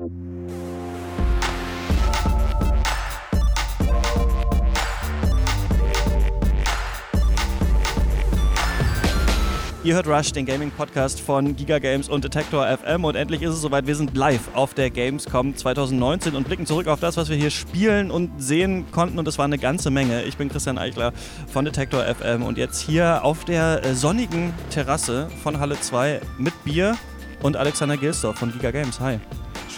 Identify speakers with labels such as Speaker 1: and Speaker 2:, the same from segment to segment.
Speaker 1: Ihr hört Rush, den Gaming-Podcast von Giga Games und Detector FM und endlich ist es soweit, wir sind live auf der Gamescom 2019 und blicken zurück auf das, was wir hier spielen und sehen konnten und es war eine ganze Menge. Ich bin Christian Eichler von Detector FM und jetzt hier auf der äh, sonnigen Terrasse von Halle 2 mit Bier und Alexander Gilsdorf von Giga Games. Hi.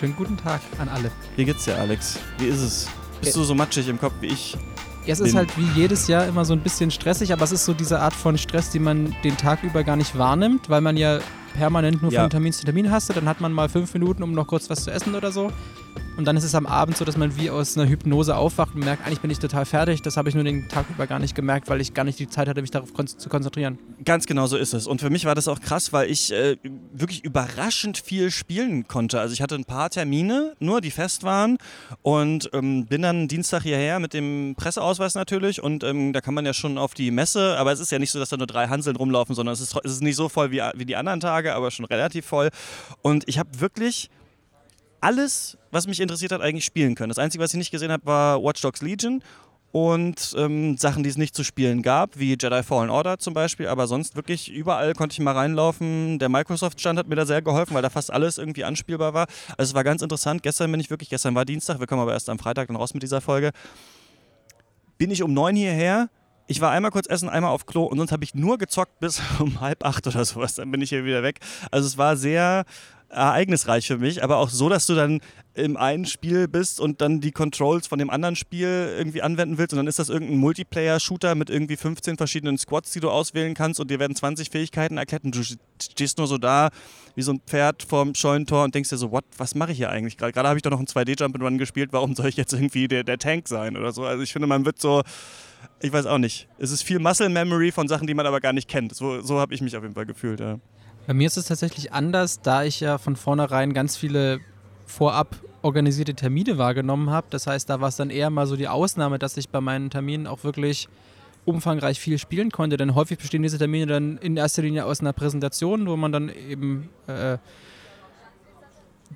Speaker 2: Schönen guten Tag an alle.
Speaker 1: Wie geht's dir, Alex? Wie ist es? Bist du so matschig im Kopf wie ich?
Speaker 2: Ja, es ist halt wie jedes Jahr immer so ein bisschen stressig, aber es ist so diese Art von Stress, die man den Tag über gar nicht wahrnimmt, weil man ja permanent nur
Speaker 1: Ja.
Speaker 2: von Termin zu Termin hastet. Dann hat man mal fünf Minuten, um noch kurz was zu essen oder so. Und dann ist es am Abend so, dass man wie aus einer Hypnose aufwacht und merkt, eigentlich bin ich total fertig. Das habe ich nur den Tag über gar nicht gemerkt, weil ich gar nicht die Zeit hatte, mich darauf kon zu konzentrieren.
Speaker 1: Ganz genau so ist es. Und für mich war das auch krass, weil ich äh, wirklich überraschend viel spielen konnte. Also ich hatte ein paar Termine, nur die fest waren und ähm, bin dann Dienstag hierher mit dem Presseausweis natürlich und ähm, da kann man ja schon auf die Messe, aber es ist ja nicht so, dass da nur drei Hanseln rumlaufen, sondern es ist, es ist nicht so voll wie, wie die anderen Tage, aber schon relativ voll. Und ich habe wirklich alles, was mich interessiert hat, eigentlich spielen können. Das Einzige, was ich nicht gesehen habe, war Watch Dogs Legion und ähm, Sachen, die es nicht zu spielen gab, wie Jedi Fallen Order zum Beispiel, aber sonst wirklich überall konnte ich mal reinlaufen. Der Microsoft-Stand hat mir da sehr geholfen, weil da fast alles irgendwie anspielbar war. Also es war ganz interessant. Gestern bin ich wirklich, gestern war Dienstag, wir kommen aber erst am Freitag dann raus mit dieser Folge. Bin ich um neun hierher. Ich war einmal kurz essen, einmal auf Klo und sonst habe ich nur gezockt bis um halb acht oder sowas. Dann bin ich hier wieder weg. Also es war sehr ereignisreich für mich, aber auch so, dass du dann im einen Spiel bist und dann die Controls von dem anderen Spiel irgendwie anwenden willst und dann ist das irgendein Multiplayer-Shooter mit irgendwie 15 verschiedenen Squads, die du auswählen kannst und dir werden 20 Fähigkeiten erklärt und du stehst nur so da wie so ein Pferd vorm Scheunentor und denkst dir so, what, was mache ich hier eigentlich gerade? Gerade habe ich doch noch ein 2D-Jump-and-Run gespielt, warum soll ich jetzt irgendwie der, der Tank sein oder so? Also ich finde, man wird so, ich weiß auch nicht. Es ist viel Muscle Memory von Sachen, die man aber gar nicht kennt. So, so habe ich mich auf jeden Fall gefühlt, ja.
Speaker 2: Bei mir ist es tatsächlich anders, da ich ja von vornherein ganz viele vorab organisierte Termine wahrgenommen habe. Das heißt, da war es dann eher mal so die Ausnahme, dass ich bei meinen Terminen auch wirklich umfangreich viel spielen konnte. Denn häufig bestehen diese Termine dann in erster Linie aus einer Präsentation, wo man dann eben äh,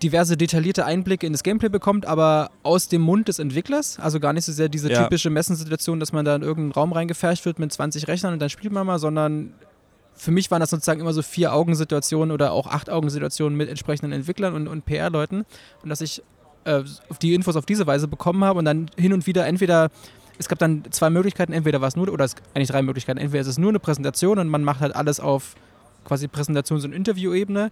Speaker 2: diverse detaillierte Einblicke in das Gameplay bekommt, aber aus dem Mund des Entwicklers. Also gar nicht so sehr diese
Speaker 1: Ja.
Speaker 2: typische Messensituation, dass man da in irgendeinen Raum reingefercht wird mit 20 Rechnern und dann spielt man mal, sondern für mich waren das sozusagen immer so Vier-Augen-Situationen oder auch Acht-Augen-Situationen mit entsprechenden Entwicklern und, und PR-Leuten. Und dass ich äh, die Infos auf diese Weise bekommen habe und dann hin und wieder entweder, es gab dann zwei Möglichkeiten, entweder war es nur, oder es eigentlich drei Möglichkeiten, entweder ist es nur eine Präsentation und man macht halt alles auf quasi Präsentations- und Interview-Ebene.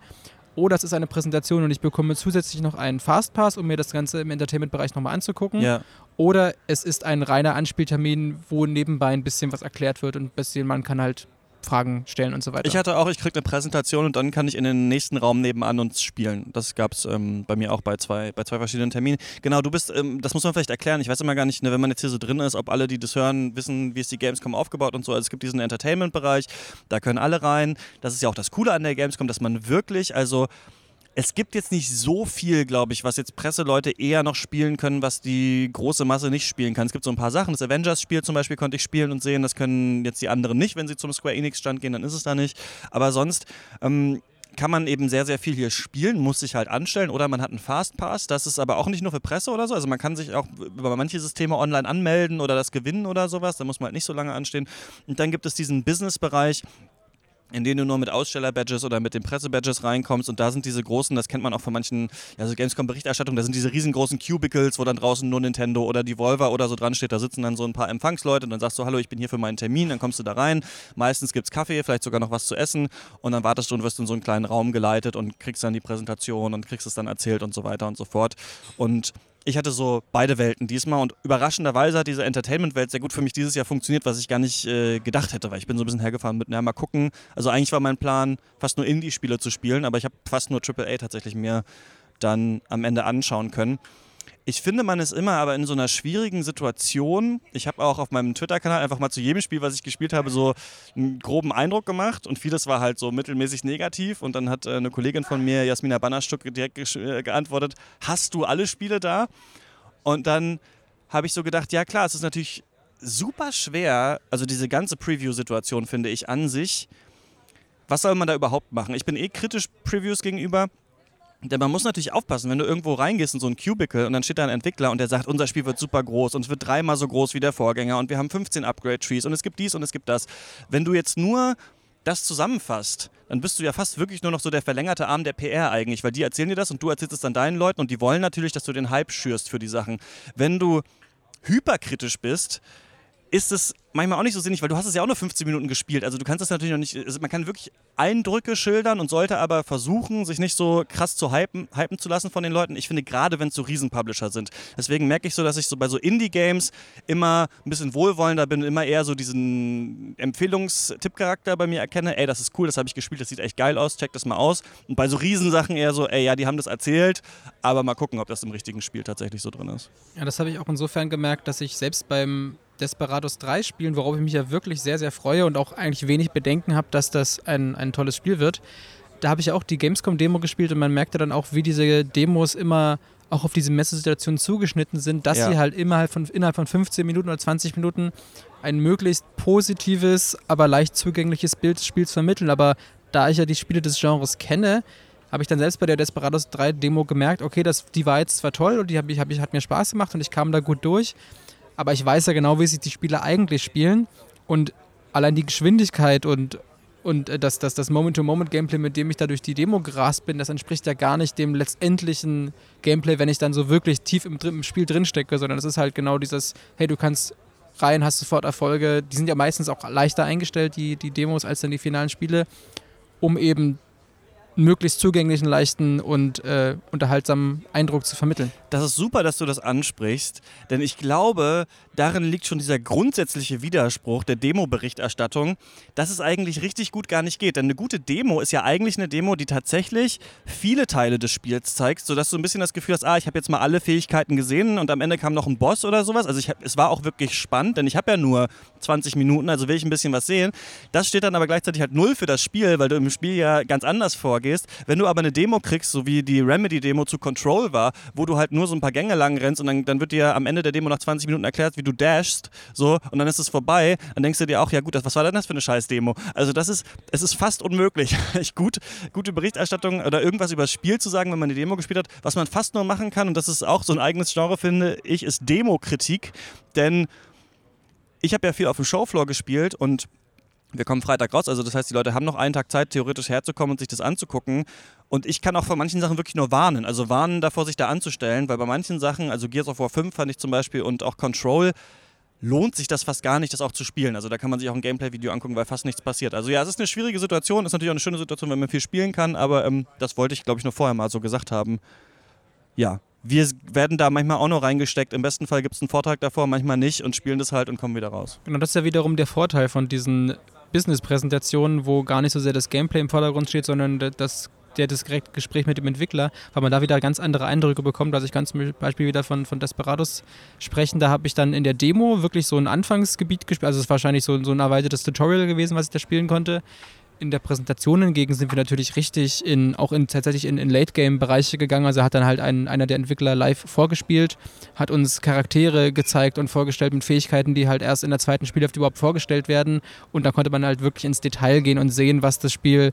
Speaker 2: Oder es ist eine Präsentation und ich bekomme zusätzlich noch einen Fastpass, um mir das Ganze im Entertainment-Bereich nochmal anzugucken.
Speaker 1: Ja.
Speaker 2: Oder es ist ein reiner Anspieltermin, wo nebenbei ein bisschen was erklärt wird und ein bisschen man kann halt Fragen stellen und so weiter.
Speaker 1: Ich hatte auch, ich krieg eine Präsentation und dann kann ich in den nächsten Raum nebenan uns spielen. Das gab es ähm, bei mir auch bei zwei, bei zwei verschiedenen Terminen. Genau, du bist, ähm, das muss man vielleicht erklären. Ich weiß immer gar nicht, ne, wenn man jetzt hier so drin ist, ob alle, die das hören, wissen, wie ist die Gamescom aufgebaut und so. Also es gibt diesen Entertainment-Bereich, da können alle rein. Das ist ja auch das Coole an der Gamescom, dass man wirklich, also es gibt jetzt nicht so viel, glaube ich, was jetzt Presseleute eher noch spielen können, was die große Masse nicht spielen kann. Es gibt so ein paar Sachen. Das Avengers-Spiel zum Beispiel konnte ich spielen und sehen. Das können jetzt die anderen nicht. Wenn sie zum Square Enix-Stand gehen, dann ist es da nicht. Aber sonst ähm, kann man eben sehr, sehr viel hier spielen, muss sich halt anstellen oder man hat einen Fastpass. Das ist aber auch nicht nur für Presse oder so. Also man kann sich auch über manche Systeme online anmelden oder das gewinnen oder sowas. Da muss man halt nicht so lange anstehen. Und dann gibt es diesen Business-Bereich in denen du nur mit Aussteller-Badges oder mit den Presse-Badges reinkommst. Und da sind diese großen, das kennt man auch von manchen, ja, so Gamescom-Berichterstattung, da sind diese riesengroßen Cubicles, wo dann draußen nur Nintendo oder Devolver oder so dran steht, da sitzen dann so ein paar Empfangsleute und dann sagst du, hallo, ich bin hier für meinen Termin, dann kommst du da rein, meistens gibt's Kaffee, vielleicht sogar noch was zu essen. Und dann wartest du und wirst in so einen kleinen Raum geleitet und kriegst dann die Präsentation und kriegst es dann erzählt und so weiter und so fort. Und ich hatte so beide Welten diesmal und überraschenderweise hat diese Entertainment-Welt sehr gut für mich dieses Jahr funktioniert, was ich gar nicht äh, gedacht hätte, weil ich bin so ein bisschen hergefahren mit, na mal gucken. Also eigentlich war mein Plan, fast nur Indie-Spiele zu spielen, aber ich habe fast nur AAA tatsächlich mir dann am Ende anschauen können. Ich finde, man ist immer aber in so einer schwierigen Situation. Ich habe auch auf meinem Twitter-Kanal einfach mal zu jedem Spiel, was ich gespielt habe, so einen groben Eindruck gemacht und vieles war halt so mittelmäßig negativ. Und dann hat äh, eine Kollegin von mir, Jasmina Bannerstück, direkt gesch- äh, geantwortet: Hast du alle Spiele da? Und dann habe ich so gedacht: Ja, klar, es ist natürlich super schwer. Also, diese ganze Preview-Situation finde ich an sich. Was soll man da überhaupt machen? Ich bin eh kritisch Previews gegenüber. Denn man muss natürlich aufpassen, wenn du irgendwo reingehst in so ein Cubicle und dann steht da ein Entwickler und der sagt, unser Spiel wird super groß und es wird dreimal so groß wie der Vorgänger und wir haben 15 Upgrade-Trees und es gibt dies und es gibt das. Wenn du jetzt nur das zusammenfasst, dann bist du ja fast wirklich nur noch so der verlängerte Arm der PR eigentlich, weil die erzählen dir das und du erzählst es dann deinen Leuten und die wollen natürlich, dass du den Hype schürst für die Sachen. Wenn du hyperkritisch bist, ist es manchmal auch nicht so sinnig, weil du hast es ja auch nur 15 Minuten gespielt. Also du kannst das natürlich noch nicht, man kann wirklich Eindrücke schildern und sollte aber versuchen, sich nicht so krass zu hypen, hypen zu lassen von den Leuten. Ich finde gerade, wenn es so Riesenpublisher sind. Deswegen merke ich so, dass ich so bei so Indie-Games immer ein bisschen wohlwollender bin, immer eher so diesen Empfehlungstipp-Charakter bei mir erkenne. Ey, das ist cool, das habe ich gespielt, das sieht echt geil aus, check das mal aus. Und bei so Riesensachen eher so, ey, ja, die haben das erzählt, aber mal gucken, ob das im richtigen Spiel tatsächlich so drin ist.
Speaker 2: Ja, das habe ich auch insofern gemerkt, dass ich selbst beim Desperados 3 spielen, worauf ich mich ja wirklich sehr, sehr freue und auch eigentlich wenig Bedenken habe, dass das ein, ein tolles Spiel wird. Da habe ich auch die Gamescom-Demo gespielt und man merkte dann auch, wie diese Demos immer auch auf diese Messesituation zugeschnitten sind, dass ja. sie halt innerhalb von, innerhalb von 15 Minuten oder 20 Minuten ein möglichst positives, aber leicht zugängliches Bild des Spiels vermitteln. Aber da ich ja die Spiele des Genres kenne, habe ich dann selbst bei der Desperados 3 Demo gemerkt, okay, das, die war jetzt zwar toll und die hab ich, hab ich, hat mir Spaß gemacht und ich kam da gut durch, aber ich weiß ja genau, wie sich die Spieler eigentlich spielen und allein die Geschwindigkeit und, und äh, das, das, das Moment-to-Moment-Gameplay, mit dem ich da durch die Demo gerast bin, das entspricht ja gar nicht dem letztendlichen Gameplay, wenn ich dann so wirklich tief im, im Spiel drinstecke, sondern es ist halt genau dieses, hey, du kannst rein, hast sofort Erfolge. Die sind ja meistens auch leichter eingestellt, die, die Demos, als dann die finalen Spiele, um eben möglichst zugänglichen, leichten und äh, unterhaltsamen Eindruck zu vermitteln.
Speaker 1: Das ist super, dass du das ansprichst, denn ich glaube, darin liegt schon dieser grundsätzliche Widerspruch der Demo-Berichterstattung, dass es eigentlich richtig gut gar nicht geht. Denn eine gute Demo ist ja eigentlich eine Demo, die tatsächlich viele Teile des Spiels zeigt, sodass du ein bisschen das Gefühl hast, ah, ich habe jetzt mal alle Fähigkeiten gesehen und am Ende kam noch ein Boss oder sowas. Also hab, es war auch wirklich spannend, denn ich habe ja nur 20 Minuten, also will ich ein bisschen was sehen. Das steht dann aber gleichzeitig halt null für das Spiel, weil du im Spiel ja ganz anders vorgehst. Wenn du aber eine Demo kriegst, so wie die Remedy-Demo zu Control war, wo du halt nur so ein paar Gänge lang rennst und dann, dann wird dir am Ende der Demo nach 20 Minuten erklärt, wie du dashst, so, und dann ist es vorbei, dann denkst du dir auch, ja gut, was war denn das für eine scheiß Demo? Also das ist, es ist fast unmöglich, gut, gute Berichterstattung oder irgendwas über das Spiel zu sagen, wenn man eine Demo gespielt hat. Was man fast nur machen kann, und das ist auch so ein eigenes Genre, finde ich, ist Demo-Kritik, denn ich habe ja viel auf dem Showfloor gespielt und wir kommen Freitag raus, also das heißt, die Leute haben noch einen Tag Zeit, theoretisch herzukommen und sich das anzugucken. Und ich kann auch vor manchen Sachen wirklich nur warnen. Also warnen davor, sich da anzustellen, weil bei manchen Sachen, also Gears of War 5 fand ich zum Beispiel und auch Control, lohnt sich das fast gar nicht, das auch zu spielen. Also da kann man sich auch ein Gameplay-Video angucken, weil fast nichts passiert. Also ja, es ist eine schwierige Situation, ist natürlich auch eine schöne Situation, wenn man viel spielen kann, aber ähm, das wollte ich, glaube ich, nur vorher mal so gesagt haben. Ja, wir werden da manchmal auch noch reingesteckt. Im besten Fall gibt es einen Vortrag davor, manchmal nicht und spielen das halt und kommen wieder raus.
Speaker 2: Genau, das ist ja wiederum der Vorteil von diesen Business-Präsentationen, wo gar nicht so sehr das Gameplay im Vordergrund steht, sondern das der das direkte Gespräch mit dem Entwickler, weil man da wieder ganz andere Eindrücke bekommt. Also ich kann zum Beispiel wieder von, von Desperados sprechen. Da habe ich dann in der Demo wirklich so ein Anfangsgebiet gespielt. Also es ist wahrscheinlich so, so ein erweitertes Tutorial gewesen, was ich da spielen konnte. In der Präsentation hingegen sind wir natürlich richtig in, auch in, tatsächlich in, in Late-Game-Bereiche gegangen. Also hat dann halt ein, einer der Entwickler live vorgespielt, hat uns Charaktere gezeigt und vorgestellt mit Fähigkeiten, die halt erst in der zweiten Spielhälfte überhaupt vorgestellt werden. Und da konnte man halt wirklich ins Detail gehen und sehen, was das Spiel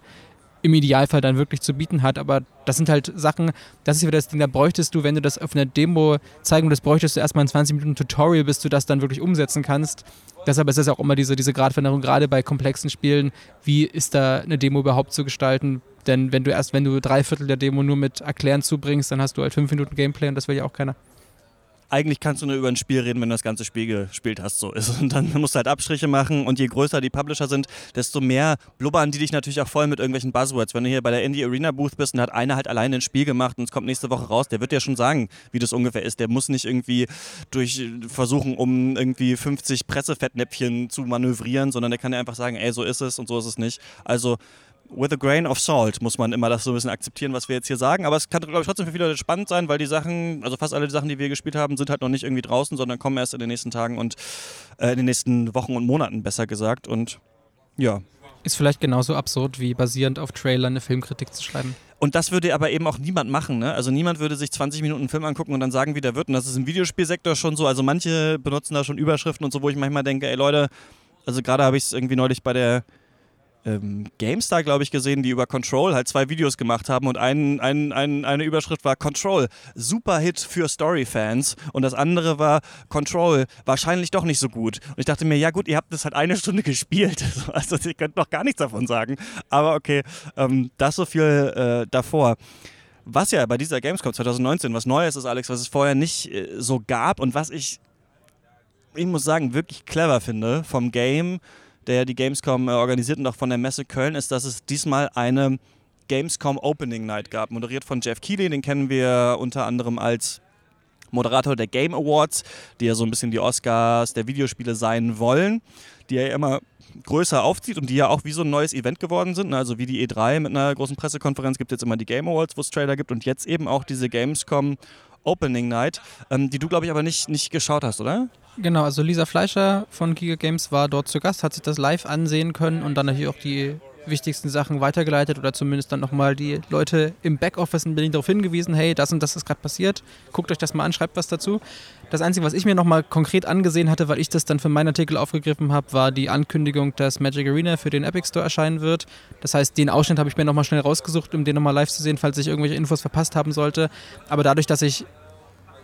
Speaker 2: im Idealfall dann wirklich zu bieten hat. Aber das sind halt Sachen, das ist wieder das Ding, da bräuchtest du, wenn du das auf einer Demo zeigen würdest, bräuchtest du erstmal ein 20 Minuten Tutorial, bis du das dann wirklich umsetzen kannst. Deshalb ist es auch immer diese, diese Gratwanderung, gerade bei komplexen Spielen, wie ist da eine Demo überhaupt zu gestalten? Denn wenn du erst, wenn du drei Viertel der Demo nur mit Erklären zubringst, dann hast du halt fünf Minuten Gameplay und das will ja auch keiner
Speaker 1: eigentlich kannst du nur über ein Spiel reden, wenn du das ganze Spiel gespielt hast. So ist. Und dann musst du halt Abstriche machen. Und je größer die Publisher sind, desto mehr blubbern die dich natürlich auch voll mit irgendwelchen Buzzwords. Wenn du hier bei der Indie Arena Booth bist und hat einer halt alleine ein Spiel gemacht und es kommt nächste Woche raus, der wird dir schon sagen, wie das ungefähr ist. Der muss nicht irgendwie durch versuchen, um irgendwie 50 Pressefettnäpfchen zu manövrieren, sondern der kann dir einfach sagen, ey, so ist es und so ist es nicht. Also with a grain of salt muss man immer das so ein bisschen akzeptieren, was wir jetzt hier sagen. Aber es kann, glaube ich, trotzdem für viele Leute spannend sein, weil die Sachen, also fast alle die Sachen, die wir gespielt haben, sind halt noch nicht irgendwie draußen, sondern kommen erst in den nächsten Tagen und äh, in den nächsten Wochen und Monaten, besser gesagt. Und ja.
Speaker 2: Ist vielleicht genauso absurd, wie basierend auf Trailern eine Filmkritik zu schreiben.
Speaker 1: Und das würde aber eben auch niemand machen. Ne? Also niemand würde sich 20 Minuten einen Film angucken und dann sagen, wie der wird. Und das ist im Videospielsektor schon so. Also manche benutzen da schon Überschriften und so, wo ich manchmal denke, ey Leute, also gerade habe ich es irgendwie neulich bei der ähm, GameStar, glaube ich, gesehen, die über Control halt zwei Videos gemacht haben und ein, ein, ein, eine Überschrift war Control, super Hit für Story-Fans und das andere war Control, wahrscheinlich doch nicht so gut. Und ich dachte mir, ja gut, ihr habt das halt eine Stunde gespielt, also ihr könnt noch gar nichts davon sagen, aber okay, ähm, das so viel äh, davor. Was ja bei dieser Gamescom 2019 was Neues ist, Alex, was es vorher nicht äh, so gab und was ich, ich muss sagen, wirklich clever finde vom Game, der die Gamescom äh, organisiert und auch von der Messe Köln, ist, dass es diesmal eine Gamescom Opening Night gab, moderiert von Jeff Keighley, den kennen wir unter anderem als Moderator der Game Awards, die ja so ein bisschen die Oscars der Videospiele sein wollen, die er ja immer größer aufzieht und die ja auch wie so ein neues Event geworden sind. Also wie die E3 mit einer großen Pressekonferenz gibt es jetzt immer die Game Awards, wo es Trailer gibt und jetzt eben auch diese Gamescom Opening Night, ähm, die du, glaube ich, aber nicht, nicht geschaut hast, oder?
Speaker 2: Genau, also Lisa Fleischer von Giga Games war dort zu Gast, hat sich das live ansehen können und dann natürlich auch die wichtigsten Sachen weitergeleitet oder zumindest dann nochmal die Leute im Backoffice in Berlin darauf hingewiesen, hey, das und das ist gerade passiert, guckt euch das mal an, schreibt was dazu. Das Einzige, was ich mir nochmal konkret angesehen hatte, weil ich das dann für meinen Artikel aufgegriffen habe, war die Ankündigung, dass Magic Arena für den Epic Store erscheinen wird. Das heißt, den Ausschnitt habe ich mir nochmal schnell rausgesucht, um den nochmal live zu sehen, falls ich irgendwelche Infos verpasst haben sollte. Aber dadurch, dass ich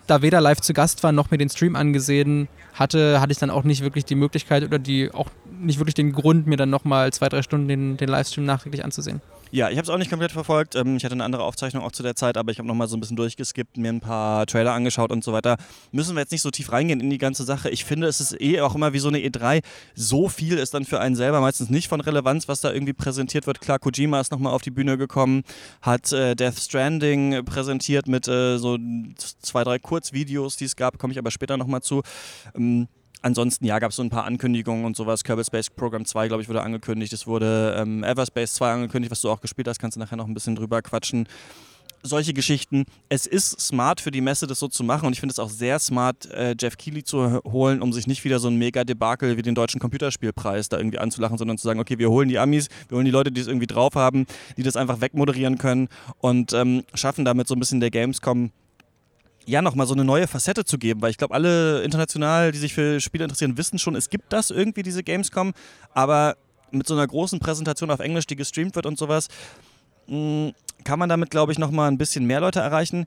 Speaker 2: da weder live zu Gast war noch mir den Stream angesehen hatte, hatte ich dann auch nicht wirklich die Möglichkeit oder die auch nicht wirklich den Grund, mir dann nochmal zwei, drei Stunden den, den Livestream nachträglich anzusehen.
Speaker 1: Ja, ich habe es auch nicht komplett verfolgt. Ähm, ich hatte eine andere Aufzeichnung auch zu der Zeit, aber ich habe nochmal so ein bisschen durchgeskippt, mir ein paar Trailer angeschaut und so weiter. Müssen wir jetzt nicht so tief reingehen in die ganze Sache. Ich finde, es ist eh auch immer wie so eine E3. So viel ist dann für einen selber meistens nicht von Relevanz, was da irgendwie präsentiert wird. Klar, Kojima ist nochmal auf die Bühne gekommen, hat äh, Death Stranding präsentiert mit äh, so zwei, drei Kurzvideos, die es gab, komme ich aber später nochmal zu. Ähm, ansonsten, ja, gab es so ein paar Ankündigungen und sowas. Kerbal Space Program 2, glaube ich, wurde angekündigt. Es wurde ähm, Everspace 2 angekündigt, was du auch gespielt hast. Kannst du nachher noch ein bisschen drüber quatschen. Solche Geschichten. Es ist smart für die Messe, das so zu machen. Und ich finde es auch sehr smart, äh, Jeff Keighley zu holen, um sich nicht wieder so ein Mega-Debakel wie den deutschen Computerspielpreis da irgendwie anzulachen, sondern zu sagen, okay, wir holen die Amis, wir holen die Leute, die es irgendwie drauf haben, die das einfach wegmoderieren können und ähm, schaffen damit so ein bisschen der Gamescom ja, nochmal so eine neue Facette zu geben, weil ich glaube, alle international, die sich für Spiele interessieren, wissen schon, es gibt das irgendwie, diese Gamescom, aber mit so einer großen Präsentation auf Englisch, die gestreamt wird und sowas, mm, kann man damit, glaube ich, nochmal ein bisschen mehr Leute erreichen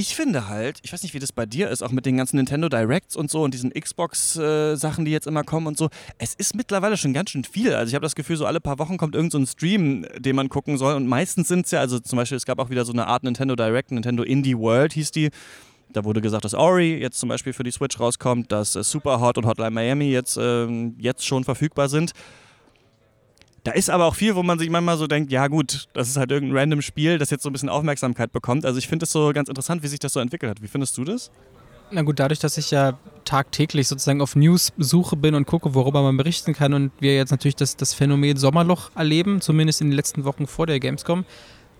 Speaker 1: ich finde halt, ich weiß nicht, wie das bei dir ist, auch mit den ganzen Nintendo Directs und so und diesen Xbox-Sachen, äh, die jetzt immer kommen und so. Es ist mittlerweile schon ganz schön viel. Also ich habe das Gefühl, so alle paar Wochen kommt irgend so Stream, den man gucken soll. Und meistens sind es ja, also zum Beispiel, es gab auch wieder so eine Art Nintendo Direct, Nintendo Indie World hieß die. Da wurde gesagt, dass Ori jetzt zum Beispiel für die Switch rauskommt, dass äh, Super Hot und Hotline Miami jetzt, äh, jetzt schon verfügbar sind. Da ist aber auch viel, wo man sich manchmal so denkt, ja gut, das ist halt irgendein random Spiel, das jetzt so ein bisschen Aufmerksamkeit bekommt. Also ich finde es so ganz interessant, wie sich das so entwickelt hat. Wie findest du das?
Speaker 2: Na gut, dadurch, dass ich ja tagtäglich sozusagen auf News-Suche bin und gucke, worüber man berichten kann und wir jetzt natürlich das, das Phänomen Sommerloch erleben, zumindest in den letzten Wochen vor der Gamescom,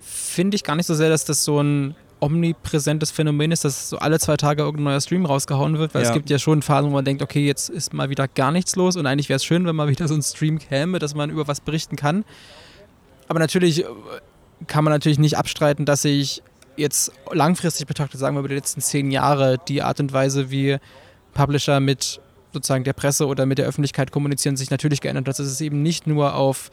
Speaker 2: finde ich gar nicht so sehr, dass das so ein omnipräsentes Phänomen ist, dass so alle zwei Tage irgendein neuer Stream rausgehauen wird, weil ja. es gibt ja schon Phasen, wo man denkt, okay, jetzt ist mal wieder gar nichts los und eigentlich wäre es schön, wenn mal wieder so ein Stream käme, dass man über was berichten kann. Aber natürlich äh, kann man natürlich nicht abstreiten, dass sich jetzt langfristig betrachtet, sagen wir über die letzten zehn Jahre, die Art und Weise, wie Publisher mit sozusagen der Presse oder mit der Öffentlichkeit kommunizieren, sich natürlich geändert hat. Dass es eben nicht nur auf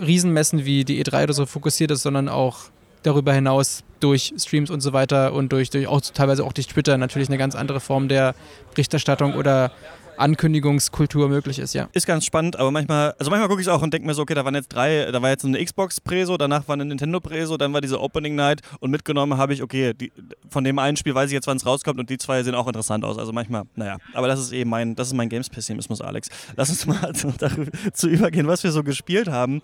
Speaker 2: Riesenmessen wie die E3 oder so fokussiert ist, sondern auch darüber hinaus durch Streams und so weiter und durch, durch auch teilweise auch durch Twitter natürlich eine ganz andere Form der Berichterstattung oder Ankündigungskultur möglich ist, ja.
Speaker 1: Ist ganz spannend, aber manchmal, also manchmal gucke ich es auch und denke mir so, okay, da waren jetzt drei, da war jetzt eine Xbox-Preso, danach war eine Nintendo-Preso, dann war diese Opening Night und mitgenommen habe ich, okay, die, von dem einen Spiel weiß ich jetzt, wann es rauskommt und die zwei sehen auch interessant aus. Also manchmal, naja, aber das ist eben mein, das ist mein Games-Pessimismus, Alex. Lass uns mal zu übergehen, was wir so gespielt haben.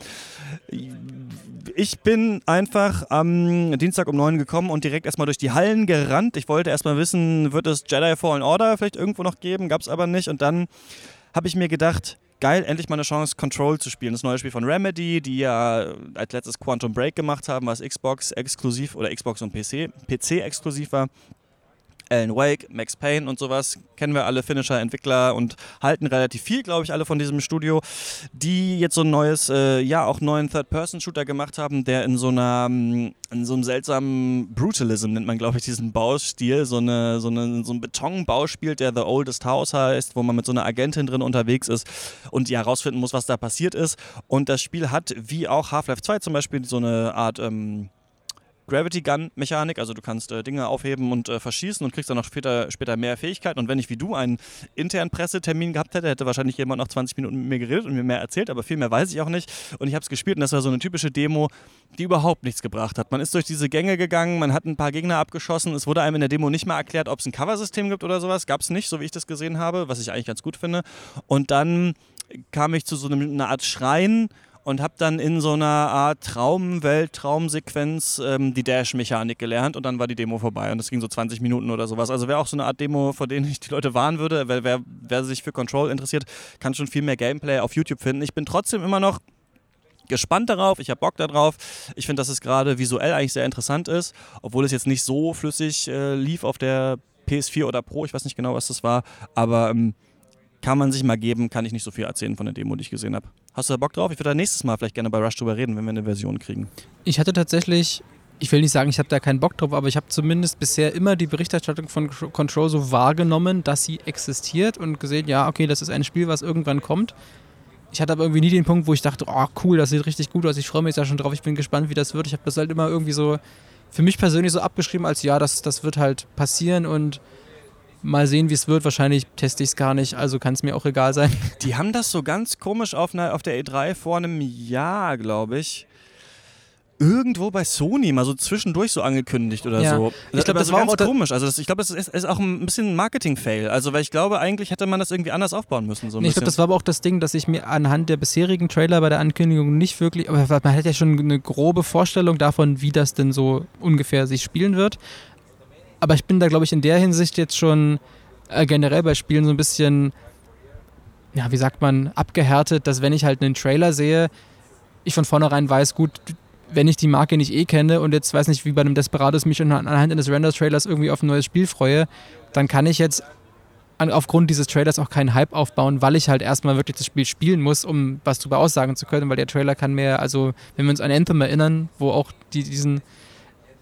Speaker 1: Ich bin einfach am Dienstag um neun gekommen und direkt erstmal durch die Hallen gerannt. Ich wollte erstmal wissen, wird es Jedi Fallen Order vielleicht irgendwo noch geben? Gab es aber nicht. Und und dann habe ich mir gedacht, geil, endlich mal eine Chance, Control zu spielen. Das neue Spiel von Remedy, die ja als letztes Quantum Break gemacht haben, was Xbox exklusiv oder Xbox und PC, PC exklusiv war. Alan Wake, Max Payne und sowas. Kennen wir alle Finisher, Entwickler und halten relativ viel, glaube ich, alle von diesem Studio, die jetzt so ein neues, äh, ja, auch neuen Third-Person-Shooter gemacht haben, der in so einer, mm, in so einem seltsamen Brutalism nennt man, glaube ich, diesen Baustil, so, eine, so, eine, so ein Betonbau spielt, der The Oldest House heißt, wo man mit so einer Agentin drin unterwegs ist und die herausfinden muss, was da passiert ist. Und das Spiel hat, wie auch Half-Life 2 zum Beispiel, so eine Art ähm, Gravity Gun Mechanik, also du kannst äh, Dinge aufheben und äh, verschießen und kriegst dann noch später, später mehr Fähigkeiten. Und wenn ich wie du einen internen Pressetermin gehabt hätte, hätte wahrscheinlich jemand noch 20 Minuten mit mir geredet und mir mehr erzählt, aber viel mehr weiß ich auch nicht. Und ich habe es gespielt und das war so eine typische Demo, die überhaupt nichts gebracht hat. Man ist durch diese Gänge gegangen, man hat ein paar Gegner abgeschossen, es wurde einem in der Demo nicht mal erklärt, ob es ein Coversystem gibt oder sowas. Gab es nicht, so wie ich das gesehen habe, was ich eigentlich ganz gut finde. Und dann kam ich zu so einer Art Schrein und habe dann in so einer Art Traumwelt, Traumsequenz ähm, die Dash-Mechanik gelernt und dann war die Demo vorbei und das ging so 20 Minuten oder sowas. Also wäre auch so eine Art Demo, vor denen ich die Leute warnen würde. Wer, wer, wer sich für Control interessiert, kann schon viel mehr Gameplay auf YouTube finden. Ich bin trotzdem immer noch gespannt darauf, ich habe Bock darauf. Ich finde, dass es gerade visuell eigentlich sehr interessant ist, obwohl es jetzt nicht so flüssig äh, lief auf der PS4 oder Pro, ich weiß nicht genau, was das war, aber ähm, kann man sich mal geben, kann ich nicht so viel erzählen von der Demo, die ich gesehen habe. Hast du da Bock drauf? Ich würde da nächstes Mal vielleicht gerne bei Rush drüber reden, wenn wir eine Version kriegen.
Speaker 2: Ich hatte tatsächlich, ich will nicht sagen, ich habe da keinen Bock drauf, aber ich habe zumindest bisher immer die Berichterstattung von Control so wahrgenommen, dass sie existiert und gesehen, ja, okay, das ist ein Spiel, was irgendwann kommt. Ich hatte aber irgendwie nie den Punkt, wo ich dachte, oh cool, das sieht richtig gut aus, ich freue mich da schon drauf, ich bin gespannt, wie das wird. Ich habe das halt immer irgendwie so für mich persönlich so abgeschrieben, als ja, das, das wird halt passieren und Mal sehen, wie es wird. Wahrscheinlich teste ich es gar nicht, also kann es mir auch egal sein.
Speaker 1: Die haben das so ganz komisch auf, einer, auf der E3 vor einem Jahr, glaube ich, irgendwo bei Sony mal so zwischendurch so angekündigt oder ja. so. Ich glaube, das, war ganz komisch. Also das, ich glaube, das ist, ist, auch ein bisschen ein Marketing-Fail. Also weil ich glaube, eigentlich hätte man das irgendwie anders aufbauen müssen. So
Speaker 2: ich glaube, das war aber auch das Ding, dass ich mir anhand der bisherigen Trailer bei der Ankündigung nicht wirklich, aber man hat ja schon eine grobe Vorstellung davon, wie das denn so ungefähr sich spielen wird. Aber ich bin da, glaube ich, in der Hinsicht jetzt schon äh, generell bei Spielen so ein bisschen, ja, wie sagt man, abgehärtet, dass wenn ich halt einen Trailer sehe, ich von vornherein weiß, gut, wenn ich die Marke nicht eh kenne und jetzt weiß nicht, wie bei einem Desperados mich anhand eines Render-Trailers irgendwie auf ein neues Spiel freue, dann kann ich jetzt aufgrund dieses Trailers auch keinen Hype aufbauen, weil ich halt erstmal wirklich das Spiel spielen muss, um was darüber aussagen zu können, weil der Trailer kann mehr, also wenn wir uns an Anthem erinnern, wo auch die, diesen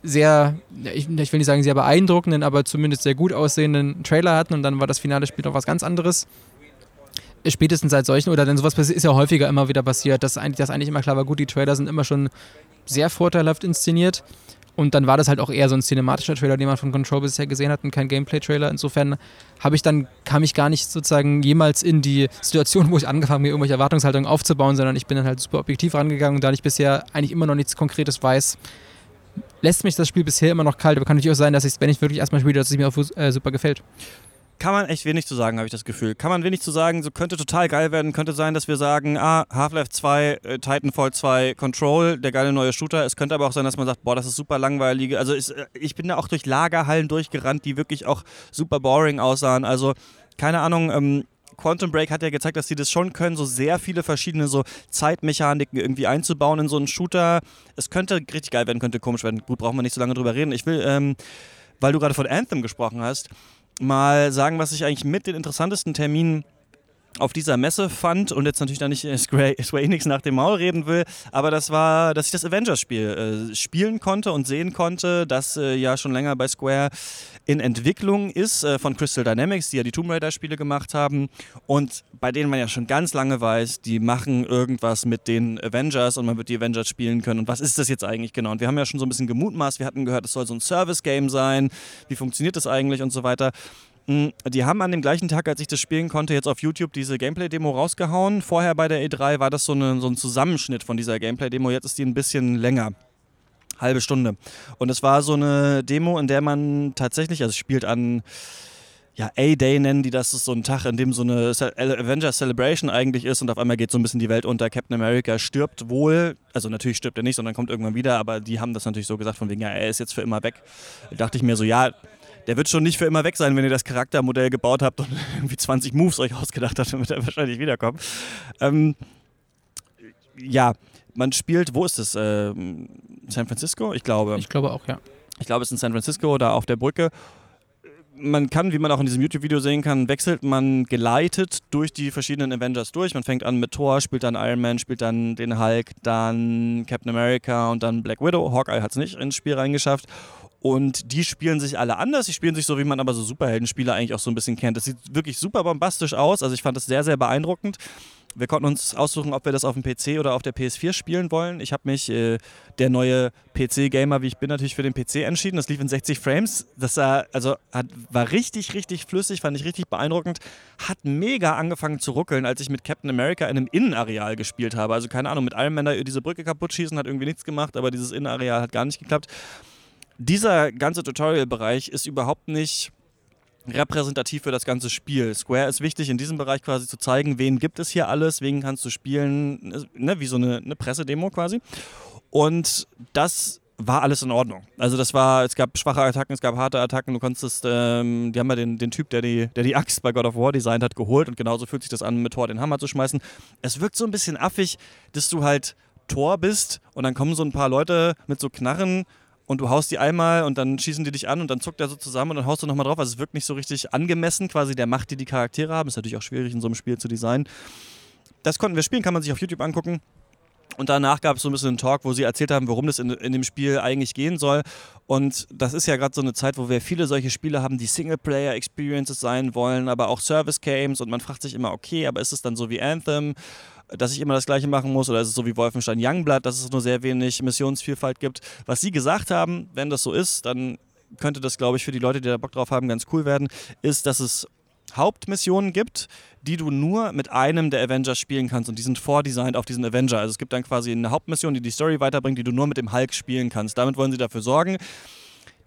Speaker 2: sehr, ich, ich, will nicht sagen sehr beeindruckenden, aber zumindest sehr gut aussehenden Trailer hatten und dann war das finale Spiel noch was ganz anderes. Spätestens seit solchen, oder denn sowas ist ja häufiger immer wieder passiert, dass eigentlich, dass eigentlich immer klar war, gut, die Trailer sind immer schon sehr vorteilhaft inszeniert. Und dann war das halt auch eher so ein cinematischer Trailer, den man von Control bisher gesehen hat und kein Gameplay-Trailer. Insofern habe ich dann, kam ich gar nicht sozusagen jemals in die Situation, wo ich angefangen habe, irgendwelche Erwartungshaltungen aufzubauen, sondern ich bin dann halt super objektiv rangegangen und da ich bisher eigentlich immer noch nichts Konkretes weiß, lässt mich das Spiel bisher immer noch kalt. Aber kann natürlich auch sein, dass ich wenn ich wirklich erstmal spiele, dass es mir auch äh, super gefällt.
Speaker 1: Kann man echt wenig zu sagen, habe ich das Gefühl. Kann man wenig zu sagen, so könnte total geil werden. Könnte sein, dass wir sagen, ah, Half-Life 2, äh, Titanfall 2, Control, der geile neue Shooter. Es könnte aber auch sein, dass man sagt, boah, das ist super langweilig. Also ist, äh, ich bin da auch durch Lagerhallen durchgerannt, die wirklich auch super boring aussahen. Also keine Ahnung, ähm, Quantum Break hat ja gezeigt, dass sie das schon können, so sehr viele verschiedene so Zeitmechaniken irgendwie einzubauen in so einen Shooter. Es könnte richtig geil werden, könnte komisch werden. Gut, brauchen wir nicht so lange drüber reden. Ich will, ähm, weil du gerade von Anthem gesprochen hast, mal sagen, was ich eigentlich mit den interessantesten Terminen auf dieser Messe fand und jetzt natürlich da nicht Square, Square Enix nach dem Maul reden will, aber das war, dass ich das Avengers-Spiel äh, spielen konnte und sehen konnte, das äh, ja schon länger bei Square in Entwicklung ist äh, von Crystal Dynamics, die ja die Tomb Raider-Spiele gemacht haben und bei denen man ja schon ganz lange weiß, die machen irgendwas mit den Avengers und man wird die Avengers spielen können und was ist das jetzt eigentlich genau? Und wir haben ja schon so ein bisschen gemutmaßt, wir hatten gehört, es soll so ein Service-Game sein, wie funktioniert das eigentlich und so weiter. Mm, die haben an dem gleichen Tag, als ich das spielen konnte, jetzt auf YouTube diese Gameplay-Demo rausgehauen. Vorher bei der E3 war das so, eine, so ein Zusammenschnitt von dieser Gameplay-Demo. Jetzt ist die ein bisschen länger. Halbe Stunde. Und es war so eine Demo, in der man tatsächlich, also spielt an ja, A-Day nennen die das, ist so ein Tag, in dem so eine Avengers Celebration eigentlich ist und auf einmal geht so ein bisschen die Welt unter. Captain America stirbt wohl, also natürlich stirbt er nicht, sondern kommt irgendwann wieder, aber die haben das natürlich so gesagt, von wegen, ja, er ist jetzt für immer weg. Da dachte ich mir so, ja, der wird schon nicht für immer weg sein, wenn ihr das Charaktermodell gebaut habt und irgendwie 20 Moves euch ausgedacht habt, dann wird er wahrscheinlich wiederkommen. Ähm, ja, man spielt, wo ist es? Ähm, San Francisco? Ich glaube.
Speaker 2: Ich glaube auch, ja.
Speaker 1: Ich glaube, es ist in San Francisco, da auf der Brücke man kann, wie man auch in diesem YouTube-Video sehen kann, wechselt man geleitet durch die verschiedenen Avengers durch. Man fängt an mit Thor, spielt dann Iron Man, spielt dann den Hulk, dann Captain America und dann Black Widow. Hawkeye hat es nicht ins Spiel reingeschafft. Und die spielen sich alle anders. Die spielen sich so, wie man aber so Superheldenspiele eigentlich auch so ein bisschen kennt. Das sieht wirklich super bombastisch aus. Also ich fand das sehr, sehr beeindruckend. Wir konnten uns aussuchen, ob wir das auf dem PC oder auf der PS4 spielen wollen. Ich habe mich, äh, der neue PC-Gamer, wie ich bin, natürlich für den PC entschieden. Das lief in 60 Frames. Das war, also, hat, war richtig, richtig flüssig, fand ich richtig beeindruckend. Hat mega angefangen zu ruckeln, als ich mit Captain America in einem Innenareal gespielt habe. Also keine Ahnung, mit Man da diese Brücke kaputt schießen hat irgendwie nichts gemacht, aber dieses Innenareal hat gar nicht geklappt. Dieser ganze Tutorial-Bereich ist überhaupt nicht repräsentativ für das ganze Spiel. Square ist wichtig, in diesem Bereich quasi zu zeigen, wen gibt es hier alles, wen kannst du spielen, ne, wie so eine, eine Pressedemo quasi. Und das war alles in Ordnung. Also das war, es gab schwache Attacken, es gab harte Attacken, du konntest, ähm, die haben ja den, den Typ, der die, der die Axt bei God of War designt hat, geholt und genauso fühlt sich das an, mit Thor den Hammer zu schmeißen. Es wirkt so ein bisschen affig, dass du halt Thor bist und dann kommen so ein paar Leute mit so Knarren und du haust die einmal und dann schießen die dich an und dann zuckt er so zusammen und dann haust du nochmal drauf. Also es wirkt nicht so richtig angemessen, quasi der Macht, die die Charaktere haben. Ist natürlich auch schwierig in so einem Spiel zu designen. Das konnten wir spielen, kann man sich auf YouTube angucken. Und danach gab es so ein bisschen einen Talk, wo sie erzählt haben, worum das in, in dem Spiel eigentlich gehen soll. Und das ist ja gerade so eine Zeit, wo wir viele solche Spiele haben, die Singleplayer-Experiences sein wollen, aber auch Service-Games. Und man fragt sich immer, okay, aber ist es dann so wie Anthem? dass ich immer das Gleiche machen muss oder ist es so wie Wolfenstein Youngblood, dass es nur sehr wenig Missionsvielfalt gibt. Was Sie gesagt haben, wenn das so ist, dann könnte das, glaube ich, für die Leute, die da Bock drauf haben, ganz cool werden, ist, dass es Hauptmissionen gibt, die du nur mit einem der Avengers spielen kannst und die sind vordesignt auf diesen Avenger. Also es gibt dann quasi eine Hauptmission, die die Story weiterbringt, die du nur mit dem Hulk spielen kannst. Damit wollen sie dafür sorgen,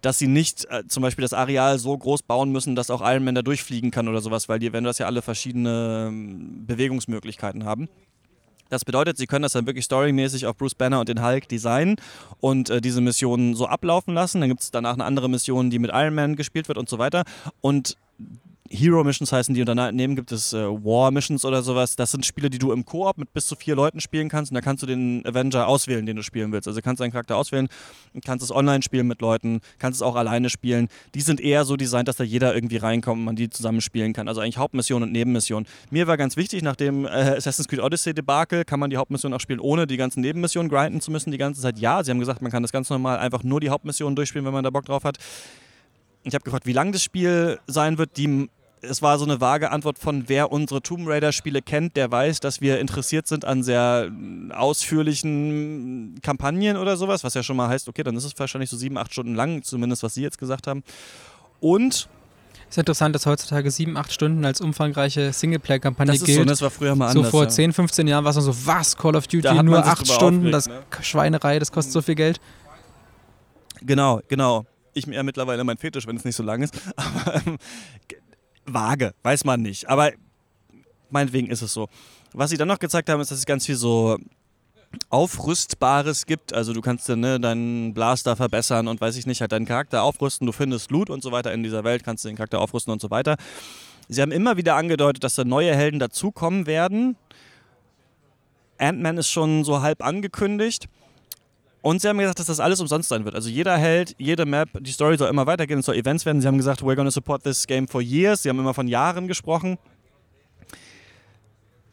Speaker 1: dass sie nicht äh, zum Beispiel das Areal so groß bauen müssen, dass auch Iron Man da durchfliegen kann oder sowas, weil die Avengers ja alle verschiedene ähm, Bewegungsmöglichkeiten haben. Das bedeutet, sie können das dann wirklich storymäßig auf Bruce Banner und den Hulk designen und äh, diese Missionen so ablaufen lassen. Dann gibt es danach eine andere Mission, die mit Iron Man gespielt wird und so weiter. Und Hero Missions heißen die und daneben gibt es äh, War Missions oder sowas. Das sind Spiele, die du im Koop mit bis zu vier Leuten spielen kannst und da kannst du den Avenger auswählen, den du spielen willst. Also kannst du einen Charakter auswählen, kannst es online spielen mit Leuten, kannst es auch alleine spielen. Die sind eher so designt, dass da jeder irgendwie reinkommt und man die zusammen spielen kann. Also eigentlich Hauptmission und Nebenmission. Mir war ganz wichtig, nach dem äh, Assassin's Creed Odyssey Debakel kann man die Hauptmission auch spielen, ohne die ganzen Nebenmissionen grinden zu müssen die ganze Zeit. Ja, sie haben gesagt, man kann das ganz normal einfach nur die Hauptmission durchspielen, wenn man da Bock drauf hat. Ich habe gefragt, wie lang das Spiel sein wird. Die es war so eine vage Antwort von, wer unsere Tomb Raider-Spiele kennt, der weiß, dass wir interessiert sind an sehr ausführlichen Kampagnen oder sowas, was ja schon mal heißt, okay, dann ist es wahrscheinlich so sieben, acht Stunden lang, zumindest was Sie jetzt gesagt haben. Und
Speaker 2: es ist interessant, dass heutzutage sieben, acht Stunden als umfangreiche Singleplayer-Kampagne gilt.
Speaker 1: So, das war früher mal
Speaker 2: anders. So vor ja. 10, 15 Jahren war es noch so, was, Call of Duty, nur acht Stunden, das ne? Schweinerei, das kostet so viel Geld.
Speaker 1: Genau, genau. Ich mir ja mittlerweile mein Fetisch, wenn es nicht so lang ist. Aber ähm, vage, weiß man nicht. Aber meinetwegen ist es so. Was sie dann noch gezeigt haben, ist, dass es ganz viel so Aufrüstbares gibt. Also du kannst ne, deinen Blaster verbessern und weiß ich nicht, halt deinen Charakter aufrüsten. Du findest Loot und so weiter in dieser Welt, kannst du den Charakter aufrüsten und so weiter. Sie haben immer wieder angedeutet, dass da neue Helden dazukommen werden. Ant-Man ist schon so halb angekündigt. Und sie haben gesagt, dass das alles umsonst sein wird. Also jeder Held, jede Map, die Story soll immer weitergehen, es soll Events werden. Sie haben gesagt, we're gonna support this game for years. Sie haben immer von Jahren gesprochen.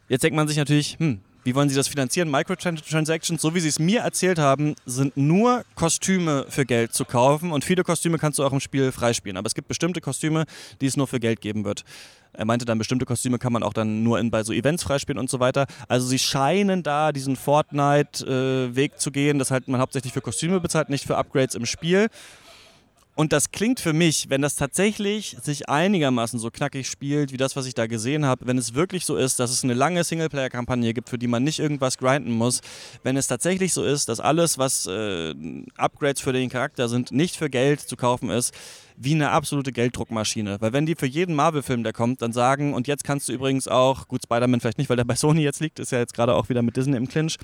Speaker 1: Jetzt denkt man sich natürlich, hm, wie wollen sie das finanzieren? Microtransactions, so wie sie es mir erzählt haben, sind nur Kostüme für Geld zu kaufen und viele Kostüme kannst du auch im Spiel freispielen. Aber es gibt bestimmte Kostüme, die es nur für Geld geben wird. Er meinte dann, bestimmte Kostüme kann man auch dann nur in, bei so Events freispielen und so weiter. Also sie scheinen da diesen Fortnite-Weg äh, zu gehen, dass halt man hauptsächlich für Kostüme bezahlt, nicht für Upgrades im Spiel. Und das klingt für mich, wenn das tatsächlich sich einigermaßen so knackig spielt, wie das, was ich da gesehen habe, wenn es wirklich so ist, dass es eine lange Singleplayer-Kampagne gibt, für die man nicht irgendwas grinden muss, wenn es tatsächlich so ist, dass alles, was äh, Upgrades für den Charakter sind, nicht für Geld zu kaufen ist, wie eine absolute Gelddruckmaschine. Weil wenn die für jeden Marvel-Film, der kommt, dann sagen, und jetzt kannst du übrigens auch, gut, Spider-Man vielleicht nicht, weil der bei Sony jetzt liegt, ist ja jetzt gerade auch wieder mit Disney im Clinch,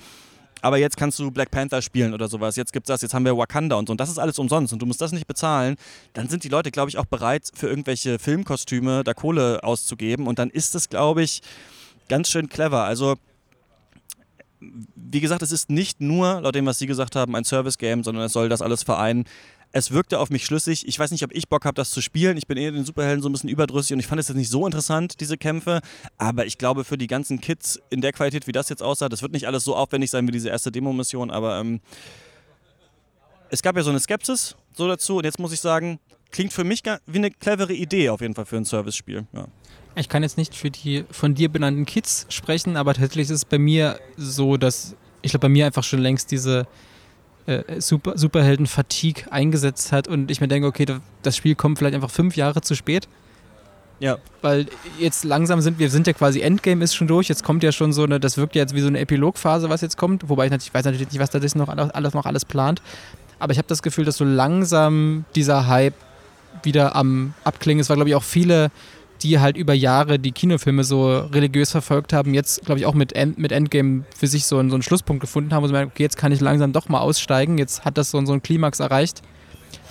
Speaker 1: aber jetzt kannst du Black Panther spielen oder sowas, jetzt gibt's das, jetzt haben wir Wakanda und so. Und das ist alles umsonst. Und du musst das nicht bezahlen, dann sind die Leute, glaube ich, auch bereit, für irgendwelche Filmkostüme da Kohle auszugeben. Und dann ist das, glaube ich, ganz schön clever. Also wie gesagt, es ist nicht nur, laut dem, was Sie gesagt haben, ein Service-Game, sondern es soll das alles vereinen. Es wirkte auf mich schlüssig. Ich weiß nicht, ob ich Bock habe, das zu spielen. Ich bin eher den Superhelden so ein bisschen überdrüssig und ich fand es jetzt nicht so interessant, diese Kämpfe. Aber ich glaube, für die ganzen Kids in der Qualität, wie das jetzt aussah, das wird nicht alles so aufwendig sein wie diese erste Demo-Mission, aber ähm, es gab ja so eine Skepsis so dazu und jetzt muss ich sagen, klingt für mich wie eine clevere Idee auf jeden Fall für ein Service-Spiel. Ja.
Speaker 2: Ich kann jetzt nicht für die von dir benannten Kids sprechen, aber tatsächlich ist es bei mir so, dass ich glaube, bei mir einfach schon längst diese äh, Super, Superhelden-Fatigue eingesetzt hat und ich mir denke, okay, das Spiel kommt vielleicht einfach fünf Jahre zu spät.
Speaker 1: Ja.
Speaker 2: Weil jetzt langsam sind wir, sind ja quasi Endgame ist schon durch, jetzt kommt ja schon so eine, das wirkt ja jetzt wie so eine Epilogphase, was jetzt kommt, wobei ich natürlich ich weiß natürlich nicht, was da das noch alles noch alles plant. Aber ich habe das Gefühl, dass so langsam dieser Hype wieder am Abklingen ist, weil glaube ich auch viele die halt über Jahre die Kinofilme so religiös verfolgt haben, jetzt, glaube ich, auch mit, End, mit Endgame für sich so einen, so einen Schlusspunkt gefunden haben, wo sie merken, okay, jetzt kann ich langsam doch mal aussteigen, jetzt hat das so, so einen Klimax erreicht.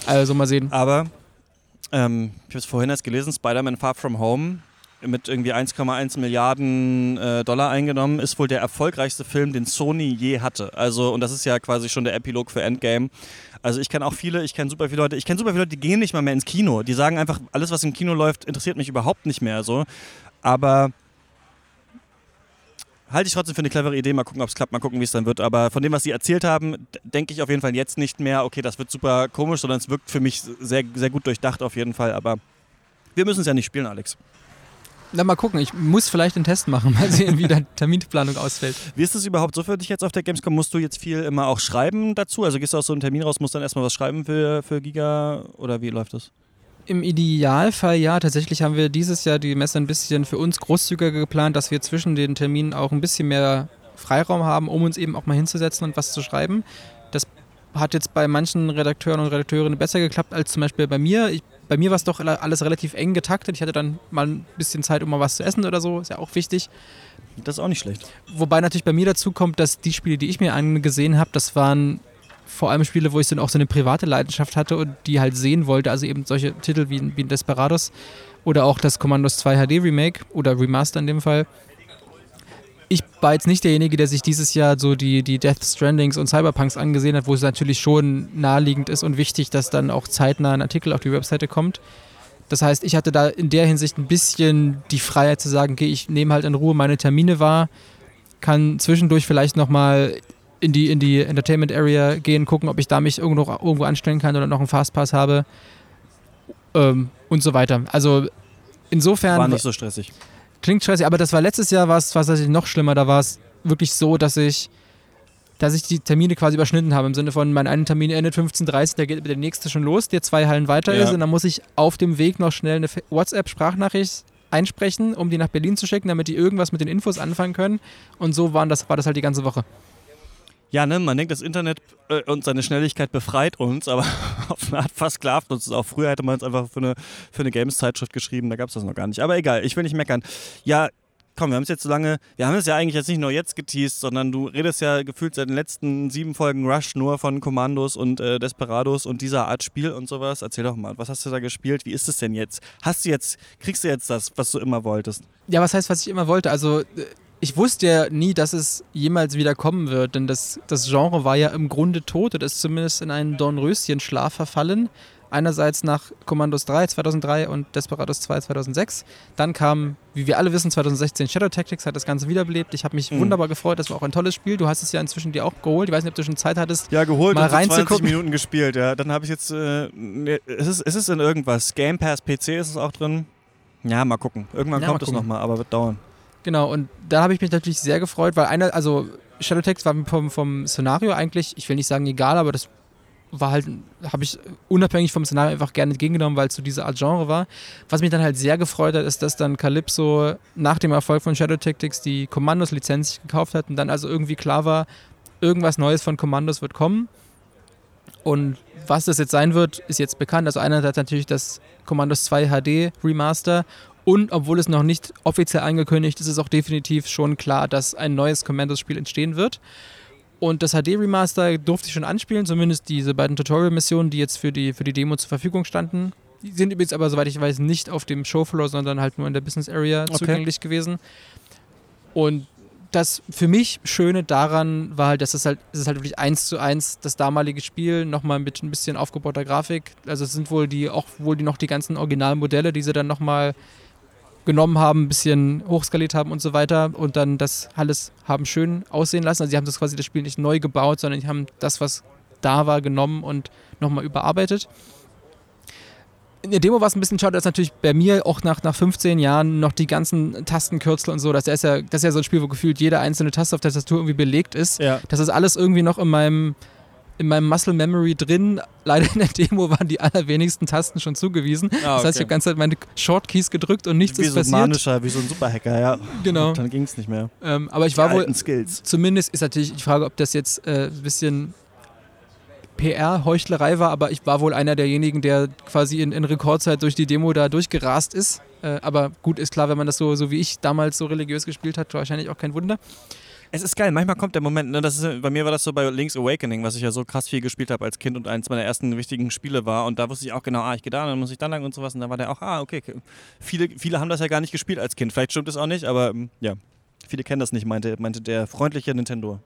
Speaker 2: Also mal sehen.
Speaker 1: Aber, ähm, ich habe es vorhin erst gelesen, Spider-Man Far From Home mit irgendwie 1,1 Milliarden äh, Dollar eingenommen, ist wohl der erfolgreichste Film, den Sony je hatte. Also, und das ist ja quasi schon der Epilog für Endgame. Also ich kenne auch viele, ich kenne super viele Leute, ich kenne super viele Leute, die gehen nicht mal mehr ins Kino. Die sagen einfach, alles, was im Kino läuft, interessiert mich überhaupt nicht mehr so. Aber halte ich trotzdem für eine clevere Idee. Mal gucken, ob es klappt, mal gucken, wie es dann wird. Aber von dem, was Sie erzählt haben, denke ich auf jeden Fall jetzt nicht mehr, okay, das wird super komisch, sondern es wirkt für mich sehr, sehr gut durchdacht auf jeden Fall. Aber wir müssen es ja nicht spielen, Alex.
Speaker 2: Na, mal gucken. Ich muss vielleicht einen Test machen, mal sehen, wie die Terminplanung ausfällt.
Speaker 1: Wie ist es überhaupt so für dich jetzt auf der Gamescom? Musst du jetzt viel immer auch schreiben dazu? Also gehst du aus so einem Termin raus, musst dann erstmal was schreiben für, für Giga oder wie läuft das?
Speaker 2: Im Idealfall ja. Tatsächlich haben wir dieses Jahr die Messe ein bisschen für uns großzügiger geplant, dass wir zwischen den Terminen auch ein bisschen mehr Freiraum haben, um uns eben auch mal hinzusetzen und was zu schreiben. Das hat jetzt bei manchen Redakteuren und Redakteurinnen besser geklappt als zum Beispiel bei mir. Ich bei mir war es doch alles relativ eng getaktet. Ich hatte dann mal ein bisschen Zeit, um mal was zu essen oder so. Ist ja auch wichtig.
Speaker 1: Das ist auch nicht schlecht.
Speaker 2: Wobei natürlich bei mir dazu kommt, dass die Spiele, die ich mir angesehen habe, das waren vor allem Spiele, wo ich dann auch so eine private Leidenschaft hatte und die halt sehen wollte. Also eben solche Titel wie, wie Desperados oder auch das Commandos 2 HD Remake oder Remaster in dem Fall ich war jetzt nicht derjenige, der sich dieses Jahr so die, die Death Strandings und Cyberpunks angesehen hat, wo es natürlich schon naheliegend ist und wichtig, dass dann auch zeitnah ein Artikel auf die Webseite kommt. Das heißt, ich hatte da in der Hinsicht ein bisschen die Freiheit zu sagen, okay, ich nehme halt in Ruhe meine Termine wahr, kann zwischendurch vielleicht nochmal in die, in die Entertainment Area gehen, gucken, ob ich da mich irgendwo, irgendwo anstellen kann oder noch einen Fastpass habe ähm, und so weiter. Also insofern...
Speaker 1: War nicht so stressig.
Speaker 2: Klingt stressig, aber das war letztes Jahr, war es tatsächlich noch schlimmer. Da war es wirklich so, dass ich, dass ich die Termine quasi überschnitten habe. Im Sinne von, mein einen Termin endet 15.30 da geht der nächste schon los, der zwei Hallen weiter ja. ist. Und dann muss ich auf dem Weg noch schnell eine WhatsApp-Sprachnachricht einsprechen, um die nach Berlin zu schicken, damit die irgendwas mit den Infos anfangen können. Und so waren das, war das halt die ganze Woche
Speaker 1: ja, ne, man denkt, das Internet äh, und seine Schnelligkeit befreit uns, aber auf eine Art versklavt uns. Auch früher hätte man es einfach für eine, für eine Games-Zeitschrift geschrieben, da gab es das noch gar nicht. Aber egal, ich will nicht meckern. Ja, komm, wir haben es jetzt so lange, wir haben es ja eigentlich jetzt nicht nur jetzt geteased, sondern du redest ja gefühlt seit den letzten sieben Folgen Rush nur von Kommandos und äh, Desperados und dieser Art Spiel und sowas. Erzähl doch mal, was hast du da gespielt? Wie ist es denn jetzt? Hast du jetzt, kriegst du jetzt das, was du immer wolltest?
Speaker 2: Ja, was heißt, was ich immer wollte? Also äh, ich wusste ja nie, dass es jemals wieder kommen wird, denn das, das Genre war ja im Grunde tot oder ist zumindest in einen Dornröschen-Schlaf verfallen. Einerseits nach Commandos 3 2003 und Desperados 2 2006. Dann kam, wie wir alle wissen, 2016 Shadow Tactics, hat das Ganze wiederbelebt. Ich habe mich mhm. wunderbar gefreut, das war auch ein tolles Spiel. Du hast es ja inzwischen dir auch geholt. Ich weiß nicht, ob du schon Zeit hattest,
Speaker 1: ja, geholt mal und 20 Minuten gespielt. Ja, dann habe ich jetzt, äh, es, ist, es ist in irgendwas. Game Pass PC ist es auch drin. Ja, mal gucken. Irgendwann ja, kommt es nochmal, aber wird dauern.
Speaker 2: Genau, und da habe ich mich natürlich sehr gefreut, weil einer, also Shadow Text war vom, vom Szenario eigentlich, ich will nicht sagen egal, aber das war halt, habe ich unabhängig vom Szenario einfach gerne entgegengenommen, weil es so diese Art Genre war. Was mich dann halt sehr gefreut hat, ist, dass dann Calypso nach dem Erfolg von Shadow Tactics die Commandos-Lizenz gekauft hat und dann also irgendwie klar war, irgendwas Neues von Commandos wird kommen. Und was das jetzt sein wird, ist jetzt bekannt. Also einerseits natürlich das Commandos 2 HD Remaster und obwohl es noch nicht offiziell angekündigt ist, ist es auch definitiv schon klar, dass ein neues Commandos-Spiel entstehen wird. Und das HD-Remaster durfte ich schon anspielen, zumindest diese beiden Tutorial-Missionen, die jetzt für die, für die Demo zur Verfügung standen. Die sind übrigens aber, soweit ich weiß, nicht auf dem Showfloor, sondern halt nur in der Business Area okay. zugänglich gewesen. Und das für mich Schöne daran war halt, dass es halt, es ist halt wirklich eins zu eins das damalige Spiel, nochmal mit ein bisschen aufgebauter Grafik. Also es sind wohl die, auch wohl die noch die ganzen Originalmodelle, die sie dann nochmal genommen haben, ein bisschen hochskaliert haben und so weiter und dann das alles haben schön aussehen lassen. Also sie haben das quasi das Spiel nicht neu gebaut, sondern die haben das, was da war, genommen und nochmal überarbeitet in der Demo war es ein bisschen schade, dass natürlich bei mir auch nach, nach 15 Jahren noch die ganzen Tastenkürzel und so, das ist, ja, das ist ja so ein Spiel, wo gefühlt jede einzelne Taste auf der Tastatur irgendwie belegt ist. Ja. Das ist alles irgendwie noch in meinem, in meinem Muscle Memory drin. Leider in der Demo waren die allerwenigsten Tasten schon zugewiesen. Ah, okay. Das heißt, ich habe die ganze Zeit meine Shortkeys gedrückt und nichts
Speaker 1: wie
Speaker 2: ist
Speaker 1: so
Speaker 2: passiert.
Speaker 1: Manischer, wie so ein Superhacker, ja.
Speaker 2: Genau.
Speaker 1: Und dann ging es nicht mehr.
Speaker 2: Ähm, aber ich war
Speaker 1: die
Speaker 2: wohl.
Speaker 1: Skills.
Speaker 2: Zumindest ist natürlich die Frage, ob das jetzt äh, ein bisschen PR-Heuchlerei war, aber ich war wohl einer derjenigen, der quasi in, in Rekordzeit durch die Demo da durchgerast ist. Äh, aber gut, ist klar, wenn man das so, so wie ich damals so religiös gespielt hat, wahrscheinlich auch kein Wunder.
Speaker 1: Es ist geil, manchmal kommt der Moment, ne, das ist, bei mir war das so bei Link's Awakening, was ich ja so krass viel gespielt habe als Kind und eines meiner ersten wichtigen Spiele war. Und da wusste ich auch genau, ah, ich gehe da, dann muss ich da lang und sowas. Und da war der auch, ah, okay. Viele, viele haben das ja gar nicht gespielt als Kind. Vielleicht stimmt es auch nicht, aber ähm, ja, viele kennen das nicht, meinte, meinte der freundliche Nintendo.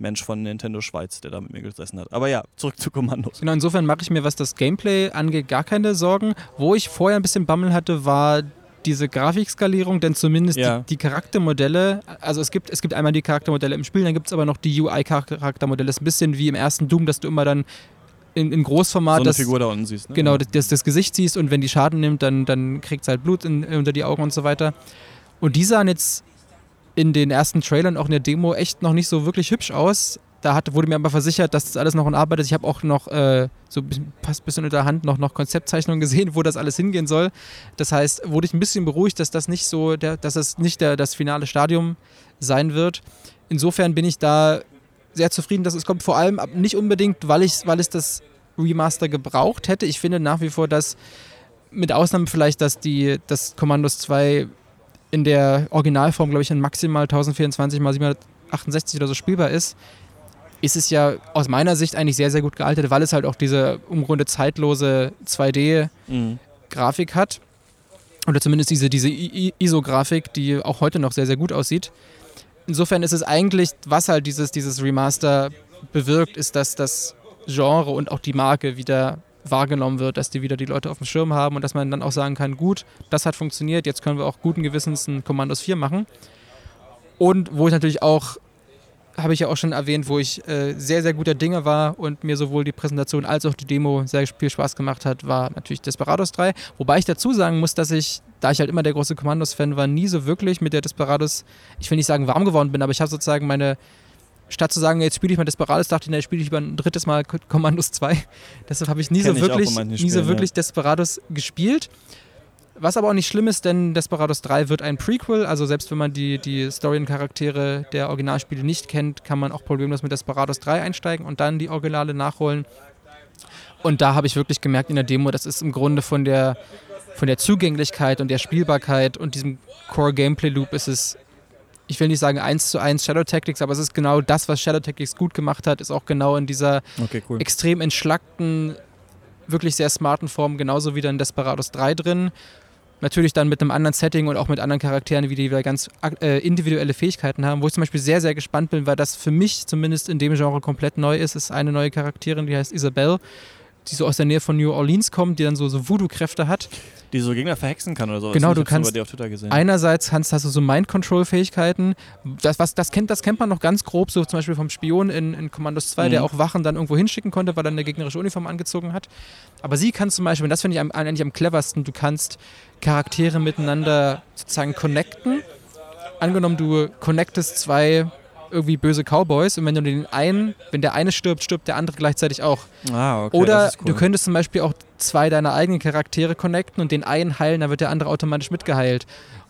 Speaker 1: Mensch von Nintendo Schweiz, der da mit mir gesessen hat. Aber ja, zurück zu Kommandos.
Speaker 2: Genau, insofern mache ich mir, was das Gameplay angeht, gar keine Sorgen. Wo ich vorher ein bisschen Bammel hatte, war diese Grafikskalierung, denn zumindest ja. die, die, Charaktermodelle, also es gibt, es gibt einmal die Charaktermodelle im Spiel, dann gibt es aber noch die UI-Charaktermodelle. Das ist ein bisschen wie im ersten Doom, dass du immer dann in, in Großformat
Speaker 1: so
Speaker 2: das,
Speaker 1: Figur da unten siehst.
Speaker 2: Ne? Genau, das, das Gesicht siehst und wenn die Schaden nimmt, dann, dann kriegt es halt Blut in, unter die Augen und so weiter. Und die sahen jetzt in den ersten Trailern, auch in der Demo, echt noch nicht so wirklich hübsch aus. Da hat, wurde mir aber versichert, dass das alles noch in Arbeit ist. Ich habe auch noch äh, so ein bisschen unter der Hand noch, noch Konzeptzeichnungen gesehen, wo das alles hingehen soll. Das heißt, wurde ich ein bisschen beruhigt, dass das nicht so, der, dass das nicht der, das finale Stadium sein wird. Insofern bin ich da sehr zufrieden, dass es kommt. Vor allem nicht unbedingt, weil, ich, weil es das Remaster gebraucht hätte. Ich finde nach wie vor, dass mit Ausnahme vielleicht, dass die das Commandos 2 in der Originalform, glaube ich, in maximal 1024 x 768 oder so spielbar ist, ist es ja aus meiner Sicht eigentlich sehr, sehr gut gealtert, weil es halt auch diese im Grunde zeitlose 2D-Grafik mhm. hat. Oder zumindest diese, diese ISO-Grafik, die auch heute noch sehr, sehr gut aussieht. Insofern ist es eigentlich, was halt dieses, dieses Remaster bewirkt, ist, dass das Genre und auch die Marke wieder wahrgenommen wird, dass die wieder die Leute auf dem Schirm haben und dass man dann auch sagen kann, gut, das hat funktioniert, jetzt können wir auch guten Gewissens ein Commandos 4 machen. Und wo ich natürlich auch, habe ich ja auch schon erwähnt, wo ich äh, sehr, sehr guter Dinge war und mir sowohl die Präsentation als auch die Demo sehr viel Spaß gemacht hat, war natürlich Desperados 3. Wobei ich dazu sagen muss, dass ich, da ich halt immer der große Commandos-Fan war, nie so wirklich mit der Desperados, ich will nicht sagen warm geworden bin, aber ich habe sozusagen meine statt zu sagen, jetzt spiele ich mal Desperados, dachte ich, na, jetzt spiele ich lieber ein drittes Mal Commandos 2. Deshalb habe ich nie Kenn so wirklich, nie so wirklich. Desperados gespielt. Was aber auch nicht schlimm ist, denn Desperados 3 wird ein Prequel, also selbst wenn man die, die Story und Charaktere der Originalspiele nicht kennt, kann man auch problemlos mit Desperados 3 einsteigen und dann die Originale nachholen. Und da habe ich wirklich gemerkt in der Demo, das ist im Grunde von der, von der Zugänglichkeit und der Spielbarkeit und diesem Core-Gameplay-Loop ist es ich will nicht sagen eins zu eins Shadow Tactics, aber es ist genau das, was Shadow Tactics gut gemacht hat, ist auch genau in dieser
Speaker 1: okay, cool.
Speaker 2: extrem entschlackten, wirklich sehr smarten Form genauso wie in Desperados 3 drin. Natürlich dann mit einem anderen Setting und auch mit anderen Charakteren, wie die wieder ganz äh, individuelle Fähigkeiten haben. Wo ich zum Beispiel sehr, sehr gespannt bin, weil das für mich zumindest in dem Genre komplett neu ist, ist eine neue Charakterin, die heißt Isabelle die so aus der Nähe von New Orleans kommt, die dann so, so Voodoo-Kräfte hat.
Speaker 1: Die so Gegner verhexen kann oder so.
Speaker 2: Genau, du kannst. Einerseits kannst, hast du so Mind-Control-Fähigkeiten. Das, das, kennt, das kennt man noch ganz grob, so zum Beispiel vom Spion in, in Commandos 2, mhm. der auch Wachen dann irgendwo hinschicken konnte, weil er eine gegnerische Uniform angezogen hat. Aber sie kann zum Beispiel, und das finde ich am, eigentlich am cleversten, du kannst Charaktere miteinander sozusagen connecten. Angenommen, du connectest zwei irgendwie böse Cowboys und wenn du den einen, wenn der eine stirbt, stirbt der andere gleichzeitig auch.
Speaker 1: Ah, okay,
Speaker 2: Oder cool. du könntest zum Beispiel auch zwei deiner eigenen Charaktere connecten und den einen heilen, dann wird der andere automatisch mitgeheilt.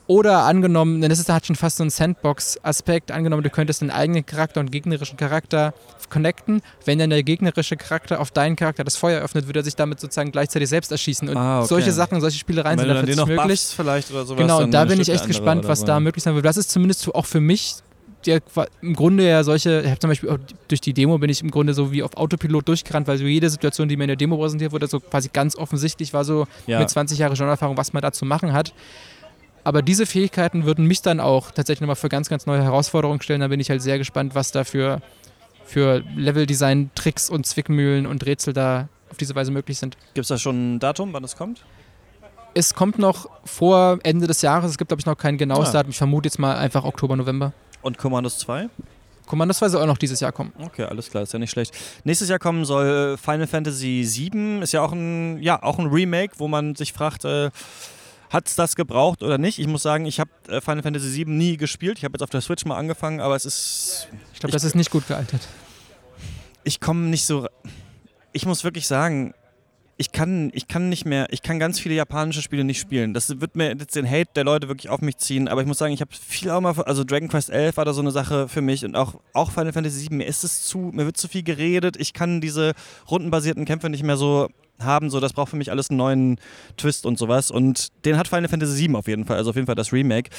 Speaker 2: Oder angenommen, denn das ist, hat schon fast so einen Sandbox-Aspekt, angenommen, du könntest einen eigenen Charakter und einen gegnerischen Charakter connecten. Wenn dann der gegnerische Charakter auf deinen Charakter das Feuer öffnet, würde er sich damit sozusagen gleichzeitig selbst erschießen. Und
Speaker 1: ah, okay.
Speaker 2: solche Sachen, solche Spielereien sind dafür möglich.
Speaker 1: vielleicht oder sowas.
Speaker 2: Genau, und da bin ich echt gespannt, was da möglich sein wird. Das ist zumindest auch für mich der im Grunde ja solche, ich habe zum Beispiel durch die Demo bin ich im Grunde so wie auf Autopilot durchgerannt, weil so jede Situation, die mir in der Demo präsentiert wurde, so quasi ganz offensichtlich war so ja. mit 20 Jahren Genreerfahrung, was man da zu machen hat. Aber diese Fähigkeiten würden mich dann auch tatsächlich nochmal für ganz, ganz neue Herausforderungen stellen. Da bin ich halt sehr gespannt, was da für, für Leveldesign, Tricks und Zwickmühlen und Rätsel da auf diese Weise möglich sind.
Speaker 1: Gibt es da schon ein Datum, wann es kommt?
Speaker 2: Es kommt noch vor Ende des Jahres. Es gibt, glaube ich, noch kein genaues ah. Datum. Ich vermute jetzt mal einfach Oktober, November.
Speaker 1: Und Commandos 2?
Speaker 2: Commandos 2 soll auch noch dieses Jahr kommen.
Speaker 1: Okay, alles klar, ist ja nicht schlecht. Nächstes Jahr kommen soll Final Fantasy VII. Ist ja auch ein, ja, auch ein Remake, wo man sich fragt, äh, hat es das gebraucht oder nicht? Ich muss sagen, ich habe äh, Final Fantasy VII nie gespielt. Ich habe jetzt auf der Switch mal angefangen, aber es ist.
Speaker 2: Ich glaube, das ist nicht gut gealtert.
Speaker 1: Ich komme nicht so. Ich muss wirklich sagen, ich kann, ich kann nicht mehr, ich kann ganz viele japanische Spiele nicht spielen. Das wird mir jetzt den Hate der Leute wirklich auf mich ziehen, aber ich muss sagen, ich habe viel auch mal, also Dragon Quest 11 war da so eine Sache für mich und auch, auch Final Fantasy 7, mir ist es zu, mir wird zu viel geredet, ich kann diese rundenbasierten Kämpfe nicht mehr so haben, so das braucht für mich alles einen neuen Twist und sowas und den hat Final Fantasy 7 auf jeden Fall, also auf jeden Fall das Remake.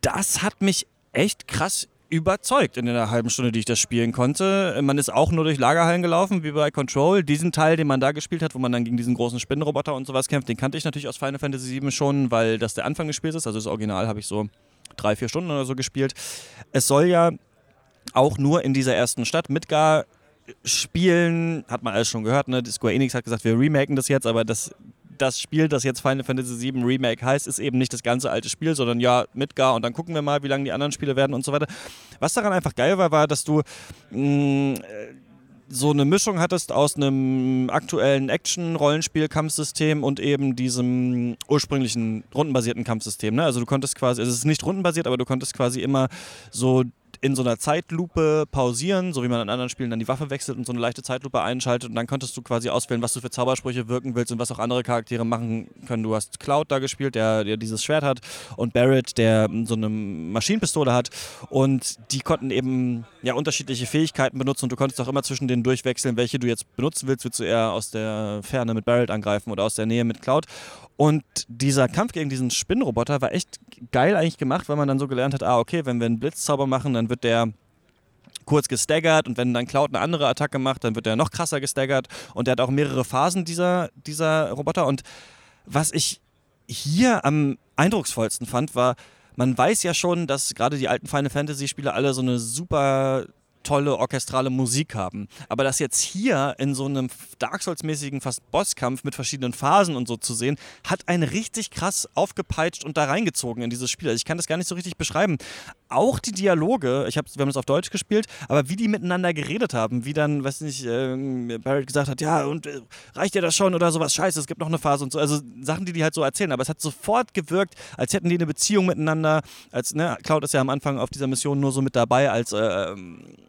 Speaker 1: Das hat mich echt krass überzeugt in der halben Stunde, die ich das spielen konnte. Man ist auch nur durch Lagerhallen gelaufen, wie bei Control. Diesen Teil, den man da gespielt hat, wo man dann gegen diesen großen Spinnenroboter und sowas kämpft, den kannte ich natürlich aus Final Fantasy VII schon, weil das der Anfang des Spiels ist. Also das Original habe ich so drei, vier Stunden oder so gespielt. Es soll ja auch nur in dieser ersten Stadt Midgar spielen, hat man alles schon gehört, ne? Square Enix hat gesagt, wir remaken das jetzt, aber das das Spiel, das jetzt Final Fantasy VII Remake heißt, ist eben nicht das ganze alte Spiel, sondern ja, mit Gar und dann gucken wir mal, wie lange die anderen Spiele werden und so weiter. Was daran einfach geil war, war, dass du mh, mm, so eine Mischung hattest aus einem aktuellen Action-Rollenspiel-Kampfsystem und eben diesem ursprünglichen rundenbasierten Kampfsystem. Ne? Also du konntest quasi, also es ist nicht rundenbasiert, aber du konntest quasi immer so in so einer Zeitlupe pausieren, so wie man in anderen Spielen dann die Waffe wechselt und so eine leichte Zeitlupe einschaltet und dann konntest du quasi auswählen, was du für Zaubersprüche wirken willst und was auch andere Charaktere machen können. Du hast Cloud da gespielt, der, der dieses Schwert hat und Barrett, der so eine Maschinenpistole hat und die konnten eben ja unterschiedliche Fähigkeiten benutzen und du konntest auch immer zwischen denen durchwechseln, welche du jetzt benutzen willst. Willst du eher aus der Ferne mit Barrett angreifen oder aus der Nähe mit Cloud? Und dieser Kampf gegen diesen Spinnenroboter war echt geil eigentlich gemacht, weil man dann so gelernt hat, ah, okay, wenn wir einen Blitzzauber machen, dann wird der kurz gestaggert und wenn dann Cloud eine andere Attacke macht, dann wird er noch krasser gestaggert und der hat auch mehrere Phasen, dieser, dieser Roboter. Und was ich hier am eindrucksvollsten fand, war, man weiß ja schon, dass gerade die alten Final Fantasy Spiele alle so eine super tolle orchestrale Musik haben. Aber das jetzt hier in so einem Dark Souls-mäßigen fast Bosskampf mit verschiedenen Phasen und so zu sehen, hat einen richtig krass aufgepeitscht und da reingezogen in dieses Spiel. Also ich kann das gar nicht so richtig beschreiben. Auch die Dialoge, ich hab, wir haben es auf Deutsch gespielt, aber wie die miteinander geredet haben, wie dann, weiß nicht, äh, Barrett gesagt hat, ja, und äh, reicht dir das schon oder sowas, scheiße, es gibt noch eine Phase und so. Also Sachen, die die halt so erzählen. Aber es hat sofort gewirkt, als hätten die eine Beziehung miteinander. Als, ne, Cloud ist ja am Anfang auf dieser Mission nur so mit dabei als äh,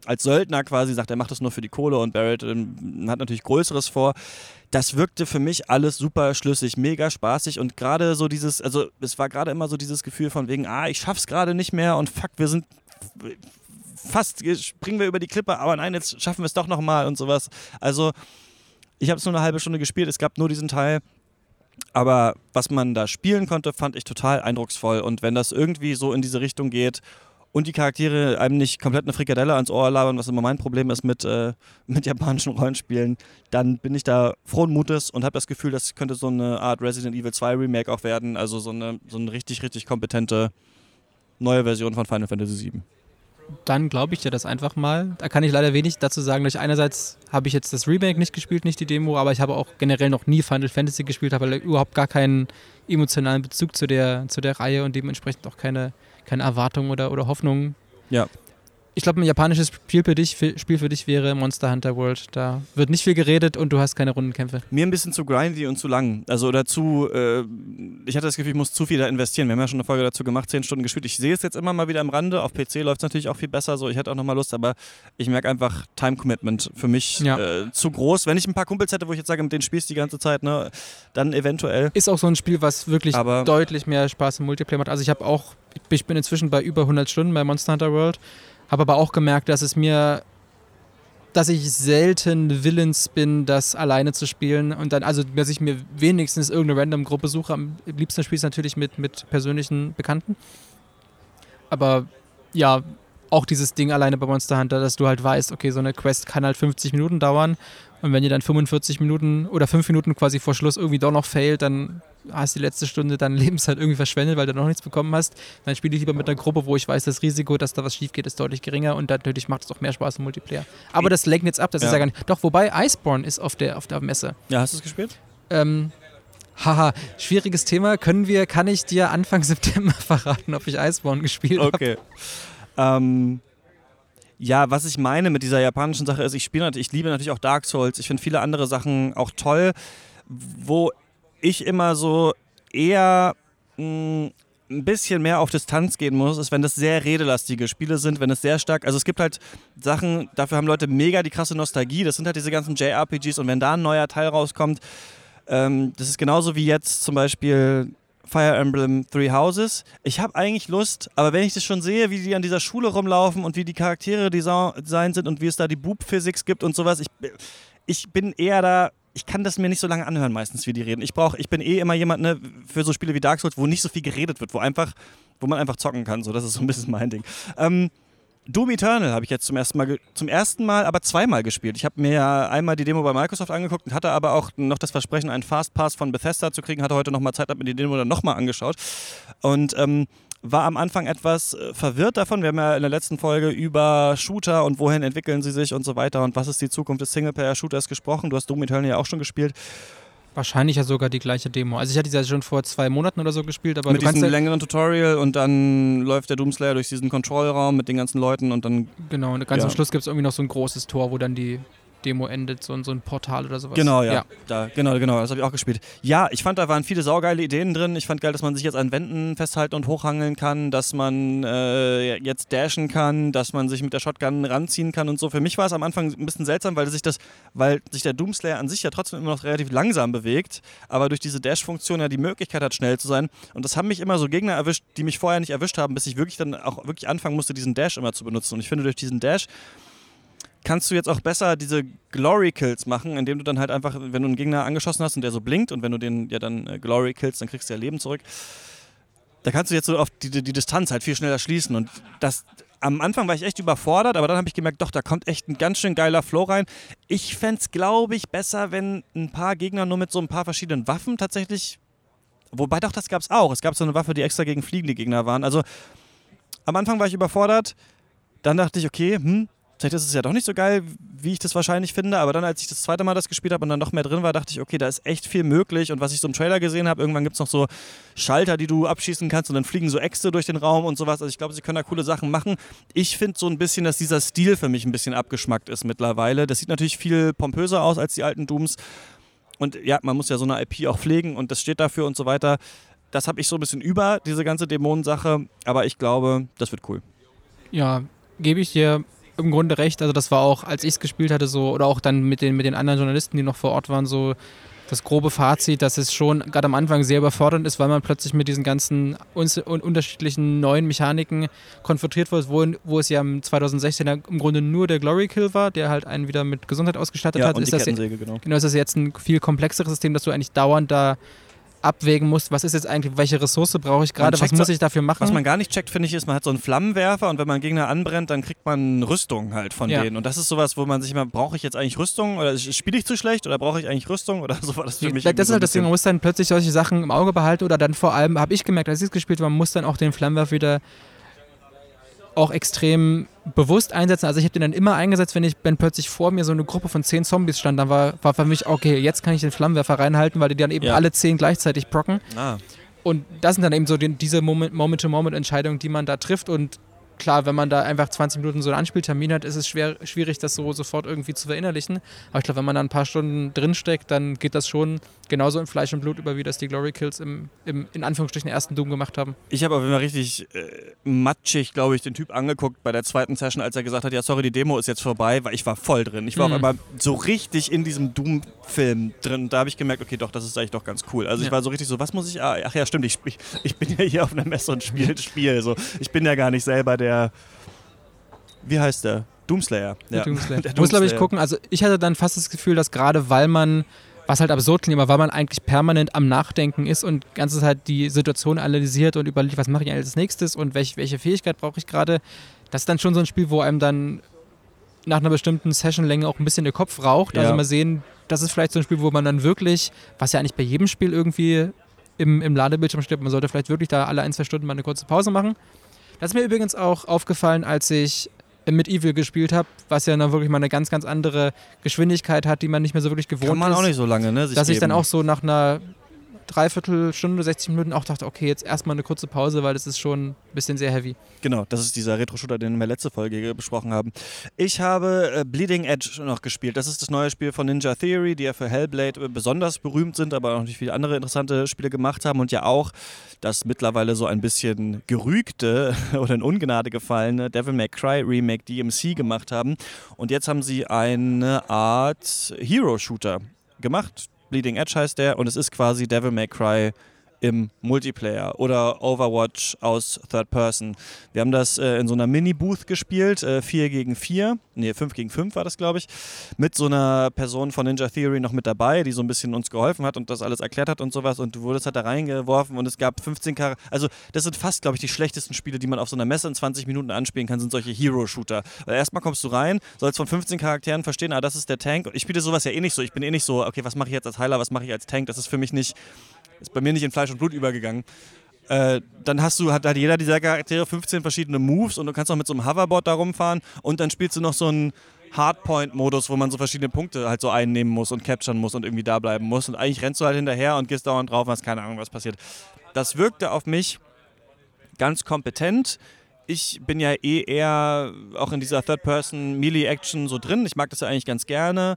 Speaker 1: als Söldner quasi sagt, er macht das nur für die Kohle und Barrett ähm, hat natürlich Größeres vor. Das wirkte für mich alles super schlüssig, mega spaßig und gerade so dieses, also es war gerade immer so dieses Gefühl von wegen, ah, ich schaff's gerade nicht mehr und fuck, wir sind fast, springen wir über die Klippe, aber nein, jetzt schaffen wir es doch nochmal und sowas. Also ich habe es nur eine halbe Stunde gespielt, es gab nur diesen Teil. Aber was man da spielen konnte, fand ich total eindrucksvoll. Und wenn das irgendwie so in diese Richtung geht und die Charaktere einem nicht komplett eine Frikadelle ans Ohr labern, was immer mein Problem ist mit, äh, mit japanischen Rollenspielen, dann bin ich da frohen Mutes und habe das Gefühl, das könnte so eine Art Resident Evil 2 Remake auch werden. Also so eine, so eine richtig, richtig kompetente neue Version von Final Fantasy VII.
Speaker 2: Dann glaube ich dir das einfach mal. Da kann ich leider wenig dazu sagen. Durch einerseits habe ich jetzt das Remake nicht gespielt, nicht die Demo, aber ich habe auch generell noch nie Final Fantasy gespielt, habe überhaupt gar keinen emotionalen Bezug zu der, zu der Reihe und dementsprechend auch keine keine Erwartungen oder, oder Hoffnungen.
Speaker 1: Ja
Speaker 2: ich glaube, ein japanisches Spiel für, dich, für, Spiel für dich wäre Monster Hunter World. Da wird nicht viel geredet und du hast keine Rundenkämpfe.
Speaker 1: Mir ein bisschen zu grindy und zu lang. Also oder zu, äh, ich hatte das Gefühl, ich muss zu viel da investieren. Wir haben ja schon eine Folge dazu gemacht, zehn Stunden gespielt. Ich sehe es jetzt immer mal wieder am Rande. Auf PC läuft es natürlich auch viel besser. So, ich hätte auch nochmal Lust, aber ich merke einfach Time Commitment für mich ja. äh, zu groß. Wenn ich ein paar Kumpels hätte, wo ich jetzt sage, mit denen spielst du die ganze Zeit, ne, dann eventuell.
Speaker 2: Ist auch so ein Spiel, was wirklich aber deutlich mehr Spaß im Multiplayer macht. Also ich habe auch, ich bin inzwischen bei über 100 Stunden bei Monster Hunter World. Habe aber auch gemerkt, dass es mir, dass ich selten willens bin, das alleine zu spielen und dann, also dass ich mir wenigstens irgendeine Random-Gruppe suche. Am liebsten spiele ich es natürlich mit, mit persönlichen Bekannten. Aber ja, auch dieses Ding alleine bei Monster Hunter, dass du halt weißt, okay, so eine Quest kann halt 50 Minuten dauern und wenn ihr dann 45 Minuten oder 5 Minuten quasi vor Schluss irgendwie doch noch failt, dann hast du die letzte Stunde dein Lebens halt irgendwie verschwendet, weil du noch nichts bekommen hast. Dann spiele ich lieber mit einer Gruppe, wo ich weiß, das Risiko, dass da was schief geht, ist deutlich geringer und natürlich macht es auch mehr Spaß im Multiplayer. Aber das lenkt jetzt ab, das
Speaker 1: Ja.
Speaker 2: ist ja gar nicht. Doch, wobei Iceborne ist auf der, auf der Messe.
Speaker 1: Ja, hast du es gespielt?
Speaker 2: Ähm, haha, schwieriges Thema. Können wir, kann ich dir Anfang September verraten, ob ich Iceborne gespielt habe?
Speaker 1: Okay. Ähm, ja, was ich meine mit dieser japanischen Sache ist, ich spiele natürlich, ich liebe natürlich auch Dark Souls. Ich finde viele andere Sachen auch toll, wo ich immer so eher mh, ein bisschen mehr auf Distanz gehen muss, ist, wenn das sehr redelastige Spiele sind, wenn es sehr stark, also es gibt halt Sachen, dafür haben Leute mega die krasse Nostalgie, das sind halt diese ganzen JRPGs und wenn da ein neuer Teil rauskommt, ähm, das ist genauso wie jetzt zum Beispiel Fire Emblem Three Houses. Ich habe eigentlich Lust, aber wenn ich das schon sehe, wie die an dieser Schule rumlaufen und wie die Charaktere desi- designt sind und wie es da die Boob-Physics gibt und sowas, ich, ich bin eher da, ich kann das mir nicht so lange anhören meistens, wie die reden. Ich brauche, ich bin eh immer jemand ne, für so Spiele wie Dark Souls, wo nicht so viel geredet wird, wo einfach, wo man einfach zocken kann. So, das ist so ein bisschen mein Ding. Ähm, Doom Eternal habe ich jetzt zum ersten Mal, zum ersten Mal, aber zweimal gespielt. Ich habe mir ja einmal die Demo bei Microsoft angeguckt und hatte aber auch noch das Versprechen, einen Fastpass von Bethesda zu kriegen. Hatte heute noch mal Zeit, habe mir die Demo dann nochmal angeschaut und ähm, war am Anfang etwas äh, verwirrt davon. Wir haben ja in der letzten Folge über Shooter und wohin entwickeln sie sich und so weiter und was ist die Zukunft des Singleplayer-Shooters gesprochen. Du hast Doom Eternal ja auch schon gespielt.
Speaker 2: Wahrscheinlich ja sogar die gleiche Demo. Also ich hatte die ja schon vor zwei Monaten oder so gespielt, aber
Speaker 1: mit diesem
Speaker 2: ja,
Speaker 1: längeren Tutorial und dann läuft der Doomslayer durch diesen Kontrollraum mit den ganzen Leuten und dann
Speaker 2: genau, und ganz
Speaker 1: Ja.
Speaker 2: am Schluss gibt es irgendwie noch so ein großes Tor, wo dann die Demo endet, so, ein- so ein Portal oder sowas.
Speaker 1: Genau, ja. Da, genau, genau, das habe ich auch gespielt. Ja, ich fand, da waren viele saugeile Ideen drin. Ich fand geil, dass man sich jetzt an Wänden festhalten und hochhangeln kann, dass man äh, jetzt dashen kann, dass man sich mit der Shotgun ranziehen kann und so. Für mich war es am Anfang ein bisschen seltsam, weil sich das, weil sich der Doomslayer an sich ja trotzdem immer noch relativ langsam bewegt, aber durch diese Dash-Funktion ja die Möglichkeit hat, schnell zu sein. Und das haben mich immer so Gegner erwischt, die mich vorher nicht erwischt haben, bis ich wirklich dann auch wirklich anfangen musste, diesen Dash immer zu benutzen. Und ich finde, durch diesen Dash kannst du jetzt auch besser diese Glory Kills machen, indem du dann halt einfach, wenn du einen Gegner angeschossen hast und der so blinkt und wenn du den ja dann äh, Glory Kills, dann kriegst du ja Leben zurück. Da kannst du jetzt so auf die, die, Distanz halt viel schneller schließen und das am Anfang war ich echt überfordert, aber dann habe ich gemerkt, doch, da kommt echt ein ganz schön geiler Flow rein. Ich fände es, glaube ich, besser, wenn ein paar Gegner nur mit so ein paar verschiedenen Waffen tatsächlich. Wobei doch, das gab es auch. Es gab so eine Waffe, die extra gegen fliegende Gegner waren. Also am Anfang war ich überfordert. Dann dachte ich, okay, hm, vielleicht ist es ja doch nicht so geil, wie ich das wahrscheinlich finde. Aber dann, als ich das zweite Mal das gespielt habe und dann noch mehr drin war, dachte ich, okay, da ist echt viel möglich. Und was ich so im Trailer gesehen habe, irgendwann gibt es noch so Schalter, die du abschießen kannst und dann fliegen so Äxte durch den Raum und sowas. Also ich glaube, sie können da coole Sachen machen. Ich finde so ein bisschen, dass dieser Stil für mich ein bisschen abgeschmackt ist mittlerweile. Das sieht natürlich viel pompöser aus als die alten Dooms. Und ja, man muss ja so eine IP auch pflegen und das steht dafür und so weiter. Das habe ich so ein bisschen über, diese ganze Dämonensache. Aber ich glaube, das wird cool.
Speaker 2: Ja, gebe ich dir im Grunde recht. Also das war auch, als ich es gespielt hatte, so, oder auch dann mit den, mit den anderen Journalisten, die noch vor Ort waren, so das grobe Fazit, dass es schon gerade am Anfang sehr überfordernd ist, weil man plötzlich mit diesen ganzen unterschiedlichen neuen Mechaniken konfrontiert wird, wo, wo es ja im 2016 ja im Grunde nur der Glory Kill war, der halt einen wieder mit Gesundheit ausgestattet
Speaker 1: Ja,
Speaker 2: hat.
Speaker 1: und
Speaker 2: ist
Speaker 1: die
Speaker 2: das
Speaker 1: genau.
Speaker 2: Genau, ist das jetzt ein viel komplexeres System, dass du eigentlich dauernd da abwägen musst, was ist jetzt eigentlich, welche Ressource brauche ich gerade, was muss ich dafür machen?
Speaker 1: Was man gar nicht checkt, finde ich, ist, man hat so einen Flammenwerfer und wenn man Gegner anbrennt, dann kriegt man Rüstung halt von
Speaker 2: Ja.
Speaker 1: denen. Und das ist sowas, wo man sich immer, brauche ich jetzt eigentlich Rüstung oder spiele ich zu schlecht oder brauche ich eigentlich Rüstung oder so war das für mich.
Speaker 2: das ist
Speaker 1: so
Speaker 2: halt das Ding, man muss dann plötzlich solche Sachen im Auge behalten oder dann vor allem, habe ich gemerkt, als ich es gespielt habe, man muss dann auch den Flammenwerfer wieder auch extrem bewusst einsetzen. Also ich habe den dann immer eingesetzt, wenn ich wenn plötzlich vor mir so eine Gruppe von zehn Zombies stand, dann war, war für mich, okay, jetzt kann ich den Flammenwerfer reinhalten, weil die dann eben
Speaker 1: Ja.
Speaker 2: alle zehn gleichzeitig procken.
Speaker 1: Ah,
Speaker 2: Und das sind dann eben so die, diese Moment- Moment-to-Moment-Entscheidungen, die man da trifft. Und klar, wenn man da einfach 20 Minuten so einen Anspieltermin hat, ist es schwer, schwierig, das so sofort irgendwie zu verinnerlichen. Aber ich glaube, wenn man da ein paar Stunden drinsteckt, dann geht das schon genauso in Fleisch und Blut über, wie das die Glory Kills im, im in Anführungsstrichen ersten Doom gemacht haben.
Speaker 1: Ich habe auf jeden Fall richtig äh, matschig, glaube ich, den Typ angeguckt bei der zweiten Session, als er gesagt hat, ja, sorry, die Demo ist jetzt vorbei, weil ich war voll drin. Ich war
Speaker 2: Mhm.
Speaker 1: auf einmal so richtig in diesem Doom-Film drin. Da habe ich gemerkt, okay, doch, das ist eigentlich doch ganz cool. Also ich
Speaker 2: Ja.
Speaker 1: war so richtig so, was muss ich, ah, ach ja, stimmt, ich, ich, ich bin ja hier auf einer Messe und spiele das Spiel. So. Ich bin ja gar nicht selber der, wie heißt der? Doomslayer.
Speaker 2: Der
Speaker 1: Ja.
Speaker 2: Doomslayer.
Speaker 1: Der
Speaker 2: Muss, glaube ich, gucken. Also ich hatte dann fast das Gefühl, dass gerade weil man Was halt absurd klingt, aber weil man eigentlich permanent am Nachdenken ist und die ganze Zeit die Situation analysiert und überlegt, was mache ich als nächstes und welche, welche Fähigkeit brauche ich gerade. Das ist dann schon so ein Spiel, wo einem dann nach einer bestimmten Sessionlänge auch ein bisschen der Kopf raucht. Also
Speaker 1: Ja.
Speaker 2: mal sehen, das ist vielleicht so ein Spiel, wo man dann wirklich, was ja eigentlich bei jedem Spiel irgendwie im, im Ladebildschirm steht, man sollte vielleicht wirklich da alle ein, zwei Stunden mal eine kurze Pause machen. Das ist mir übrigens auch aufgefallen, als ich mit Evil gespielt habe, was ja dann wirklich mal eine ganz, ganz andere Geschwindigkeit hat, die man nicht mehr so wirklich gewohnt
Speaker 1: Kann man
Speaker 2: ist.
Speaker 1: auch nicht so lange, ne?
Speaker 2: Dass ich dann
Speaker 1: geben.
Speaker 2: auch so nach einer Dreiviertelstunde, 60 Minuten auch dachte, okay, jetzt erstmal eine kurze Pause, weil das ist schon ein bisschen sehr heavy.
Speaker 1: Genau, das ist dieser Retro-Shooter, den wir letzte Folge besprochen haben. Ich habe äh, Bleeding Edge noch gespielt. Das ist das neue Spiel von Ninja Theory, die ja für Hellblade äh, besonders berühmt sind, aber auch nicht viele andere interessante Spiele gemacht haben und ja auch das mittlerweile so ein bisschen gerügte oder in Ungnade gefallene Devil May Cry Remake DMC gemacht haben. Und jetzt haben sie eine Art Hero-Shooter gemacht. Bleeding Edge heißt der und es ist quasi Devil May Cry im Multiplayer oder Overwatch aus Third Person. Wir haben das äh, in so einer Mini-Booth gespielt, äh, 4 gegen 4, nee, 5 gegen 5 war das, glaube ich, mit so einer Person von Ninja Theory noch mit dabei, die so ein bisschen uns geholfen hat und das alles erklärt hat und sowas. Und du wurdest halt da reingeworfen und es gab 15 Charaktere, also das sind fast, glaube ich, die schlechtesten Spiele, die man auf so einer Messe in 20 Minuten anspielen kann, sind solche Hero-Shooter. Weil erstmal kommst du rein, sollst von 15 Charakteren verstehen, ah, das ist der Tank. Und ich spiele sowas ja eh nicht so, ich bin eh nicht so, okay, was mache ich jetzt als Heiler, was mache ich als Tank, das ist für mich nicht, ist bei mir nicht in Fleisch und Blut übergegangen. Äh, dann hast du, hat, hat jeder dieser Charaktere 15 verschiedene Moves und du kannst auch mit so einem Hoverboard da rumfahren und dann spielst du noch so einen Hardpoint-Modus, wo man so verschiedene Punkte halt so einnehmen muss und capturen muss und irgendwie da bleiben muss. Und eigentlich rennst du halt hinterher und gehst dauernd drauf und hast keine Ahnung, was passiert. Das wirkte auf mich ganz kompetent. Ich bin ja eh eher auch in dieser Third-Person-Melee-Action so drin. Ich mag das ja eigentlich ganz gerne.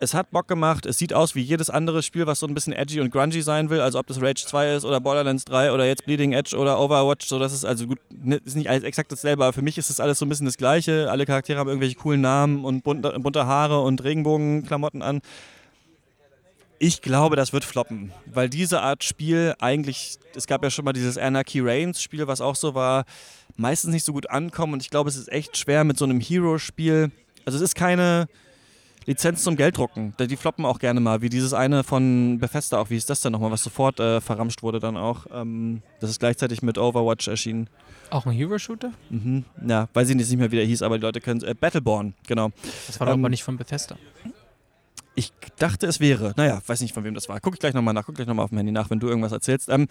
Speaker 1: Es hat Bock gemacht. Es sieht aus wie jedes andere Spiel, was so ein bisschen edgy und grungy sein will. Also ob das Rage 2 ist oder Borderlands 3 oder jetzt Bleeding Edge oder Overwatch. So, das ist also gut, ne, ist nicht alles exakt dasselbe, aber für mich ist das alles so ein bisschen das Gleiche. Alle Charaktere haben irgendwelche coolen Namen und bunte, bunte Haare und Regenbogenklamotten an. Ich glaube, das wird floppen, weil diese Art Spiel eigentlich, es gab ja schon mal dieses Anarchy Reigns Spiel, was auch so war, meistens nicht so gut ankommen und ich glaube, es ist echt schwer mit so einem Hero-Spiel. Also es ist keine Lizenz zum Gelddrucken. Die floppen auch gerne mal, wie dieses eine von Bethesda auch. Wie ist das denn nochmal, was sofort äh, verramscht wurde dann auch? Ähm, das ist gleichzeitig mit Overwatch erschienen.
Speaker 2: Auch ein Hero-Shooter?
Speaker 1: Mhm. Ja, weiß ich nicht mehr, wie der hieß, aber die Leute können es. Äh, Battleborn, genau.
Speaker 2: Das war doch
Speaker 1: Ähm,
Speaker 2: aber nicht von Bethesda.
Speaker 1: Ich dachte, es wäre. Naja, weiß nicht, von wem das war. Guck ich gleich nochmal nach. Guck gleich nochmal auf dem Handy nach, wenn du irgendwas erzählst. Ähm,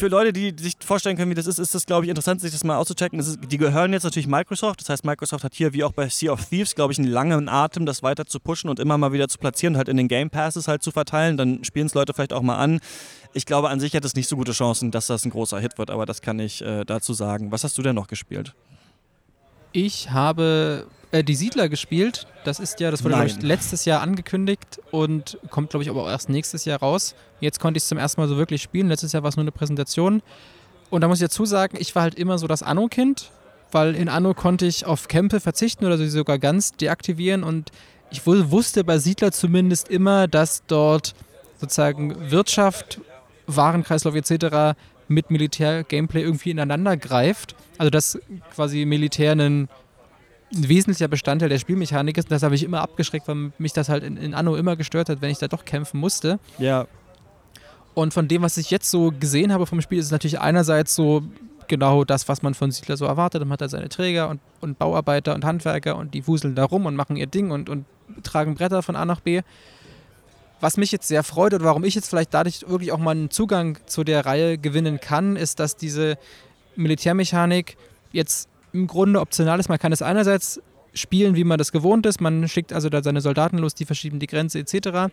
Speaker 1: für Leute, die sich vorstellen können, wie das ist, ist das, glaube ich, interessant, sich das mal auszuchecken. Das ist, die gehören jetzt natürlich Microsoft. Das heißt, Microsoft hat hier, wie auch bei Sea of Thieves, glaube ich, einen langen Atem, das weiter zu pushen und immer mal wieder zu platzieren, halt in den Game Passes halt zu verteilen. Dann spielen es Leute vielleicht auch mal an. Ich glaube, an sich hat es nicht so gute Chancen, dass das ein großer Hit wird, aber das kann ich äh, dazu sagen. Was hast du denn noch gespielt?
Speaker 2: Ich habe äh, die Siedler gespielt. Das ist ja, das wurde ich, letztes Jahr angekündigt und kommt, glaube ich, aber auch erst nächstes Jahr raus. Jetzt konnte ich es zum ersten Mal so wirklich spielen. Letztes Jahr war es nur eine Präsentation. Und da muss ich dazu sagen, ich war halt immer so das Anno-Kind, weil in Anno konnte ich auf Kämpfe verzichten oder sie sogar ganz deaktivieren und ich wu- wusste bei Siedler zumindest immer, dass dort sozusagen Wirtschaft, Warenkreislauf etc. mit Militär-Gameplay irgendwie ineinander greift. Also dass quasi Militär ein, ein wesentlicher Bestandteil der Spielmechanik ist. Und das habe ich immer abgeschreckt, weil mich das halt in, in Anno immer gestört hat, wenn ich da doch kämpfen musste.
Speaker 1: Ja,
Speaker 2: Und von dem, was ich jetzt so gesehen habe vom Spiel, ist es natürlich einerseits so genau das, was man von Siedler so erwartet. Man hat da seine Träger und, und Bauarbeiter und Handwerker und die wuseln da rum und machen ihr Ding und, und tragen Bretter von A nach B. Was mich jetzt sehr freut und warum ich jetzt vielleicht dadurch wirklich auch mal einen Zugang zu der Reihe gewinnen kann, ist, dass diese Militärmechanik jetzt im Grunde optional ist. Man kann es einerseits spielen, wie man das gewohnt ist. Man schickt also da seine Soldaten los, die verschieben die Grenze etc.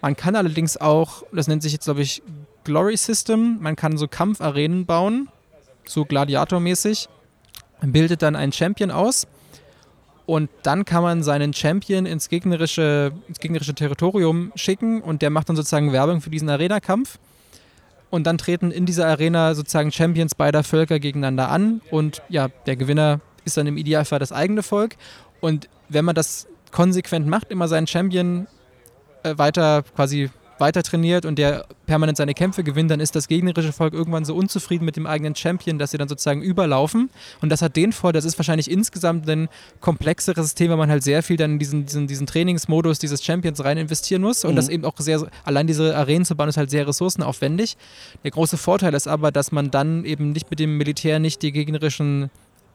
Speaker 2: Man kann allerdings auch, das nennt sich jetzt glaube ich Glory System, man kann so Kampfarenen bauen, so Gladiatormäßig, bildet dann einen Champion aus und dann kann man seinen Champion ins gegnerische, ins gegnerische Territorium schicken und der macht dann sozusagen Werbung für diesen Arena-Kampf. Und dann treten in dieser Arena sozusagen Champions beider Völker gegeneinander an und ja, der Gewinner ist dann im Idealfall das eigene Volk. Und wenn man das konsequent macht, immer seinen Champion äh, weiter quasi weiter trainiert und der permanent seine Kämpfe gewinnt, dann ist das gegnerische Volk irgendwann so unzufrieden mit dem eigenen Champion, dass sie dann sozusagen überlaufen. Und das hat den Vorteil, das ist wahrscheinlich insgesamt ein komplexeres System, weil man halt sehr viel dann in diesen, diesen, diesen Trainingsmodus dieses Champions rein investieren muss. Und mhm. das eben auch sehr, allein diese Arenen zu bauen, ist halt sehr ressourcenaufwendig. Der große Vorteil ist aber, dass man dann eben nicht mit dem Militär nicht die gegnerischen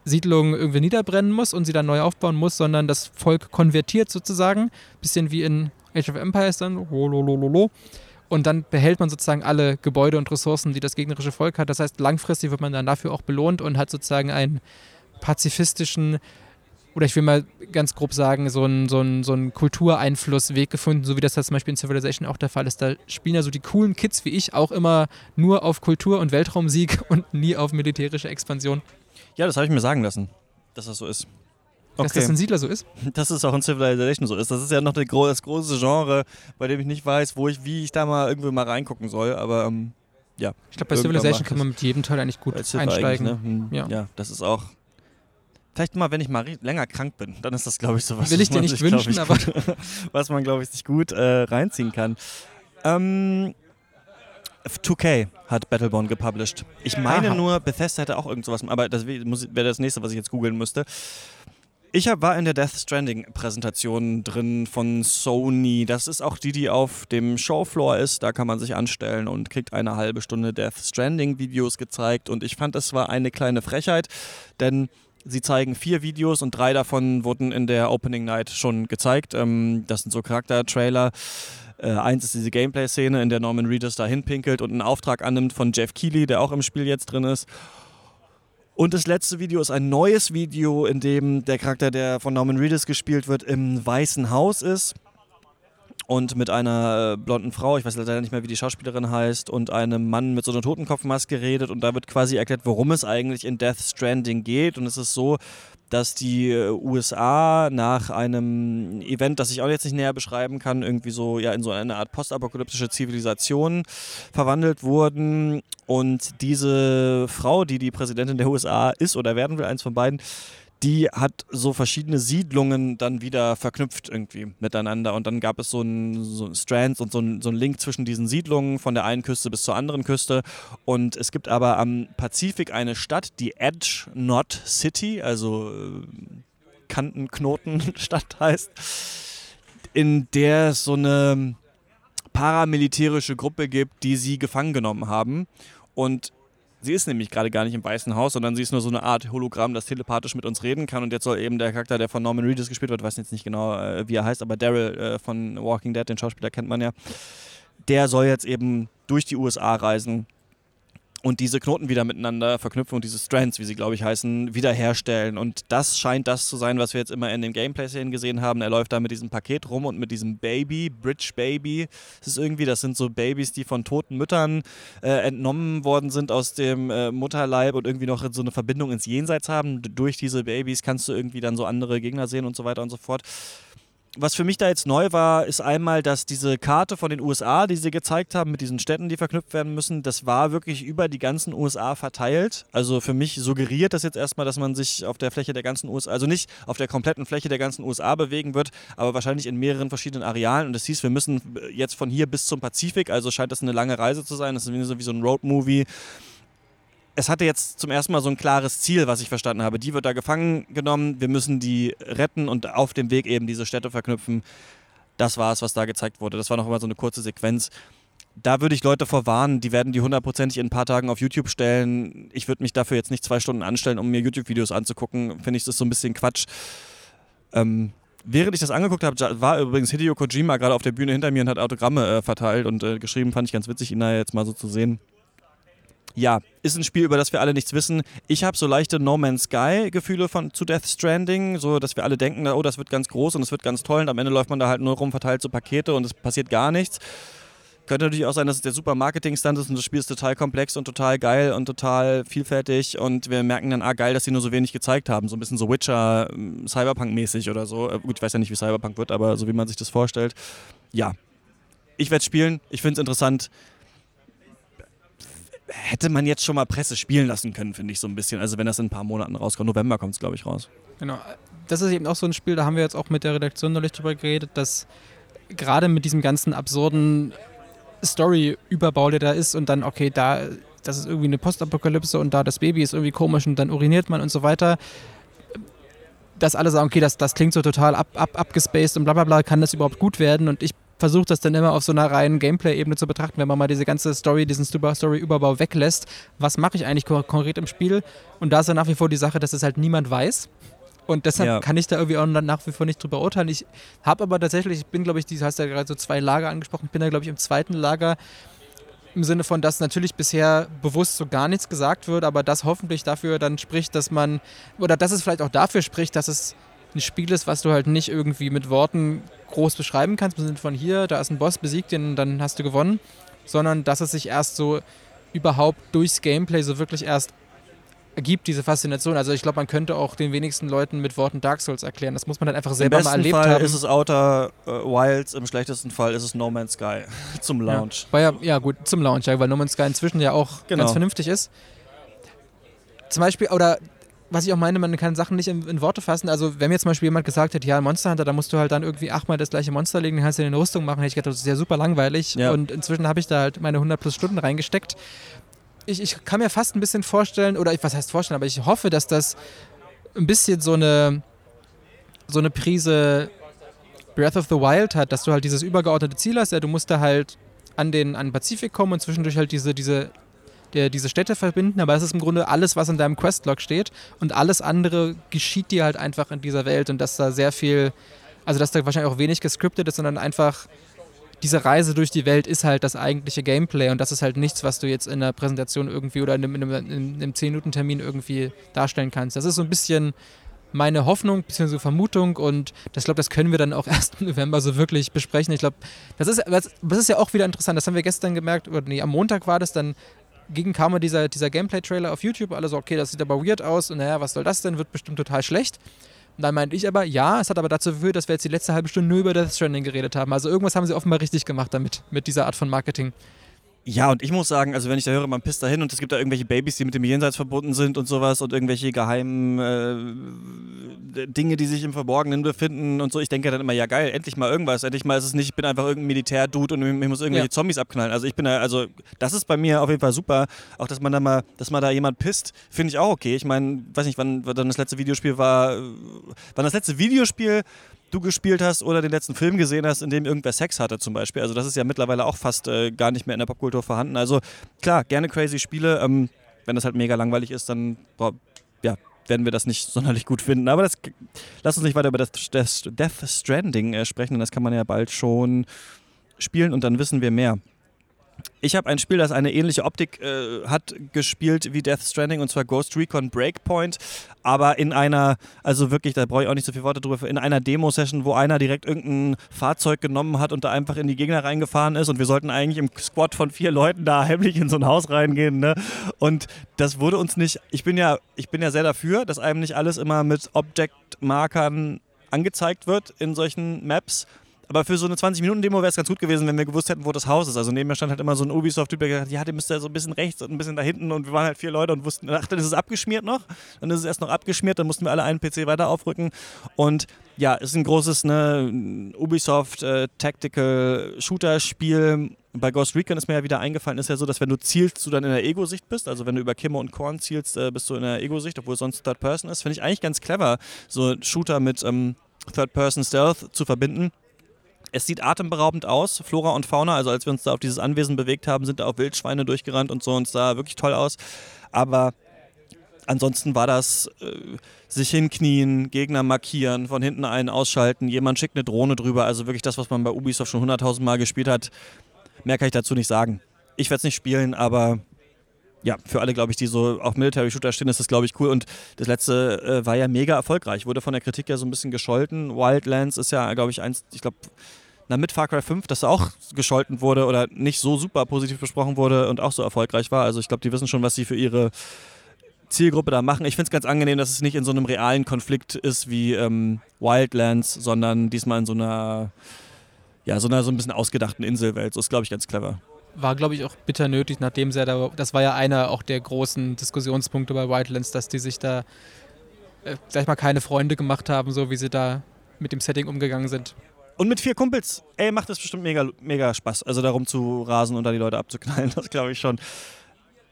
Speaker 2: Siedlungen irgendwie niederbrennen muss und sie dann neu aufbauen muss, sondern das Volk konvertiert sozusagen. Bisschen wie in Age of Empires dann. Und dann behält man sozusagen alle Gebäude und Ressourcen, die das gegnerische Volk hat. Das heißt, langfristig wird man dann dafür auch belohnt und hat sozusagen einen pazifistischen, oder ich will mal ganz grob sagen, so einen, so einen, so einen Kultureinflussweg gefunden, so wie das, das zum Beispiel in Civilization auch der Fall ist. Da spielen ja so die coolen Kids wie ich auch immer nur auf Kultur und Weltraumsieg und nie auf militärische Expansion.
Speaker 1: Ja, das habe ich mir sagen lassen, dass das so ist.
Speaker 2: Okay. Dass das in Siedler so ist?
Speaker 1: Dass es auch in Civilization so ist. Das ist ja noch das große Genre, bei dem ich nicht weiß, wo ich, wie ich da mal irgendwie mal reingucken soll. Aber ähm, ja.
Speaker 2: Ich glaube, bei Civilization kann man mit jedem Teil eigentlich gut einsteigen.
Speaker 1: Ne? Hm, ja. ja, das ist auch. Vielleicht mal, wenn ich mal länger krank bin, dann ist das, glaube ich, so was.
Speaker 2: Will ich dir nicht sich, wünschen, ich, aber.
Speaker 1: was man, glaube ich, sich gut äh, reinziehen kann. Ähm, 2K hat Battleborn gepublished. Ich meine Aha. nur, Bethesda hätte auch irgend sowas, aber das wäre das nächste, was ich jetzt googeln müsste. Ich war in der Death Stranding-Präsentation drin von Sony. Das ist auch die, die auf dem Showfloor ist. Da kann man sich anstellen und kriegt eine halbe Stunde Death Stranding-Videos gezeigt. Und ich fand, das war eine kleine Frechheit, denn sie zeigen vier Videos und drei davon wurden in der Opening Night schon gezeigt. Ähm, das sind so Charakter-Trailer. Äh, eins ist diese Gameplay-Szene, in der Norman Reedus da hinpinkelt und einen Auftrag annimmt von Jeff Keighley, der auch im Spiel jetzt drin ist. Und das letzte Video ist ein neues Video, in dem der Charakter, der von Norman Reedus gespielt wird, im Weißen Haus ist und mit einer äh, blonden Frau, ich weiß leider nicht mehr, wie die Schauspielerin heißt, und einem Mann mit so einer Totenkopfmaske redet und da wird quasi erklärt, worum es eigentlich in Death Stranding geht. Und es ist so, dass die äh, USA nach einem Event, das ich auch jetzt nicht näher beschreiben kann, irgendwie so ja in so eine Art postapokalyptische Zivilisation verwandelt wurden. Und diese Frau, die die Präsidentin der USA ist oder werden will, eins von beiden, die hat so verschiedene Siedlungen dann wieder verknüpft irgendwie miteinander. Und dann gab es so ein, so Strands und so ein, so Link zwischen diesen Siedlungen von der einen Küste bis zur anderen Küste. Und es gibt aber am Pazifik eine Stadt, die Edge Knot City, also äh, Kantenknotenstadt heißt, in der es so eine paramilitärische Gruppe gibt, die sie gefangen genommen haben. Und Sie ist nämlich gerade gar nicht im Weißen Haus, sondern sie ist nur so eine Art Hologramm, das telepathisch mit uns reden kann. Und jetzt soll eben der Charakter, der von Norman Reedus gespielt wird, weiß jetzt nicht genau, äh, wie er heißt, aber Daryl äh, von Walking Dead, den Schauspieler kennt man ja, der soll jetzt eben durch die USA reisen und diese Knoten wieder miteinander verknüpfen und diese Strands, wie sie glaube ich heißen, wiederherstellen. Und das scheint das zu sein, was wir jetzt immer in den Gameplay-Szenen gesehen haben. Er läuft da mit diesem Paket rum und mit diesem Baby, Bridge Baby. Das ist irgendwie, das sind so Babys, die von toten Müttern äh, entnommen worden sind aus dem äh, Mutterleib und irgendwie noch so eine Verbindung ins Jenseits haben. Durch diese Babys kannst du irgendwie dann so andere Gegner sehen und so weiter und so fort was für mich da jetzt neu war, ist einmal, dass diese Karte von den USA, die sie gezeigt haben, mit diesen Städten, die verknüpft werden müssen, das war wirklich über die ganzen USA verteilt. Also für mich suggeriert das jetzt erstmal, dass man sich auf der Fläche der ganzen USA, also nicht auf der kompletten Fläche der ganzen USA bewegen wird, aber wahrscheinlich in mehreren verschiedenen Arealen. Und das hieß, wir müssen jetzt von hier bis zum Pazifik, also scheint das eine lange Reise zu sein. Das ist wie so ein Roadmovie es hatte jetzt zum ersten Mal so ein klares Ziel, was ich verstanden habe. Die wird da gefangen genommen, wir müssen die retten und auf dem Weg eben diese Städte verknüpfen. Das war es, was da gezeigt wurde. Das war noch immer so eine kurze Sequenz. Da würde ich Leute vorwarnen, die werden die hundertprozentig in ein paar Tagen auf YouTube stellen. Ich würde mich dafür jetzt nicht zwei Stunden anstellen, um mir YouTube-Videos anzugucken. Finde ich das so ein bisschen Quatsch. Ähm, während ich das angeguckt habe, war übrigens Hideo Kojima gerade auf der Bühne hinter mir und hat Autogramme äh, verteilt und äh, geschrieben. Fand ich ganz witzig, ihn da jetzt mal so zu sehen ja, ist ein Spiel, über das wir alle nichts wissen. Ich habe so leichte No Man's Sky-Gefühle zu Death Stranding, so dass wir alle denken, oh, das wird ganz groß und es wird ganz toll und am Ende läuft man da halt nur rum, verteilt so Pakete und es passiert gar nichts. Könnte natürlich auch sein, dass es der super Marketing-Stand ist und das Spiel ist total komplex und total geil und total vielfältig und wir merken dann, ah geil, dass sie nur so wenig gezeigt haben. So ein bisschen so Witcher, ähm, Cyberpunk-mäßig oder so. Äh, gut, ich weiß ja nicht, wie Cyberpunk wird, aber so wie man sich das vorstellt. Ja. Ich werde spielen, ich finde es interessant hätte man jetzt schon mal Presse spielen lassen können, finde ich so ein bisschen. Also wenn das in ein paar Monaten rauskommt. November kommt es, glaube ich, raus.
Speaker 2: Genau. Das ist eben auch so ein Spiel, da haben wir jetzt auch mit der Redaktion neulich drüber geredet, dass gerade mit diesem ganzen absurden Story-Überbau, der da ist und dann, okay, da, das ist irgendwie eine Postapokalypse und da das Baby ist irgendwie komisch und dann uriniert man und so weiter. Dass alle sagen, okay, das, das klingt so total ab, ab, abgespaced und bla bla bla, kann das überhaupt gut werden? Und ich versuche das dann immer auf so einer reinen Gameplay-Ebene zu betrachten, wenn man mal diese ganze Story, diesen Story-Überbau weglässt. Was mache ich eigentlich konkret im Spiel? Und da ist ja nach wie vor die Sache, dass es halt niemand weiß. Und deshalb ja. kann ich da irgendwie auch nach wie vor nicht drüber urteilen. Ich habe aber tatsächlich, ich bin, glaube ich, du hast ja gerade so zwei Lager angesprochen, bin da, glaube ich, im zweiten Lager im Sinne von, dass natürlich bisher bewusst so gar nichts gesagt wird, aber das hoffentlich dafür dann spricht, dass man, oder dass es vielleicht auch dafür spricht, dass es ein Spiel ist, was du halt nicht irgendwie mit Worten groß beschreiben kannst, im von hier, da ist ein Boss, besiegt den, dann hast du gewonnen, sondern dass es sich erst so überhaupt durchs Gameplay so wirklich erst ergibt, diese Faszination. Also ich glaube, man könnte auch den wenigsten Leuten mit Worten Dark Souls erklären. Das muss man dann einfach selber mal erlebt
Speaker 1: Fall
Speaker 2: haben.
Speaker 1: ist es Outer äh, Wilds, im schlechtesten Fall ist es No Man's Sky zum Launch.
Speaker 2: Ja, ja, ja, gut, zum Launch, ja, weil No Man's Sky inzwischen ja auch genau. ganz vernünftig ist. Zum Beispiel, oder was ich auch meine, man kann Sachen nicht in, in, Worte fassen. Also, wenn mir zum Beispiel jemand gesagt hätte, ja, Monster Hunter, da musst du halt dann irgendwie achtmal das gleiche Monster legen, dann kannst du eine Rüstung machen, hätte ich gedacht, das ist ja super langweilig. Ja. Und inzwischen habe ich da halt meine 100 plus Stunden reingesteckt ich, ich kann mir fast ein bisschen vorstellen, oder was heißt vorstellen, aber ich hoffe, dass das ein bisschen so eine, so eine Prise Breath of the Wild hat, dass du halt dieses übergeordnete Ziel hast, ja, du musst da halt an den, an den Pazifik kommen und zwischendurch halt diese, diese, der, diese Städte verbinden, aber das ist im Grunde alles, was in deinem Questlog steht und alles andere geschieht dir halt einfach in dieser Welt und dass da sehr viel, also dass da wahrscheinlich auch wenig gescriptet ist, sondern einfach diese Reise durch die Welt ist halt das eigentliche Gameplay und das ist halt nichts, was du jetzt in einer Präsentation irgendwie oder in einem, in einem 10-Minuten-Termin irgendwie darstellen kannst. Das ist so ein bisschen meine Hoffnung bzw. Vermutung und das glaube, das können wir dann auch erst im November so wirklich besprechen. Ich glaube, das ist, das ist ja auch wieder interessant. Das haben wir gestern gemerkt, oder nee, am Montag war das dann gegen kam dieser, dieser Gameplay-Trailer auf YouTube, alle so, okay, das sieht aber weird aus und naja, was soll das denn, wird bestimmt total schlecht. Und dann meinte ich aber, ja, es hat aber dazu geführt, dass wir jetzt die letzte halbe Stunde nur über Death Stranding geredet haben. Also irgendwas haben sie offenbar richtig gemacht damit, mit dieser Art von Marketing.
Speaker 1: Ja, und ich muss sagen, also wenn ich da höre, man pisst da hin und es gibt da irgendwelche Babys, die mit dem Jenseits verbunden sind und sowas und irgendwelche geheimen äh, Dinge, die sich im Verborgenen befinden und so, ich denke dann immer, ja geil, endlich mal irgendwas, endlich mal ist es nicht, ich bin einfach irgendein Militärdude und ich muss irgendwelche ja. Zombies abknallen. Also ich bin da, also das ist bei mir auf jeden Fall super, auch dass man da mal, dass man da jemand pisst, finde ich auch okay. Ich meine, weiß nicht, wann, wann das letzte Videospiel war, wann das letzte Videospiel du gespielt hast oder den letzten Film gesehen hast, in dem irgendwer Sex hatte zum Beispiel. Also das ist ja mittlerweile auch fast äh, gar nicht mehr in der Popkultur vorhanden. Also klar, gerne crazy Spiele. Ähm, wenn das halt mega langweilig ist, dann ja, werden wir das nicht sonderlich gut finden. Aber das, lass uns nicht weiter über das Death Stranding äh, sprechen, denn das kann man ja bald schon spielen und dann wissen wir mehr. Ich habe ein Spiel, das eine ähnliche Optik äh, hat, gespielt wie Death Stranding und zwar Ghost Recon Breakpoint, aber in einer, also wirklich, da brauche ich auch nicht so viele Worte drüber, in einer Demo-Session, wo einer direkt irgendein Fahrzeug genommen hat und da einfach in die Gegner reingefahren ist und wir sollten eigentlich im Squad von vier Leuten da heimlich in so ein Haus reingehen, ne? Und das wurde uns nicht, ich bin ja, ich bin ja sehr dafür, dass einem nicht alles immer mit Object-Markern angezeigt wird in solchen Maps aber für so eine 20-Minuten-Demo wäre es ganz gut gewesen, wenn wir gewusst hätten, wo das Haus ist. Also neben mir stand halt immer so ein Ubisoft-Typ, der gesagt hat, ja, der müsste so ein bisschen rechts und ein bisschen da hinten. Und wir waren halt vier Leute und wussten, ach, dann ist es abgeschmiert noch. Dann ist es erst noch abgeschmiert, dann mussten wir alle einen PC weiter aufrücken. Und ja, ist ein großes ne, Ubisoft äh. Bei Ghost Recon ist mir ja wieder eingefallen, ist ja so, dass wenn du zielst, du dann in der Ego-Sicht bist. Also wenn du über Kimmer und Korn zielst, äh, bist du in der Ego-Sicht, obwohl es sonst Third Person ist. Finde ich eigentlich ganz clever, so Shooter mit ähm, Third Person Stealth zu verbinden. Es sieht atemberaubend aus, Flora und Fauna. Also als wir uns da auf dieses Anwesen bewegt haben, sind da auch Wildschweine durchgerannt und so und es sah wirklich toll aus. Aber ansonsten war das äh, sich hinknien, Gegner markieren, von hinten einen ausschalten, jemand schickt eine Drohne drüber. Also wirklich das, was man bei Ubisoft schon 100.000 Mal gespielt hat. Mehr kann ich dazu nicht sagen. Ich werde es nicht spielen, aber ja, für alle, glaube ich, die so auf Military Shooter stehen, ist das, glaube ich, cool. Und das letzte äh, war ja mega erfolgreich. Wurde von der Kritik ja so ein bisschen gescholten. Wildlands ist ja, glaube ich, eins, ich glaube, na, mit Far Cry 5, das auch gescholten wurde oder nicht so super positiv besprochen wurde und auch so erfolgreich war. Also ich glaube, die wissen schon, was sie für ihre Zielgruppe da machen. Ich finde es ganz angenehm, dass es nicht in so einem realen Konflikt ist wie ähm, Wildlands, sondern diesmal in so einer, ja, so einer so ein bisschen ausgedachten Inselwelt. So ist, glaube ich, ganz clever
Speaker 2: war, glaube ich, auch bitter nötig, nachdem sie ja da, das war ja einer auch der großen Diskussionspunkte bei Wildlands, dass die sich da, äh, sag ich mal, keine Freunde gemacht haben, so wie sie da mit dem Setting umgegangen sind.
Speaker 1: Und mit vier Kumpels, ey, macht das bestimmt mega, mega Spaß. Also darum zu rasen und da die Leute abzuknallen, das glaube ich schon.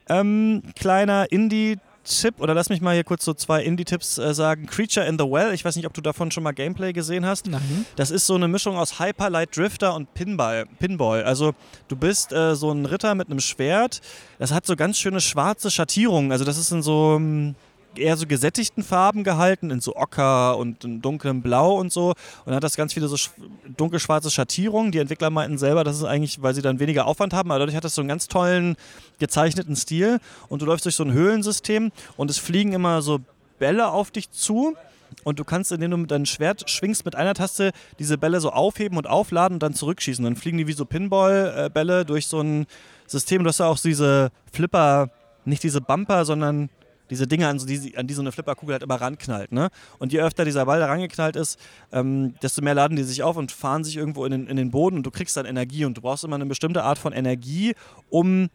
Speaker 1: Ähm, kleiner Indie-Tipp, oder lass mich mal hier kurz so zwei Indie-Tipps äh, sagen. Creature in the Well, ich weiß nicht, ob du davon schon mal Gameplay gesehen hast.
Speaker 2: Nein.
Speaker 1: Das ist so eine Mischung aus Hyper Light Drifter und Pinball. Pinball. Also du bist äh, so ein Ritter mit einem Schwert. Das hat so ganz schöne schwarze Schattierungen. Also das ist in so ähm, eher so gesättigten Farben gehalten, in so Ocker und in dunklem Blau und so. Und hat das ganz viele so sch- dunkelschwarze Schattierungen. Die Entwickler meinten selber, das ist eigentlich, weil sie dann weniger Aufwand haben, aber dadurch hat das so einen ganz tollen gezeichneten Stil. Und du läufst durch so ein Höhlensystem und es fliegen immer so Bälle auf dich zu. Und du kannst, indem du deinem Schwert schwingst, mit einer Taste diese Bälle so aufheben und aufladen und dann zurückschießen. Dann fliegen die wie so Pinball-Bälle durch so ein System. Du hast ja auch diese Flipper, nicht diese Bumper, sondern diese Dinge, an, die, an die so eine Flipperkugel halt immer ranknallt. Ne? Und je öfter dieser Ball da rangeknallt ist, ähm, desto mehr laden die sich auf und fahren sich irgendwo in den, in den Boden und du kriegst dann Energie. Und du brauchst immer eine bestimmte Art von Energie, um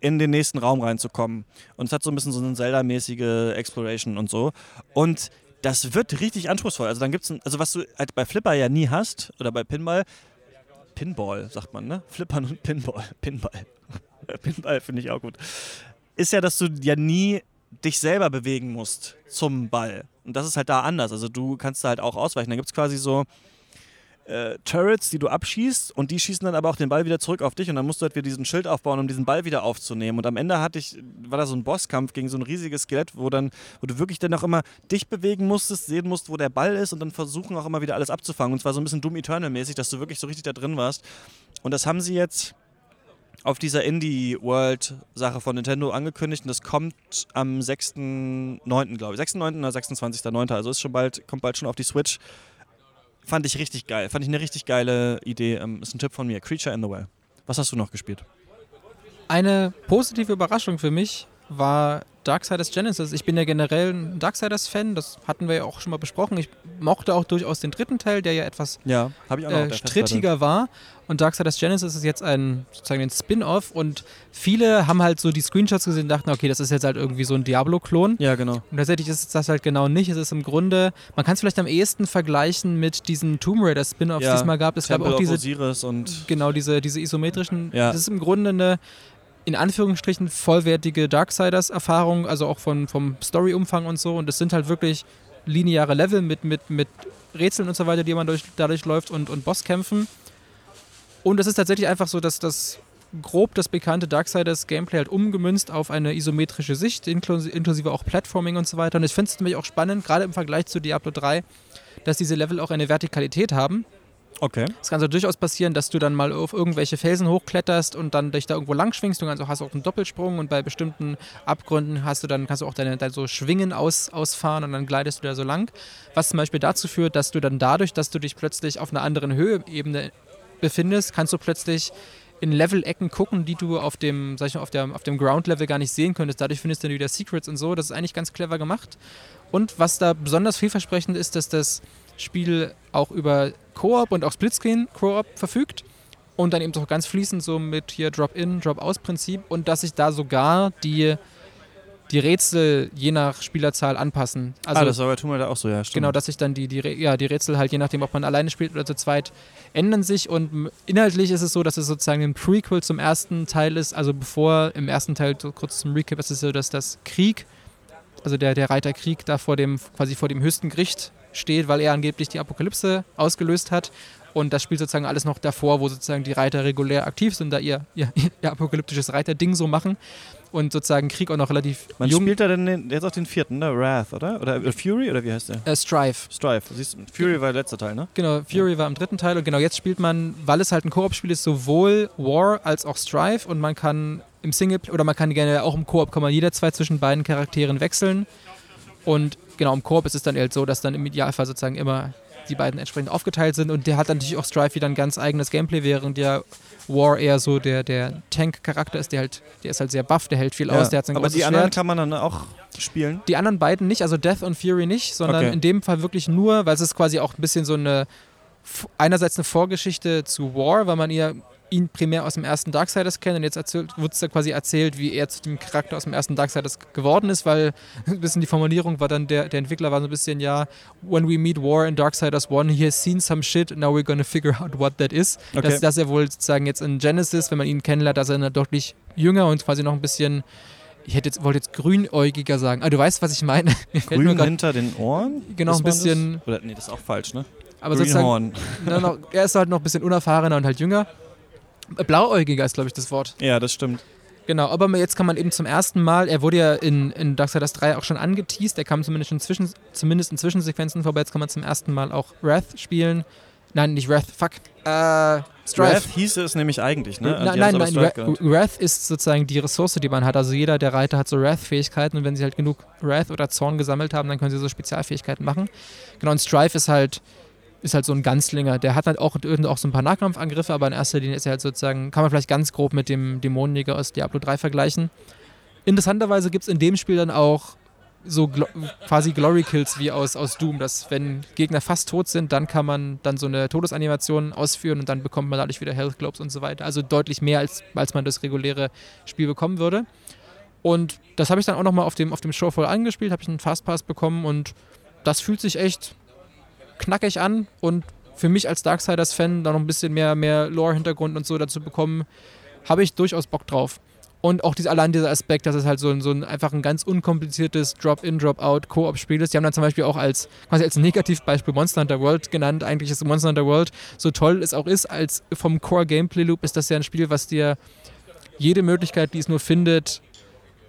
Speaker 1: in den nächsten Raum reinzukommen. Und es hat so ein bisschen so eine Zelda-mäßige Exploration und so. Und das wird richtig anspruchsvoll. Also dann gibt's ein, also was du halt bei Flipper ja nie hast, oder bei Pinball, Pinball sagt man, ne? Flippern und Pinball. Pinball. Pinball finde ich auch gut. Ist ja, dass du ja nie dich selber bewegen musst zum Ball. Und das ist halt da anders. Also du kannst da halt auch ausweichen. Da gibt es quasi so äh, Turrets, die du abschießt und die schießen dann aber auch den Ball wieder zurück auf dich und dann musst du halt wieder diesen Schild aufbauen, um diesen Ball wieder aufzunehmen. Und am Ende hatte ich, war da so ein Bosskampf gegen so ein riesiges Skelett, wo dann, wo du wirklich dann auch immer dich bewegen musstest, sehen musst, wo der Ball ist und dann versuchen auch immer wieder alles abzufangen. Und zwar so ein bisschen Doom Eternal-mäßig, dass du wirklich so richtig da drin warst. Und das haben sie jetzt auf dieser Indie-World-Sache von Nintendo angekündigt und das kommt am 6.9., glaube ich. 6.9. oder 26.9. Also ist schon bald, kommt bald schon auf die Switch. Fand ich richtig geil. Fand ich eine richtig geile Idee. Ähm, ist ein Tipp von mir. Creature in the Well. Was hast du noch gespielt?
Speaker 2: Eine positive Überraschung für mich war Darksiders Genesis. Ich bin ja generell ein Darksiders-Fan, das hatten wir ja auch schon mal besprochen. Ich mochte auch durchaus den dritten Teil, der ja etwas
Speaker 1: Ja, auch
Speaker 2: äh, strittiger war. Und Darksiders Genesis ist jetzt ein sozusagen ein Spin-off und viele haben halt so die Screenshots gesehen und dachten, okay, das ist jetzt halt irgendwie so ein Diablo-Klon.
Speaker 1: Ja, genau.
Speaker 2: Und tatsächlich ist das halt genau nicht. Es ist im Grunde, man kann es vielleicht am ehesten vergleichen mit diesen Tomb Raider Spin-offs,
Speaker 1: Ja,
Speaker 2: die es mal gab. Es gab
Speaker 1: Temple
Speaker 2: auch
Speaker 1: of
Speaker 2: diese
Speaker 1: Osiris und
Speaker 2: Genau, diese, diese isometrischen.
Speaker 1: Ja.
Speaker 2: Das ist im Grunde eine, in Anführungsstrichen, vollwertige Darksiders-Erfahrung, also auch von, vom Story-Umfang und so. Und es sind halt wirklich lineare Level mit, mit, mit Rätseln und so weiter, die man durch, dadurch läuft und, und Bosskämpfen. Und es ist tatsächlich einfach so, dass das grob das bekannte Darksiders-Gameplay halt umgemünzt auf eine isometrische Sicht, inklusive, auch Platforming und so weiter. Und ich finde es nämlich auch spannend, gerade im Vergleich zu Diablo 3, dass diese Level auch eine Vertikalität haben.
Speaker 1: Okay.
Speaker 2: Es kann so durchaus passieren, dass du dann mal auf irgendwelche Felsen hochkletterst und dann dich da irgendwo lang schwingst. Du kannst auch, hast auch einen Doppelsprung und bei bestimmten Abgründen hast du dann, kannst du auch deine, deine so Schwingen aus, ausfahren und dann gleitest du da so lang. Was zum Beispiel dazu führt, dass du dann dadurch, dass du dich plötzlich auf einer anderen Höheebene befindest, kannst du plötzlich in Level-Ecken gucken, die du auf dem, sag ich mal, auf, der, auf dem Ground-Level gar nicht sehen könntest. Dadurch findest du dann wieder Secrets und so. Das ist eigentlich ganz clever gemacht. Und was da besonders vielversprechend ist, dass das Spiel auch über Koop und auch Splitscreen-Koop verfügt und dann eben auch ganz fließend so mit hier Drop-in, Drop-aus-Prinzip und dass sich da sogar die, die Rätsel je nach Spielerzahl anpassen. Also
Speaker 1: ah, das war bei Tomb Raider auch so, ja, stimmt.
Speaker 2: Genau, dass sich dann die, die, ja, die Rätsel halt, je nachdem, ob man alleine spielt oder zu zweit, ändern sich. Und inhaltlich ist es so, dass es sozusagen ein Prequel zum ersten Teil ist. Also bevor im ersten Teil, so kurz zum Recap, ist es so, dass das Krieg, also der, der Reiter Krieg, da vor dem, quasi vor dem höchsten Gericht steht, weil er angeblich die Apokalypse ausgelöst hat. Und das spielt sozusagen alles noch davor, wo sozusagen die Reiter regulär aktiv sind, da ihr, ihr, ihr apokalyptisches Reiter-Ding so machen. Und sozusagen Krieg auch noch relativ
Speaker 1: Man
Speaker 2: jung.
Speaker 1: spielt da denn den, jetzt auch den vierten, ne? Wrath, oder? Oder äh, Fury, oder wie heißt der?
Speaker 2: Äh, Strife.
Speaker 1: Strife. Siehst du, Fury war der letzte Teil, ne?
Speaker 2: Genau, Fury war im dritten Teil und genau jetzt spielt man, weil es halt ein Koop-Spiel ist, sowohl War als auch Strife und man kann im Single oder man kann gerne auch im Koop kann man jederzeit zwischen beiden Charakteren wechseln und genau im Koop ist es dann halt so, dass dann im Idealfall sozusagen immer die beiden entsprechend aufgeteilt sind und der hat dann natürlich auch Strife wieder ein ganz eigenes Gameplay, während der War eher so der, der Tank-Charakter ist, der halt, der ist halt sehr buff, der hält viel aus, der hat sein
Speaker 1: Aber die anderen
Speaker 2: Schwert.
Speaker 1: kann man dann auch spielen.
Speaker 2: Die anderen beiden nicht, also Death und Fury nicht, sondern
Speaker 1: Okay.
Speaker 2: in dem Fall wirklich nur, weil es ist quasi auch ein bisschen so eine, einerseits eine Vorgeschichte zu War, weil man ihr ihn primär aus dem ersten Darksiders kennen und jetzt wird es da quasi erzählt, wie er zu dem Charakter aus dem ersten Darksiders geworden ist, weil ein bisschen die Formulierung war dann, der, der Entwickler war so ein bisschen, ja, when we meet War in Darksiders 1, he has seen some shit, now we're gonna figure out what that is. Okay. Dass, dass er wohl sozusagen jetzt in Genesis, wenn man ihn kennenlernt, dass er deutlich jünger und quasi noch ein bisschen ich hätte jetzt, wollte jetzt grünäugiger sagen. Ah, du weißt, was ich meine.
Speaker 1: Grün hinter den Ohren?
Speaker 2: Genau, ein bisschen.
Speaker 1: Oder, nee, das ist auch falsch, ne?
Speaker 2: Aber Greenhorn. sozusagen, noch, er ist halt noch ein bisschen unerfahrener und halt jünger. Blauäugiger ist, glaube ich, das Wort.
Speaker 1: Ja, das stimmt.
Speaker 2: Genau, aber jetzt kann man eben zum ersten Mal, er wurde ja in, in Darksiders 3 auch schon angeteased, er kam zumindest in, Zwischen, zumindest in Zwischensequenzen vorbei, jetzt kann man zum ersten Mal auch Wrath spielen. Nein, nicht Wrath, fuck. Äh,
Speaker 1: Strife. Wrath hieß es nämlich eigentlich, ne?
Speaker 2: Nein, nein, nein Wrath ist sozusagen die Ressource, die man hat. Also jeder der Reiter hat so Wrath-Fähigkeiten und wenn sie halt genug Wrath oder Zorn gesammelt haben, dann können sie so Spezialfähigkeiten machen. Genau, und Strife ist halt ist halt so ein Ganzlinger. Der hat halt auch, auch so ein paar Nahkampfangriffe, aber in erster Linie ist er halt sozusagen, kann man vielleicht ganz grob mit dem Dämonenjäger aus Diablo 3 vergleichen. Interessanterweise gibt es in dem Spiel dann auch so gl quasi Glory Kills wie aus, aus Doom, dass wenn Gegner fast tot sind, dann kann man dann so eine Todesanimation ausführen und dann bekommt man dadurch wieder Health Globes und so weiter. Also deutlich mehr, als, als man das reguläre Spiel bekommen würde. Und das habe ich dann auch nochmal auf dem, auf dem Show voll angespielt, habe ich einen Fastpass bekommen und das fühlt sich echt knackig an und für mich als Darksiders-Fan da noch ein bisschen mehr, mehr Lore-Hintergrund und so dazu bekommen, habe ich durchaus Bock drauf. Und auch dieser, allein dieser Aspekt, dass es halt so, ein, so ein einfach ein ganz unkompliziertes Drop-in, Drop-out Koop-Spiel ist. Die haben dann zum Beispiel auch als quasi als Negativbeispiel Monster Hunter World genannt. Eigentlich ist Monster Hunter World, so toll es auch ist, als vom Core-Gameplay-Loop ist das ja ein Spiel, was dir jede Möglichkeit, die es nur findet,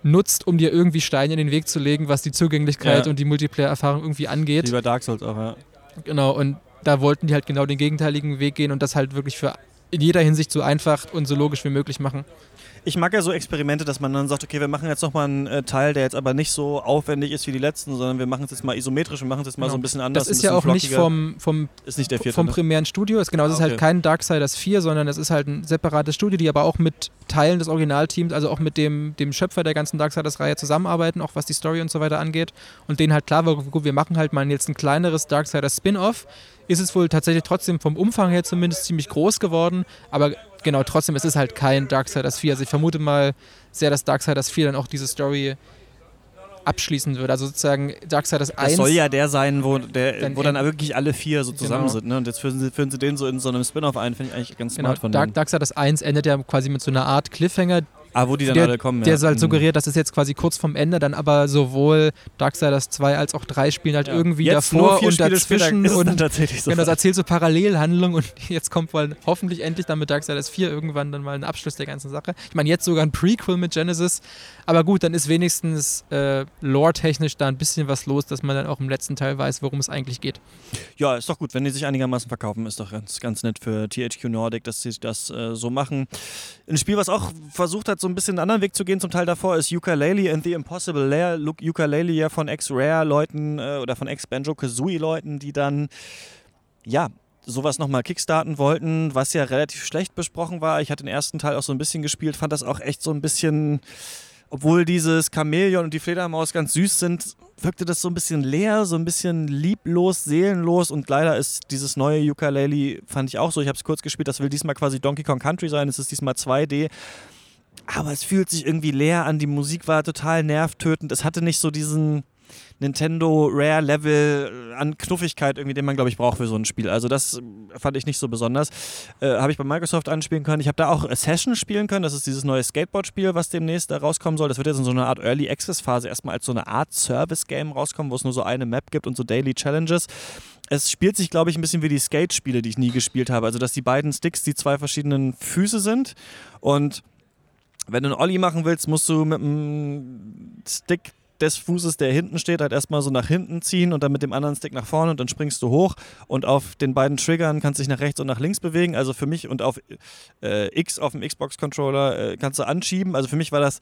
Speaker 2: nutzt, um dir irgendwie Steine in den Weg zu legen, was die Zugänglichkeit ja. und die Multiplayer-Erfahrung irgendwie angeht.
Speaker 1: Wie bei Dark Souls auch, ja.
Speaker 2: Genau, und da wollten die halt genau den gegenteiligen Weg gehen und das halt wirklich für in jeder Hinsicht so einfach und so logisch wie möglich machen
Speaker 1: ich mag ja so Experimente, dass man dann sagt, okay, wir machen jetzt nochmal einen äh, Teil, der jetzt aber nicht so aufwendig ist wie die letzten, sondern wir machen es jetzt mal isometrisch, wir machen es jetzt mal genau. so ein bisschen anders.
Speaker 2: Das ist ja auch nicht vom, vom,
Speaker 1: ist nicht vierte,
Speaker 2: vom
Speaker 1: ne?
Speaker 2: primären Studio. Ist, genau, es ah, ist halt kein Darksiders 4, sondern es ist halt ein separates Studio, die aber auch mit Teilen des Originalteams, also auch mit dem, dem Schöpfer der ganzen Darksiders-Reihe zusammenarbeiten, auch was die Story und so weiter angeht. Und denen halt klar war, gut, wir machen halt mal jetzt ein kleineres Darksiders Spin-Off. Ist es wohl tatsächlich trotzdem vom Umfang her zumindest ziemlich groß geworden, aber genau, trotzdem, es ist halt kein Darksiders 4. Also ich vermute mal sehr, dass Darksiders 4 dann auch diese Story abschließen wird. Also sozusagen Darksiders 1.
Speaker 1: Das soll ja der sein, wo, der, dann, wo dann wirklich alle vier so zusammen genau. sind. Ne? Und jetzt führen sie, führen sie den so in so einem Spin-off ein, finde ich eigentlich ganz genau. smart von
Speaker 2: Dark, Darksiders 1 endet ja quasi mit so einer Art Cliffhanger,
Speaker 1: Ah, wo die dann
Speaker 2: der,
Speaker 1: alle kommen,
Speaker 2: Der ja. halt mhm. suggeriert, dass es jetzt quasi kurz vorm Ende dann aber sowohl Darksiders 2 als auch 3 spielen halt ja. irgendwie
Speaker 1: jetzt
Speaker 2: davor
Speaker 1: und
Speaker 2: dazwischen.
Speaker 1: Ist und tatsächlich so.
Speaker 2: Genau, das erzählt so Parallelhandlungen und jetzt kommt wohl hoffentlich endlich dann mit Darksiders 4 irgendwann dann mal ein Abschluss der ganzen Sache. Ich meine, jetzt sogar ein Prequel mit Genesis. Aber gut, dann ist wenigstens äh, lore-technisch da ein bisschen was los, dass man dann auch im letzten Teil weiß, worum es eigentlich geht.
Speaker 1: Ja, ist doch gut. Wenn die sich einigermaßen verkaufen, ist doch ganz, ganz nett für THQ Nordic, dass sie das äh, so machen. Ein Spiel, was auch versucht hat, so ein bisschen einen anderen Weg zu gehen, zum Teil davor, ist Ukulele and the Impossible Lair. Ukulele ja von Ex-Rare-Leuten äh, oder von Ex-Banjo-Kazooie-Leuten, die dann, ja, sowas nochmal kickstarten wollten, was ja relativ schlecht besprochen war. Ich hatte den ersten Teil auch so ein bisschen gespielt, fand das auch echt so ein bisschen obwohl dieses Chamäleon und die Fledermaus ganz süß sind, wirkte das so ein bisschen leer, so ein bisschen lieblos, seelenlos und leider ist dieses neue Ukulele, fand ich auch so, ich habe es kurz gespielt, das will diesmal quasi Donkey Kong Country sein, es ist diesmal 2D, aber es fühlt sich irgendwie leer an, die Musik war total nervtötend, es hatte nicht so diesen Nintendo Rare Level an Knuffigkeit irgendwie, den man glaube ich braucht für so ein Spiel. Also das fand ich nicht so besonders. Äh, habe ich bei Microsoft anspielen können. Ich habe da auch Session spielen können. Das ist dieses neue Skateboard-Spiel, was demnächst da rauskommen soll. Das wird jetzt in so einer Art Early Access Phase erstmal als so eine Art Service Game rauskommen, wo es nur so eine Map gibt und so Daily Challenges es spielt sich, glaube ich, ein bisschen wie die Skate-Spiele, die ich nie gespielt habe. Also, dass die beiden Sticks die zwei verschiedenen Füße sind. Und wenn du einen Olli machen willst, musst du mit einem Stick des Fußes, der hinten steht, halt erstmal so nach hinten ziehen und dann mit dem anderen Stick nach vorne und dann springst du hoch und auf den beiden Triggern kannst du dich nach rechts und nach links bewegen. Also für mich und auf äh, X auf dem Xbox-Controller äh, kannst du anschieben. Also für mich war das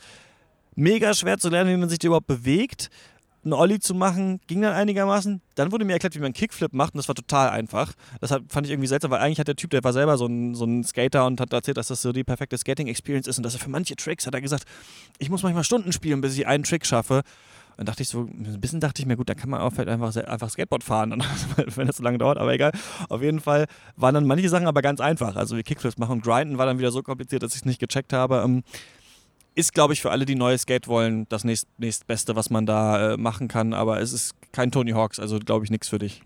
Speaker 1: mega schwer zu lernen, wie man sich überhaupt bewegt. Einen Olli zu machen, ging dann einigermaßen. Dann wurde mir erklärt, wie man einen Kickflip macht und das war total einfach. Das fand ich irgendwie seltsam, weil eigentlich hat der Typ, der war selber so ein, so ein Skater und hat erzählt, dass das so die perfekte Skating-Experience ist und dass er für manche Tricks, hat er gesagt, ich muss manchmal Stunden spielen, bis ich einen Trick schaffe. dann dachte ich so, ein bisschen dachte ich mir, gut, da kann man auch vielleicht einfach, einfach Skateboard fahren, wenn das so lange dauert, aber egal. Auf jeden Fall waren dann manche Sachen aber ganz einfach. Also wie Kickflips machen und Grinden war dann wieder so kompliziert, dass ich es nicht gecheckt habe. Ist, glaube ich, für alle, die neues Skate wollen, das nächst, nächstbeste, was man da äh, machen kann. Aber es ist kein Tony Hawks, also glaube ich nichts für dich.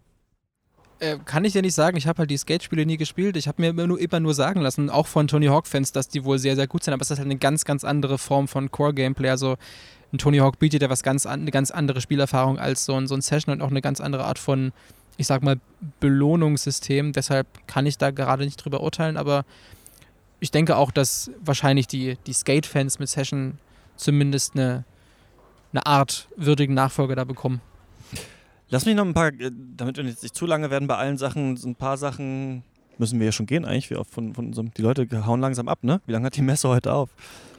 Speaker 2: Äh, kann ich dir nicht sagen. Ich habe halt die Skate-Spiele nie gespielt. Ich habe mir immer nur, immer nur sagen lassen, auch von Tony Hawk-Fans, dass die wohl sehr, sehr gut sind. Aber es ist halt eine ganz, ganz andere Form von Core-Gameplay. Also ein Tony Hawk bietet ja was ganz an, eine ganz andere Spielerfahrung als so ein, so ein Session und auch eine ganz andere Art von, ich sag mal, Belohnungssystem. Deshalb kann ich da gerade nicht drüber urteilen. Aber ich denke auch, dass wahrscheinlich die, die Skate-Fans mit Session zumindest eine, eine Art würdigen Nachfolger da bekommen.
Speaker 1: Lass mich noch ein paar, äh, damit wir jetzt nicht zu lange werden bei allen Sachen, so ein paar Sachen müssen wir ja schon gehen eigentlich. Wir von, von unserem, die Leute hauen langsam ab, ne? Wie lange hat die Messe heute auf?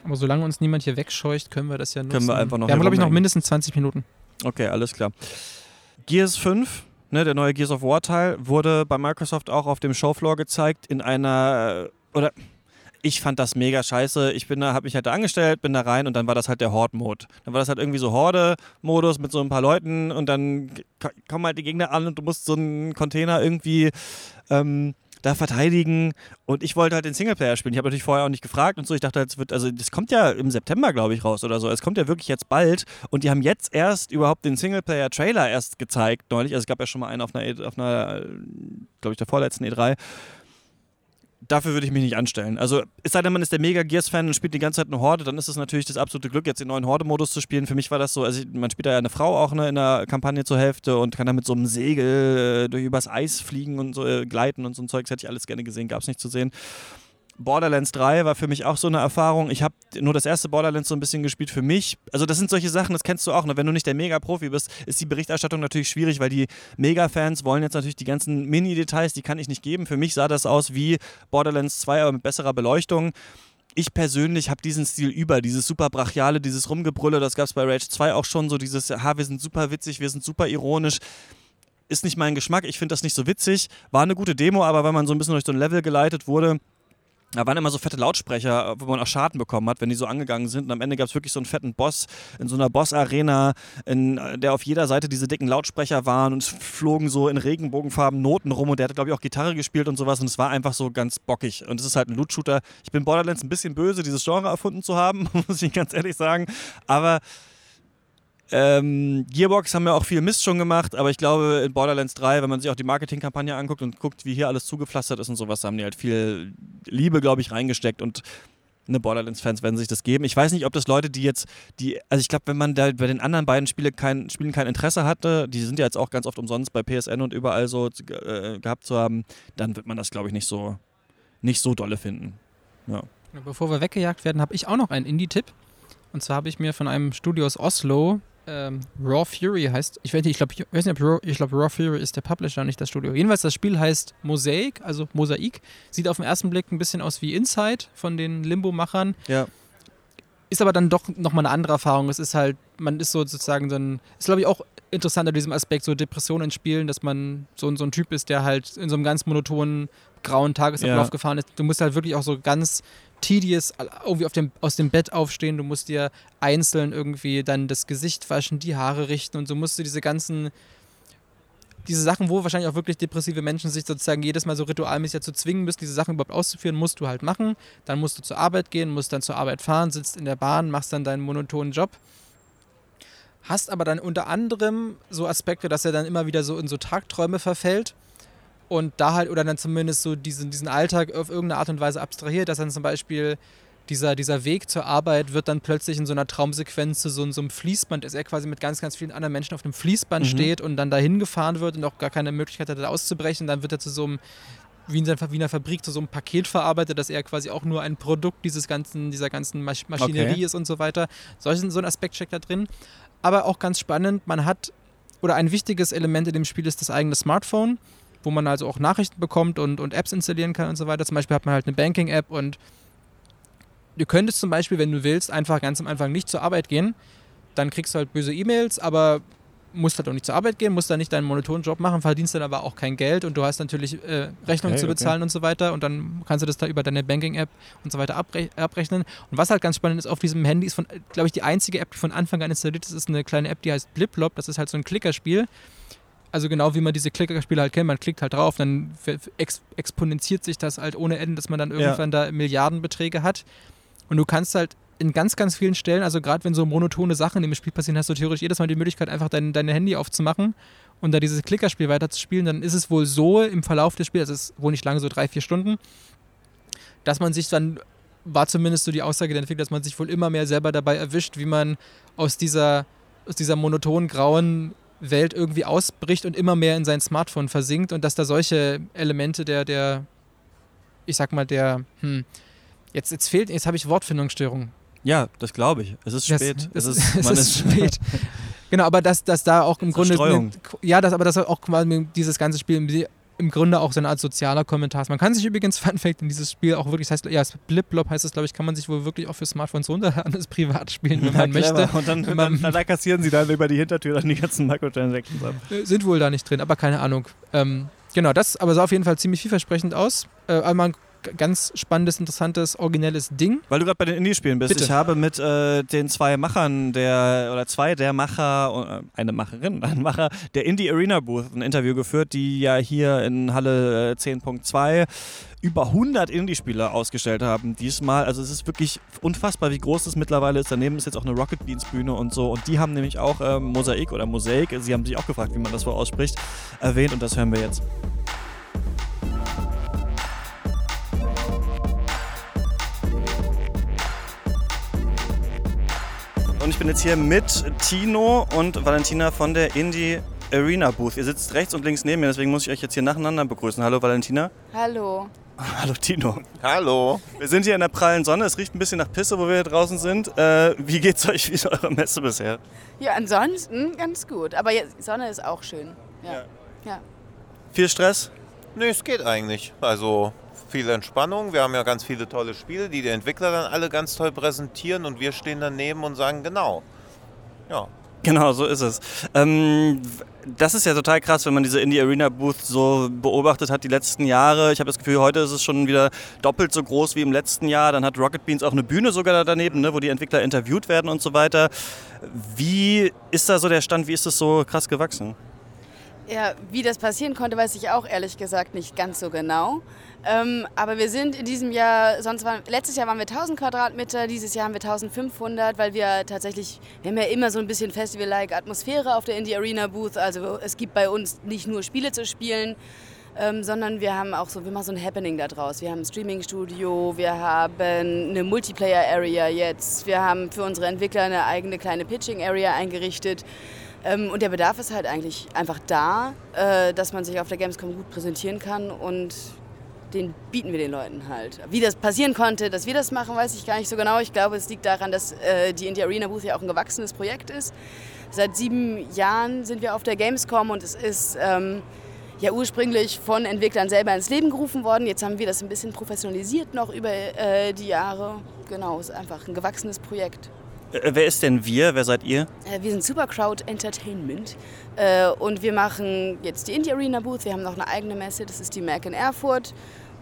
Speaker 2: Aber solange uns niemand hier wegscheucht, können wir das ja nutzen.
Speaker 1: Können wir einfach noch
Speaker 2: Wir haben, glaube ich, noch mindestens 20 Minuten.
Speaker 1: Okay, alles klar. Gears 5, ne, der neue Gears of War Teil, wurde bei Microsoft auch auf dem Showfloor gezeigt in einer, oder ich fand das mega scheiße. Ich bin da, hab mich halt da angestellt, bin da rein und dann war das halt der Horde-Mode. Dann war das halt irgendwie so Horde-Modus mit so ein paar Leuten und dann kommen halt die Gegner an und du musst so einen Container irgendwie ähm, da verteidigen. Und ich wollte halt den Singleplayer spielen. Ich habe natürlich vorher auch nicht gefragt und so. Ich dachte, es wird, also das kommt ja im September, glaube ich, raus oder so. Es kommt ja wirklich jetzt bald. Und die haben jetzt erst überhaupt den Singleplayer-Trailer erst gezeigt neulich. Also es gab ja schon mal einen auf einer, e, auf einer glaube ich, der vorletzten E3 dafür würde ich mich nicht anstellen. Also, es sei denn, man ist der mega Gears-Fan und spielt die ganze Zeit eine Horde, dann ist es natürlich das absolute Glück, jetzt den neuen Horde-Modus zu spielen. Für mich war das so, also man spielt da ja eine Frau auch ne, in der Kampagne zur Hälfte und kann dann mit so einem Segel äh, durch übers Eis fliegen und so äh, gleiten und so ein Zeug. Das hätte ich alles gerne gesehen, gab es nicht zu sehen. Borderlands 3 war für mich auch so eine Erfahrung. Ich habe nur das erste Borderlands so ein bisschen gespielt für mich. Also das sind solche Sachen, das kennst du auch. Ne? Wenn du nicht der Mega-Profi bist, ist die Berichterstattung natürlich schwierig, weil die Mega-Fans wollen jetzt natürlich die ganzen Mini-Details, die kann ich nicht geben. Für mich sah das aus wie Borderlands 2, aber mit besserer Beleuchtung. Ich persönlich habe diesen Stil über, dieses super brachiale, dieses Rumgebrülle, das gab es bei Rage 2 auch schon, so dieses, ha, wir sind super witzig, wir sind super ironisch ist nicht mein Geschmack. Ich finde das nicht so witzig. War eine gute Demo, aber wenn man so ein bisschen durch so ein Level geleitet wurde, da waren immer so fette Lautsprecher, wo man auch Schaden bekommen hat, wenn die so angegangen sind. Und am Ende gab es wirklich so einen fetten Boss in so einer Boss-Arena, der auf jeder Seite diese dicken Lautsprecher waren und es flogen so in Regenbogenfarben Noten rum und der hatte, glaube ich, auch Gitarre gespielt und sowas. Und es war einfach so ganz bockig. Und es ist halt ein Loot-Shooter. Ich bin Borderlands ein bisschen böse, dieses Genre erfunden zu haben, muss ich ganz ehrlich sagen. Aber ähm, Gearbox haben ja auch viel Mist schon gemacht, aber ich glaube in Borderlands 3, wenn man sich auch die Marketingkampagne anguckt und guckt, wie hier alles zugepflastert ist und sowas, haben die halt viel Liebe, glaube ich, reingesteckt und ne, Borderlands-Fans werden sich das geben. Ich weiß nicht, ob das Leute, die jetzt, die, also ich glaube, wenn man da bei den anderen beiden Spiele kein, Spielen kein Interesse hatte, die sind ja jetzt auch ganz oft umsonst bei PSN und überall so äh, gehabt zu haben, dann wird man das, glaube ich, nicht so, nicht so dolle finden. Ja.
Speaker 2: Bevor wir weggejagt werden, habe ich auch noch einen Indie-Tipp. Und zwar habe ich mir von einem Studio aus Oslo ähm, Raw Fury heißt, ich weiß nicht, ich glaube, ich weiß ich glaube, Raw Fury ist der Publisher, nicht das Studio. Jedenfalls, das Spiel heißt Mosaic, also Mosaik. Sieht auf den ersten Blick ein bisschen aus wie Inside von den Limbo-Machern.
Speaker 1: Ja.
Speaker 2: Ist aber dann doch nochmal eine andere Erfahrung. Es ist halt, man ist so sozusagen dann, ist glaube ich auch interessant an diesem Aspekt, so Depressionen in Spielen, dass man so, so ein Typ ist, der halt in so einem ganz monotonen, grauen Tagesablauf ja. gefahren ist. Du musst halt wirklich auch so ganz tedious irgendwie dem, aus dem Bett aufstehen, du musst dir einzeln irgendwie dann das Gesicht waschen, die Haare richten und so musst du diese ganzen, diese Sachen, wo wahrscheinlich auch wirklich depressive Menschen sich sozusagen jedes Mal so ritualmäßig dazu zwingen müssen, diese Sachen überhaupt auszuführen, musst du halt machen. Dann musst du zur Arbeit gehen, musst dann zur Arbeit fahren, sitzt in der Bahn, machst dann deinen monotonen Job. Hast aber dann unter anderem so Aspekte, dass er dann immer wieder so in so Tagträume verfällt und da halt, oder dann zumindest so diesen, diesen Alltag auf irgendeine Art und Weise abstrahiert, dass dann zum Beispiel dieser, dieser Weg zur Arbeit wird dann plötzlich in so einer Traumsequenz zu so, so einem Fließband, dass er quasi mit ganz, ganz vielen anderen Menschen auf einem Fließband mhm. steht und dann dahin gefahren wird und auch gar keine Möglichkeit hat, da auszubrechen. Dann wird er zu so einem, wie in seiner Wiener Fabrik, zu so einem Paket verarbeitet, dass er quasi auch nur ein Produkt dieses ganzen, dieser ganzen Masch Maschinerie okay. ist und so weiter. Solchen, so ein Aspekt steckt da drin. Aber auch ganz spannend, man hat, oder ein wichtiges Element in dem Spiel ist das eigene Smartphone wo man also auch Nachrichten bekommt und, und Apps installieren kann und so weiter. Zum Beispiel hat man halt eine Banking-App und du könntest zum Beispiel, wenn du willst, einfach ganz am Anfang nicht zur Arbeit gehen. Dann kriegst du halt böse E-Mails, aber musst halt auch nicht zur Arbeit gehen, musst dann nicht deinen monotonen Job machen, verdienst dann aber auch kein Geld und du hast natürlich äh, Rechnungen
Speaker 1: Okay,
Speaker 2: zu
Speaker 1: okay.
Speaker 2: bezahlen und so weiter und dann kannst du das da über deine Banking-App und so weiter abre abrechnen. Und was halt ganz spannend ist, auf diesem Handy ist von, glaube ich, die einzige App, die von Anfang an installiert ist, ist eine kleine App, die heißt Bliplop. Das ist halt so ein Klickerspiel. Also genau wie man diese Klickerspiele halt kennt, man klickt halt drauf, dann ex exponentiert sich das halt ohne Ende, dass man dann irgendwann da Milliardenbeträge hat. Und du kannst halt in ganz, ganz vielen Stellen, also gerade wenn so monotone Sachen im Spiel passieren, hast du theoretisch jedes Mal die Möglichkeit, einfach dein, dein Handy aufzumachen und da dieses Klickerspiel weiterzuspielen. Dann ist es wohl so im Verlauf des Spiels, also es ist wohl nicht lange, so drei, vier Stunden, dass man sich dann, war zumindest so die Aussage der Entwickler, dass man sich wohl immer mehr selber dabei erwischt, wie man aus dieser, aus dieser monotonen, grauen Welt irgendwie ausbricht und immer mehr in sein Smartphone versinkt und dass da solche Elemente der, der ich sag mal, der, hm, jetzt, jetzt fehlt, jetzt habe ich Wortfindungsstörung.
Speaker 1: Ja, das glaube ich. Es ist
Speaker 2: Das-
Speaker 1: spät.
Speaker 2: Es,
Speaker 1: es
Speaker 2: ist,
Speaker 1: ist, man
Speaker 2: es ist spät. genau, aber dass, dass da auch im
Speaker 1: ist
Speaker 2: Grunde.
Speaker 1: Zerstreuung.
Speaker 2: ja, das, aber dass auch quasi dieses ganze Spiel im, Grunde auch so eine Art sozialer Kommentar ist. Man kann sich übrigens, Fun Fact, in dieses Spiel auch wirklich, das heißt, ja, Bliplop heißt es, glaube ich, kann man sich wohl wirklich auch für Smartphones runterladen, das privat spielen, wenn
Speaker 1: Ja,
Speaker 2: man
Speaker 1: clever.
Speaker 2: möchte.
Speaker 1: Und dann,
Speaker 2: Wenn man-
Speaker 1: dann, dann kassieren sie dann über die Hintertür dann die ganzen Microtransactions ab.
Speaker 2: Äh, Sind wohl da nicht drin, aber keine Ahnung. Ähm, genau, das aber sah auf jeden Fall ziemlich vielversprechend aus. Äh, g- ganz spannendes, interessantes, originelles Ding.
Speaker 1: Weil du gerade bei den Indie-Spielen bist.
Speaker 2: Bitte.
Speaker 1: Ich habe mit äh, den zwei Machern der, oder zwei der Macher, äh, eine Macherin, ein Macher der Indie Arena Booth ein Interview geführt, die ja hier in Halle äh, 10.2 über 100 Indie-Spiele ausgestellt haben diesmal. Also es ist wirklich unfassbar, wie groß das mittlerweile ist. Daneben ist jetzt auch eine Rocket Beans Bühne und so. Und die haben nämlich auch ähm, Mosaik oder Mosaik, sie haben sich auch gefragt, wie man das wohl ausspricht, erwähnt und das hören wir jetzt. Und ich bin jetzt hier mit Tino und Valentina von der Indie Arena Booth. Ihr sitzt rechts und links neben mir, deswegen muss ich euch jetzt hier nacheinander begrüßen. Hallo Valentina.
Speaker 3: Hallo.
Speaker 1: Hallo Tino.
Speaker 4: Hallo.
Speaker 1: Wir sind hier in der prallen Sonne. Es riecht ein bisschen nach Pisse, wo wir hier draußen sind. Äh, wie geht's euch? Wie ist eure Messe bisher?
Speaker 3: Ja, ansonsten ganz gut. Aber die Sonne ist auch schön. Ja. ja.
Speaker 1: Viel Stress?
Speaker 4: Nee, es geht eigentlich. Also viel Entspannung. Wir haben ja ganz viele tolle Spiele, die die Entwickler dann alle ganz toll präsentieren und wir stehen daneben und sagen genau. Ja.
Speaker 1: Genau, so ist es. Ähm, das ist ja total krass, wenn man diese Indie Arena Booth so beobachtet hat die letzten Jahre. Ich habe das Gefühl, heute ist es schon wieder doppelt so groß wie im letzten Jahr. Dann hat Rocket Beans auch eine Bühne sogar da daneben, ne, wo die Entwickler interviewt werden und so weiter. Wie ist da so der Stand? Wie ist das so krass gewachsen?
Speaker 3: Ja, wie das passieren konnte, weiß ich auch ehrlich gesagt nicht ganz so genau. Ähm, aber wir sind in diesem Jahr, sonst waren, letztes Jahr waren wir 1000 Quadratmeter, dieses Jahr haben wir 1500, weil wir tatsächlich, wir haben ja immer so ein bisschen Festival-like Atmosphäre auf der Indie Arena Booth. Also es gibt bei uns nicht nur Spiele zu spielen, ähm, sondern wir haben auch so, wir machen so ein Happening da draus. Wir haben ein Streaming-Studio, wir haben eine Multiplayer-Area jetzt, wir haben für unsere Entwickler eine eigene kleine Pitching-Area eingerichtet. Ähm, und der Bedarf ist halt eigentlich einfach da, äh, dass man sich auf der Gamescom gut präsentieren kann und den bieten wir den Leuten halt. Wie das passieren konnte, dass wir das machen, weiß ich gar nicht so genau. Ich glaube, es liegt daran, dass äh, die Indie Arena Booth ja auch ein gewachsenes Projekt ist. Seit sieben Jahren sind wir auf der Gamescom und es ist ähm, ja ursprünglich von Entwicklern selber ins Leben gerufen worden. Jetzt haben wir das ein bisschen professionalisiert noch über äh, die Jahre. Genau, es ist einfach ein gewachsenes Projekt.
Speaker 1: Äh, wer ist denn wir? Wer seid ihr?
Speaker 3: Äh, Wir sind Supercrowd Entertainment äh, und wir machen jetzt die Indie Arena Booth. Wir haben noch eine eigene Messe, das ist die Mac in Erfurt.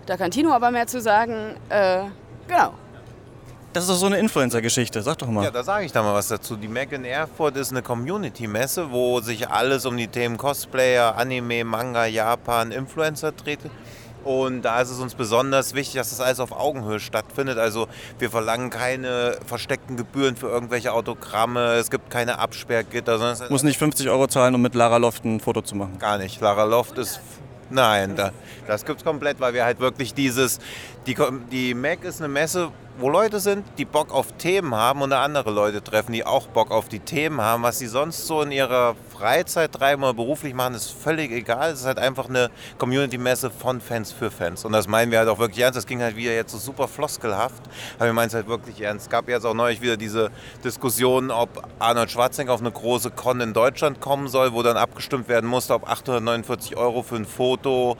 Speaker 3: Da kann Tino aber mehr zu sagen. Äh, genau.
Speaker 1: Das ist doch so eine Influencer-Geschichte. Sag doch mal.
Speaker 4: Ja, da sage ich da mal was dazu. Die Mac in Erfurt ist eine Community-Messe, wo sich alles um die Themen Cosplayer, Anime, Manga, Japan, Influencer dreht. Und da ist es uns besonders wichtig, dass das alles auf Augenhöhe stattfindet. Also wir verlangen keine versteckten Gebühren für irgendwelche Autogramme, es gibt keine Absperrgitter, sondern
Speaker 1: Muss nicht 50 Euro zahlen, um mit Lara Loft ein Foto zu machen.
Speaker 4: Gar nicht. Lara Loft ist. Nein, da, das gibt's komplett, weil wir halt wirklich dieses. Die, die Mac ist eine Messe, wo Leute sind, die Bock auf Themen haben und andere Leute treffen, die auch Bock auf die Themen haben. Was sie sonst so in ihrer Freizeit treiben oder beruflich machen, ist völlig egal. Es ist halt einfach eine Community-Messe von Fans für Fans. Und das meinen wir halt auch wirklich ernst. Das ging halt wieder jetzt so super floskelhaft, aber wir meinen es halt wirklich ernst. Es gab jetzt auch neulich wieder diese Diskussion, ob Arnold Schwarzenegger auf eine große Con in Deutschland kommen soll, wo dann abgestimmt werden musste, ob 849 Euro für ein Foto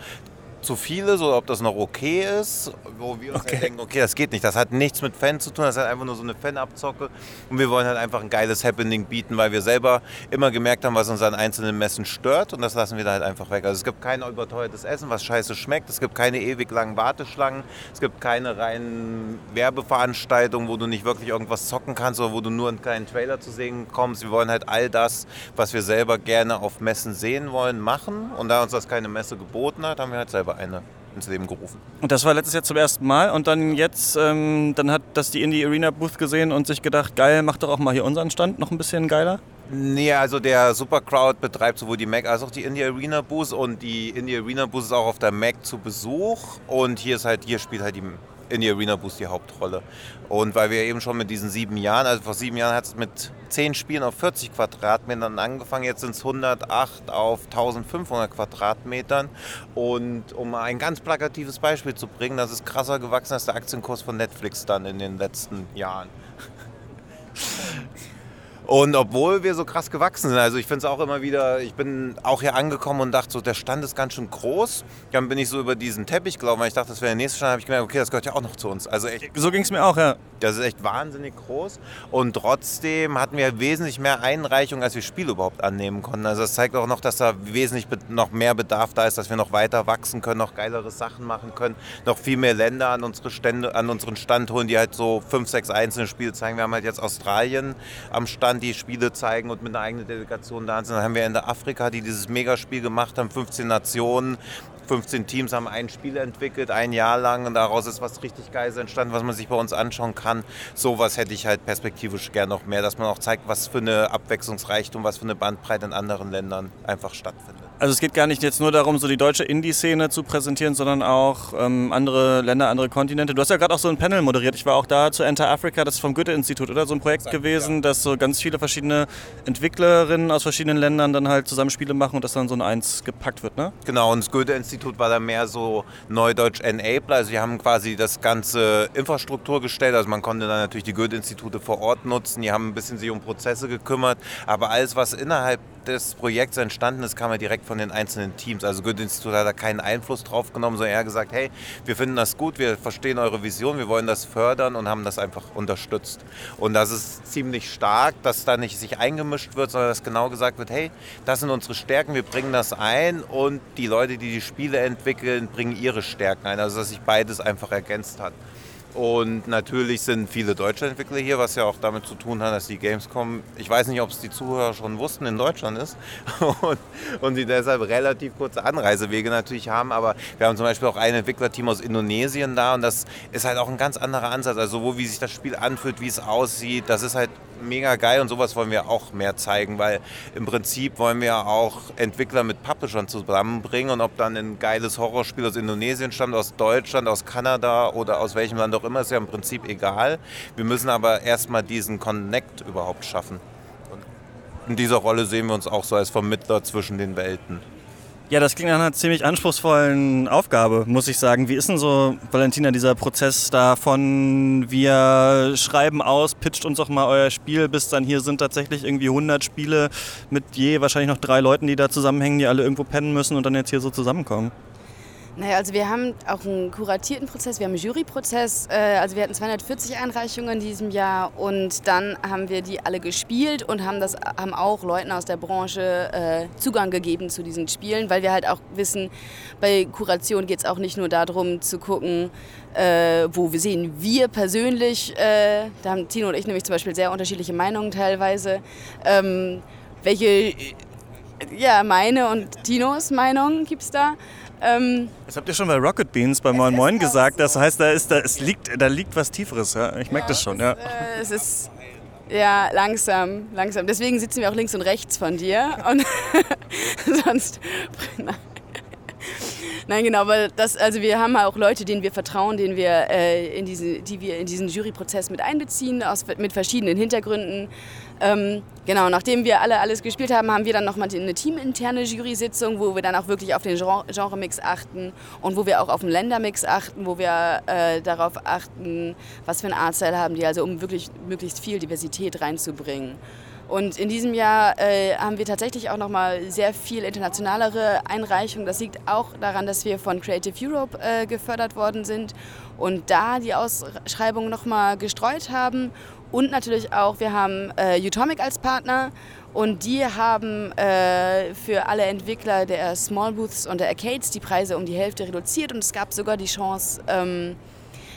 Speaker 4: zu viele, so ob das noch okay ist, wo wir uns
Speaker 1: Okay.
Speaker 4: halt denken, okay, das geht nicht, das hat nichts mit Fans zu tun, das ist halt einfach nur so eine Fanabzocke und wir wollen halt einfach ein geiles Happening bieten, weil wir selber immer gemerkt haben, was uns an einzelnen Messen stört und das lassen wir da halt einfach weg. Also es gibt kein überteuertes Essen, was scheiße schmeckt, es gibt keine ewig langen Warteschlangen, es gibt keine reinen Werbeveranstaltungen, wo du nicht wirklich irgendwas zocken kannst oder wo du nur einen kleinen Trailer zu sehen kommst. Wir wollen halt all das, was wir selber gerne auf Messen sehen wollen, machen und da uns das keine Messe geboten hat, haben wir halt selber eine ins Leben gerufen.
Speaker 1: Und das war letztes Jahr zum ersten Mal und dann jetzt, ähm, dann hat das die Indie Arena Booth gesehen und sich gedacht, geil, mach doch auch mal hier unseren Stand noch ein bisschen geiler.
Speaker 4: Nee, also der Supercrowd betreibt sowohl die Mac als auch die Indie Arena Booth und die Indie Arena Booth ist auch auf der Mac zu Besuch und hier ist halt, hier spielt halt die Indie Arena Booth die Hauptrolle. Und weil wir eben schon mit diesen sieben Jahren, also vor sieben Jahren hat es mit zehn Spielen auf 40 Quadratmetern angefangen, jetzt sind es 108 auf 1500 Quadratmetern. Und um ein ganz plakatives Beispiel zu bringen, das ist krasser gewachsen als der Aktienkurs von Netflix dann in den letzten Jahren. Und obwohl wir so krass gewachsen sind, also ich finde es auch immer wieder, ich bin auch hier angekommen und dachte so, der Stand ist ganz schön groß. Dann bin ich so über diesen Teppich gelaufen, weil ich dachte, das wäre der nächste Stand, habe ich gemerkt, okay, das gehört ja auch noch zu uns. Also echt,
Speaker 1: So ging es mir auch, ja.
Speaker 4: das ist echt wahnsinnig groß. Und trotzdem hatten wir wesentlich mehr Einreichungen, als wir Spiele überhaupt annehmen konnten. Also das zeigt auch noch, dass da wesentlich noch mehr Bedarf da ist, dass wir noch weiter wachsen können, noch geilere Sachen machen können, noch viel mehr Länder an unsere Stände, an unseren Stand holen, die halt so fünf, sechs einzelne Spiele zeigen. Wir haben halt jetzt Australien am Stand, die Spiele zeigen und mit einer eigenen Delegation da sind. Dann haben wir in der Afrika, die dieses Megaspiel gemacht haben, 15 Nationen. 15 Teams haben ein Spiel entwickelt, ein Jahr lang und daraus ist was richtig Geiles entstanden, was man sich bei uns anschauen kann. Sowas hätte ich halt perspektivisch gern noch mehr, dass man auch zeigt, was für eine Abwechslungsreichtum, was für eine Bandbreite in anderen Ländern einfach stattfindet.
Speaker 1: Also es geht gar nicht jetzt nur darum, so die deutsche Indie-Szene zu präsentieren, sondern auch ähm, andere Länder, andere Kontinente. Du hast ja gerade auch so ein Panel moderiert. Ich war auch da zu Enter Africa, das ist vom Goethe-Institut, oder? So ein Projekt gewesen, dass so ganz viele verschiedene Entwicklerinnen aus verschiedenen Ländern dann halt zusammen Spiele machen und das dann so in eins gepackt wird, ne?
Speaker 4: Genau, und das Goethe-Institut war da mehr so Neudeutsch Enabler. Also wir haben quasi das ganze Infrastruktur gestellt. Also man konnte dann natürlich die Goethe-Institute vor Ort nutzen. Die haben ein bisschen sich um Prozesse gekümmert. Aber alles, was innerhalb des Projekts entstanden ist, kam ja direkt von den einzelnen Teams. Also Goethe-Institut hat da keinen Einfluss drauf genommen, sondern eher gesagt, hey, wir finden das gut, wir verstehen eure Vision, wir wollen das fördern und haben das einfach unterstützt. Und das ist ziemlich stark, dass da nicht sich eingemischt wird, sondern dass genau gesagt wird, hey, das sind unsere Stärken, wir bringen das ein und die Leute, die die Spiele entwickeln, bringen ihre Stärken ein. Also dass sich beides einfach ergänzt hat. Und natürlich sind viele deutsche Entwickler hier, was ja auch damit zu tun hat, dass die Gamescom, ich weiß nicht, ob es die Zuhörer schon wussten, in Deutschland ist und, und sie deshalb relativ kurze Anreisewege natürlich haben. Aber wir haben zum Beispiel auch ein Entwicklerteam aus Indonesien da und das ist halt auch ein ganz anderer Ansatz. Also sowohl wie sich das Spiel anfühlt, wie es aussieht, das ist halt mega geil und sowas wollen wir auch mehr zeigen, weil im Prinzip wollen wir auch Entwickler mit Publishern zusammenbringen und ob dann ein geiles Horrorspiel aus Indonesien stammt, aus Deutschland, aus Kanada oder aus welchem Land auch immer, ist ja im Prinzip egal. Wir müssen aber erstmal diesen Connect überhaupt schaffen. Und in dieser Rolle sehen wir uns auch so als Vermittler zwischen den Welten.
Speaker 1: Ja, das klingt nach einer ziemlich anspruchsvollen Aufgabe, muss ich sagen. Wie ist denn so, Valentina, dieser Prozess da von wir schreiben aus, pitcht uns doch mal euer Spiel, bis dann hier sind tatsächlich irgendwie 100 Spiele mit je wahrscheinlich noch drei Leuten, die da zusammenhängen, die alle irgendwo pennen müssen und dann jetzt hier so zusammenkommen?
Speaker 3: Naja, also wir haben auch einen kuratierten Prozess, wir haben einen Juryprozess. Äh, also wir hatten 240 Einreichungen in diesem Jahr und dann haben wir die alle gespielt und haben, das, haben auch Leuten aus der Branche äh, Zugang gegeben zu diesen Spielen, weil wir halt auch wissen, bei Kuration geht es auch nicht nur darum zu gucken, äh, wo wir sehen wir persönlich, da haben Tino und ich nämlich zum Beispiel sehr unterschiedliche Meinungen teilweise, ähm, welche, ja, meine und Tinos Meinung gibt es da. Ähm,
Speaker 1: Das habt ihr schon bei Rocket Beans bei Moin Moin gesagt. Das
Speaker 3: so.
Speaker 1: heißt, da, ist, da, es liegt, da liegt was Tieferes. Ja? Ich merke das schon. Ja.
Speaker 3: Äh, es ist ja langsam, langsam. Deswegen sitzen wir auch links und rechts von dir. Und sonst. Nein, genau, weil das, also wir haben auch Leute, denen wir vertrauen, denen wir, äh, in diese, die wir in diesen Juryprozess mit einbeziehen, aus, mit verschiedenen Hintergründen. Ähm, genau, nachdem wir alle alles gespielt haben, haben wir dann nochmal eine teaminterne Jury-Sitzung, wo wir dann auch wirklich auf den Gen- Genre-Mix achten und wo wir auch auf den Ländermix achten, wo wir äh, darauf achten, was für ein Artstyle haben die, also um wirklich möglichst viel Diversität reinzubringen. Und in diesem Jahr äh, haben wir tatsächlich auch nochmal sehr viel internationalere Einreichungen. Das liegt auch daran, dass wir von Creative Europe äh, gefördert worden sind und da die Ausschreibung nochmal gestreut haben. Und natürlich auch, wir haben äh, Utomic als Partner und die haben äh, für alle Entwickler der Small Booths und der Arcades die Preise um die Hälfte reduziert und es gab sogar die Chance, ähm,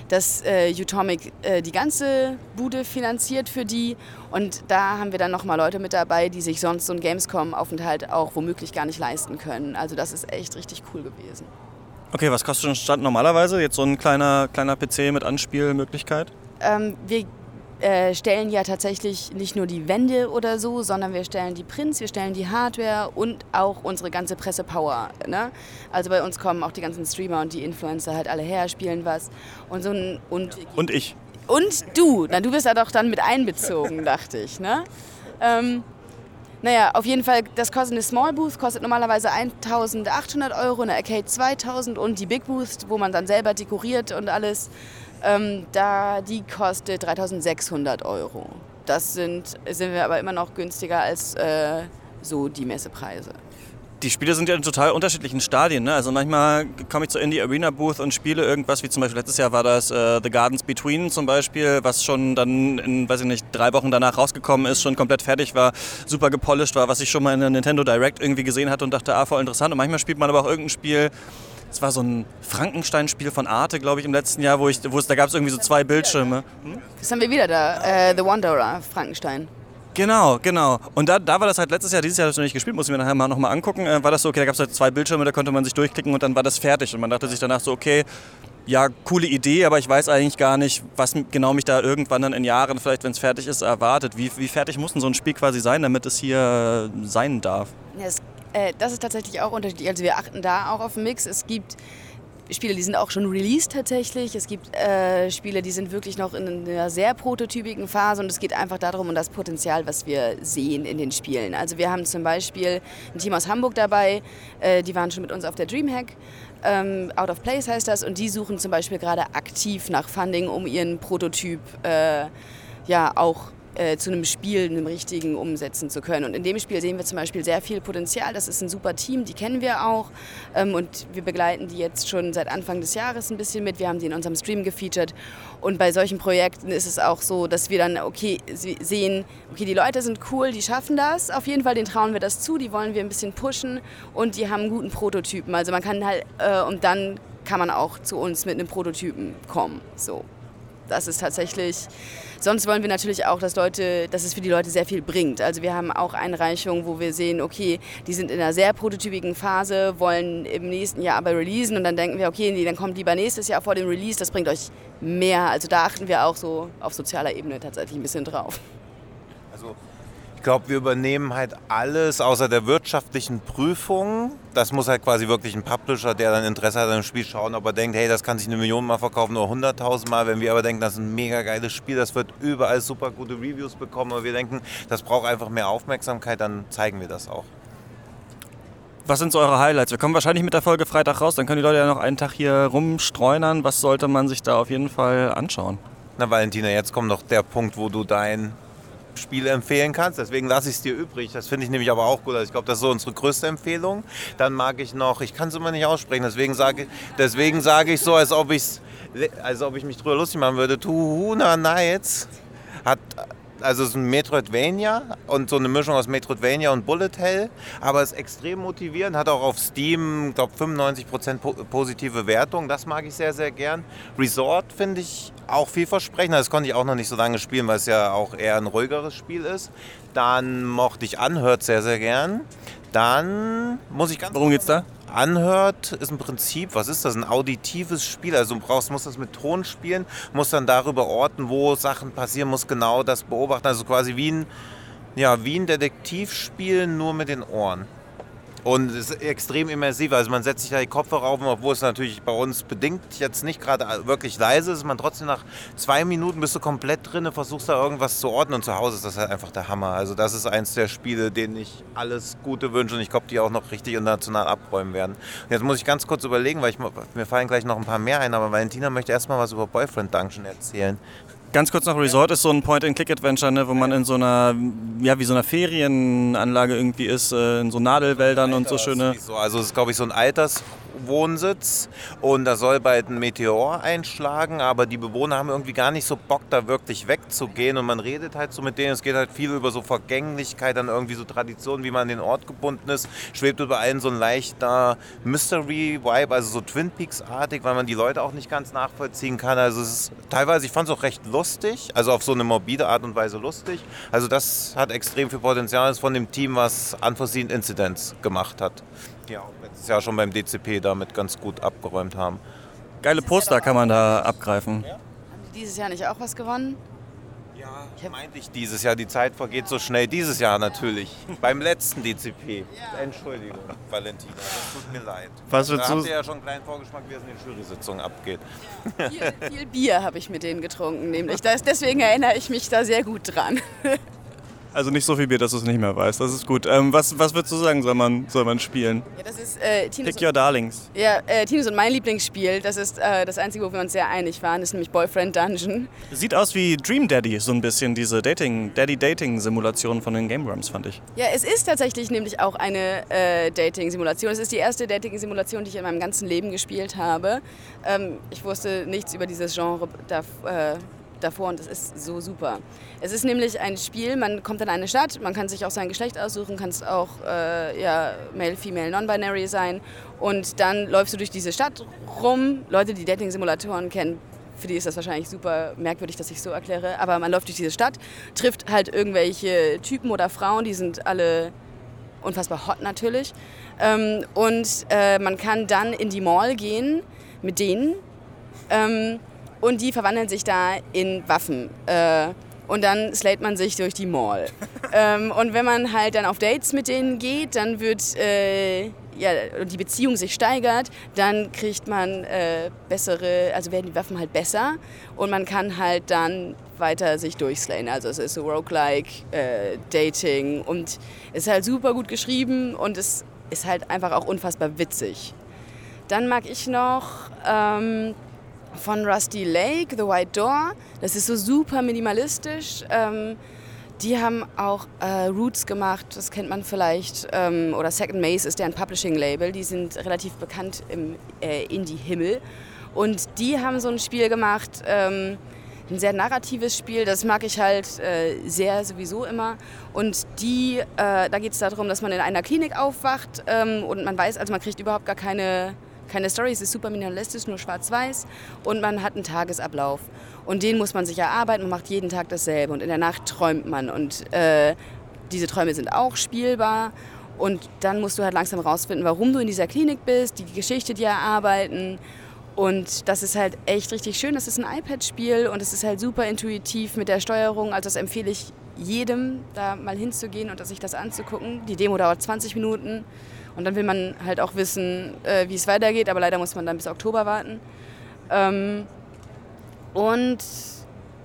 Speaker 3: dass äh, Utomic äh, die ganze Bude finanziert für die. Und da haben wir dann nochmal Leute mit dabei, die sich sonst so einen Gamescom-Aufenthalt auch womöglich gar nicht leisten können. Also das ist echt richtig cool gewesen.
Speaker 1: Okay, was kostet ein Stand normalerweise? Jetzt so ein kleiner, kleiner PC mit Anspielmöglichkeit?
Speaker 3: Ähm, wir äh, stellen ja tatsächlich nicht nur die Wände oder so, sondern wir stellen die Prints, wir stellen die Hardware und auch unsere ganze Pressepower. Ne? Also bei uns kommen auch die ganzen Streamer und die Influencer halt alle her, spielen was. Und, so ein, und,
Speaker 1: und ich.
Speaker 3: Und du. Na, du bist ja doch dann mit einbezogen, dachte ich. Ne? Ähm, naja, auf jeden Fall, das kostet eine Small Booth, kostet normalerweise 1800 Euro, eine Arcade 2000 und die Big Booth, wo man dann selber dekoriert und alles, ähm, da, die kostet 3600 Euro. Das sind, sind wir aber immer noch günstiger als äh, so die Messepreise.
Speaker 1: Die Spiele sind ja in total unterschiedlichen Stadien. Ne? Also manchmal komme ich zur Indie Arena Booth und spiele irgendwas, wie zum Beispiel letztes Jahr war das äh, The Gardens Between zum Beispiel, was schon dann in, weiß ich nicht, drei Wochen danach rausgekommen ist, schon komplett fertig war, super gepolished war, was ich schon mal in der Nintendo Direct irgendwie gesehen hatte und dachte, ah, voll interessant. Und manchmal spielt man aber auch irgendein Spiel, es war so ein Frankenstein-Spiel von Arte, glaube ich, im letzten Jahr, wo, ich, wo es, da gab es irgendwie so zwei Bildschirme.
Speaker 3: Hm? Das haben wir wieder da, äh, The Wanderer, Frankenstein.
Speaker 1: Genau, genau. Und da, da war das halt letztes Jahr, dieses Jahr habe ich noch nicht gespielt, muss ich mir nachher mal nochmal angucken. Äh, war das so, okay, da gab es halt zwei Bildschirme, da konnte man sich durchklicken und dann war das fertig. Und man dachte sich danach so, okay, ja, coole Idee, aber ich weiß eigentlich gar nicht, was genau mich da irgendwann dann in Jahren, vielleicht wenn es fertig ist, erwartet. Wie, wie fertig muss denn so ein Spiel quasi sein, damit es hier sein darf?
Speaker 3: Ja, äh, das ist tatsächlich auch unterschiedlich. Also wir achten da auch auf den Mix. Es gibt Spiele, die sind auch schon released tatsächlich. Es gibt äh, Spiele, die sind wirklich noch in einer sehr prototypigen Phase und es geht einfach darum, um das Potenzial, was wir sehen in den Spielen. Also wir haben zum Beispiel ein Team aus Hamburg dabei, äh, die waren schon mit uns auf der Dreamhack. Ähm, Out of Place heißt das und die suchen zum Beispiel gerade aktiv nach Funding, um ihren Prototyp äh, ja auch äh, zu einem Spiel, einem richtigen umsetzen zu können. Und in dem Spiel sehen wir zum Beispiel sehr viel Potenzial. Das ist ein super Team, die kennen wir auch. Ähm, und wir begleiten die jetzt schon seit Anfang des Jahres ein bisschen mit. Wir haben die in unserem Stream gefeatured. Und bei solchen Projekten ist es auch so, dass wir dann, okay, sehen, okay, die Leute sind cool, die schaffen das. Auf jeden Fall, denen trauen wir das zu, die wollen wir ein bisschen pushen und die haben einen guten Prototypen. Also man kann halt, äh, und dann kann man auch zu uns mit einem Prototypen kommen. So. Das ist tatsächlich Sonst wollen wir natürlich auch, dass, Leute, dass es für die Leute sehr viel bringt. Also wir haben auch Einreichungen, wo wir sehen, okay, die sind in einer sehr prototypigen Phase, wollen im nächsten Jahr aber releasen und dann denken wir, okay, nee, dann kommt lieber nächstes Jahr vor dem Release, das bringt euch mehr. Also da achten wir auch so auf sozialer Ebene tatsächlich ein bisschen drauf.
Speaker 4: Ich glaube, wir übernehmen halt alles außer der wirtschaftlichen Prüfung. Das muss halt quasi wirklich ein Publisher, der dann Interesse hat an dem Spiel, schauen, ob er denkt, hey, das kann sich eine Million Mal verkaufen oder 100.000 Mal. Wenn wir aber denken, das ist ein mega geiles Spiel, das wird überall super gute Reviews bekommen, aber wir denken, das braucht einfach mehr Aufmerksamkeit, dann zeigen wir das auch.
Speaker 1: Was sind so eure Highlights? Wir kommen wahrscheinlich mit der Folge Freitag raus, dann können die Leute ja noch einen Tag hier rumstreunern. Was sollte man sich da auf jeden Fall anschauen?
Speaker 4: Na Valentina, jetzt kommt noch der Punkt, wo du dein Spiele empfehlen kannst. Deswegen lasse ich es dir übrig. Das finde ich nämlich aber auch gut. Also ich glaube, das ist so unsere größte Empfehlung. Dann mag ich noch, ich kann es immer nicht aussprechen, deswegen sage deswegen sag ich so, als ob, ich's, als ob ich mich drüber lustig machen würde. Tuhuna Nights hat also es ist ein Metroidvania und so eine Mischung aus Metroidvania und Bullet Hell, aber ist extrem motivierend, hat auch auf Steam, glaube 95% positive Wertung, das mag ich sehr, sehr gern. Resort finde ich auch vielversprechend, das konnte ich auch noch nicht so lange spielen, weil es ja auch eher ein ruhigeres Spiel ist. Dann mochte ich Anhört sehr, sehr gern. Dann muss ich ganz...
Speaker 1: Worum geht's da?
Speaker 4: anhört, ist im Prinzip, was ist das, ein auditives Spiel. Also du brauchst, musst das mit Ton spielen, musst dann darüber orten, wo Sachen passieren, musst genau das beobachten. Also quasi wie ein, ja, wie ein Detektivspiel, nur mit den Ohren. Und es ist extrem immersiv. Also man setzt sich da die Kopfhörer auf, obwohl es natürlich bei uns bedingt jetzt nicht gerade wirklich leise ist, man trotzdem nach zwei Minuten bist du komplett drin, versuchst da irgendwas zu ordnen und zu Hause ist das halt einfach der Hammer. Also das ist eins der Spiele, denen ich alles Gute wünsche und ich glaube, die auch noch richtig international abräumen werden. Und jetzt muss ich ganz kurz überlegen, weil ich, mir fallen gleich noch ein paar mehr ein, aber Valentina möchte erstmal was über Boyfriend Dungeon erzählen.
Speaker 1: Ganz kurz noch, Resort ist so ein Point-and-Click-Adventure, ne, wo man in so einer, ja, wie so einer Ferienanlage irgendwie ist, äh, in so Nadelwäldern und so schöne.
Speaker 4: So, also es ist, glaube ich, so ein Alterswohnsitz und da soll bald ein Meteor einschlagen, aber die Bewohner haben irgendwie gar nicht so Bock, da wirklich wegzugehen und man redet halt so mit denen. Es geht halt viel über so Vergänglichkeit, dann irgendwie so Traditionen, wie man an den Ort gebunden ist. Schwebt über allen so ein leichter Mystery-Vibe, also so Twin Peaks-artig, weil man die Leute auch nicht ganz nachvollziehen kann. Also es ist teilweise, ich fand es auch recht lustig, also auf so eine morbide Art und Weise lustig. Also das hat extrem viel Potenzial, das ist von dem Team, was Unforeseen Incidents gemacht hat. Ja, auch letztes Jahr schon beim DCP damit ganz gut abgeräumt haben.
Speaker 1: Geile Poster kann man da abgreifen.
Speaker 3: Haben die dieses Jahr nicht auch was gewonnen?
Speaker 4: Ja, meinte ich dieses Jahr. Die Zeit vergeht so schnell. Dieses Jahr natürlich. Beim letzten DCP. Entschuldigung, Valentina. Das tut mir leid.
Speaker 1: Was
Speaker 4: da habt ihr ja schon einen kleinen Vorgeschmack, wie es in den Jury-Sitzungen abgeht.
Speaker 3: Viel, viel Bier habe ich mit denen getrunken, nämlich. Das, deswegen erinnere ich mich da sehr gut dran.
Speaker 1: Also nicht so viel Bier, dass du es nicht mehr weißt. Das ist gut. Ähm, was, was würdest du sagen, soll man, soll man spielen?
Speaker 3: Ja, das ist äh, Tinus,
Speaker 1: Pick your darlings.
Speaker 3: ja, äh, Tinus und mein Lieblingsspiel. Das ist äh, das Einzige, wo wir uns sehr einig waren. Das ist nämlich Boyfriend Dungeon.
Speaker 1: Sieht aus wie Dream Daddy, so ein bisschen diese Dating, Daddy-Dating-Simulation von den Game Grumps, fand ich.
Speaker 3: Ja, es ist tatsächlich nämlich auch eine äh, Dating-Simulation. Es ist die erste Dating-Simulation, die ich in meinem ganzen Leben gespielt habe. Ähm, ich wusste nichts über dieses Genre da, äh, davor und das ist so super. Es ist nämlich ein Spiel, man kommt in eine Stadt, man kann sich auch sein Geschlecht aussuchen, kann es auch äh, ja, Male, Female, Non-Binary sein und dann läufst du durch diese Stadt rum. Leute, die Dating-Simulatoren kennen, für die ist das wahrscheinlich super merkwürdig, dass ich so erkläre, aber man läuft durch diese Stadt, trifft halt irgendwelche Typen oder Frauen, die sind alle unfassbar hot natürlich. Ähm, und äh, man kann dann in die Mall gehen mit denen ähm, und die verwandeln sich da in Waffen. Äh, und dann slayt man sich durch die Mall. ähm, und wenn man halt dann auf Dates mit denen geht, dann wird äh, ja, und die Beziehung sich steigert, dann kriegt man äh, bessere, also werden die Waffen halt besser und man kann halt dann weiter sich durchslayen. Also es ist so roguelike, äh, Dating und es ist halt super gut geschrieben und es ist halt einfach auch unfassbar witzig. Dann mag ich noch ähm, von Rusty Lake, The White Door. Das ist so super minimalistisch. Ähm, die haben auch äh, Roots gemacht, das kennt man vielleicht. Ähm, oder Second Maze ist deren Publishing-Label. Die sind relativ bekannt im äh, Indie-Himmel. Und die haben so ein Spiel gemacht, ähm, ein sehr narratives Spiel, das mag ich halt äh, sehr sowieso immer. Und die, äh, da geht es darum, dass man in einer Klinik aufwacht ähm, und man weiß, also man kriegt überhaupt gar keine, keine Story, es ist super minimalistisch, nur schwarz-weiß und man hat einen Tagesablauf. Und den muss man sich erarbeiten, man macht jeden Tag dasselbe und in der Nacht träumt man und äh, diese Träume sind auch spielbar. Und dann musst du halt langsam rausfinden, warum du in dieser Klinik bist, die Geschichte dir erarbeiten. Und das ist halt echt richtig schön. Das ist ein iPad-Spiel und es ist halt super intuitiv mit der Steuerung. Also das empfehle ich jedem, da mal hinzugehen und sich das anzugucken. Die Demo dauert 20 Minuten und dann will man halt auch wissen, äh, wie es weitergeht. Aber leider muss man dann bis Oktober warten. Ähm, und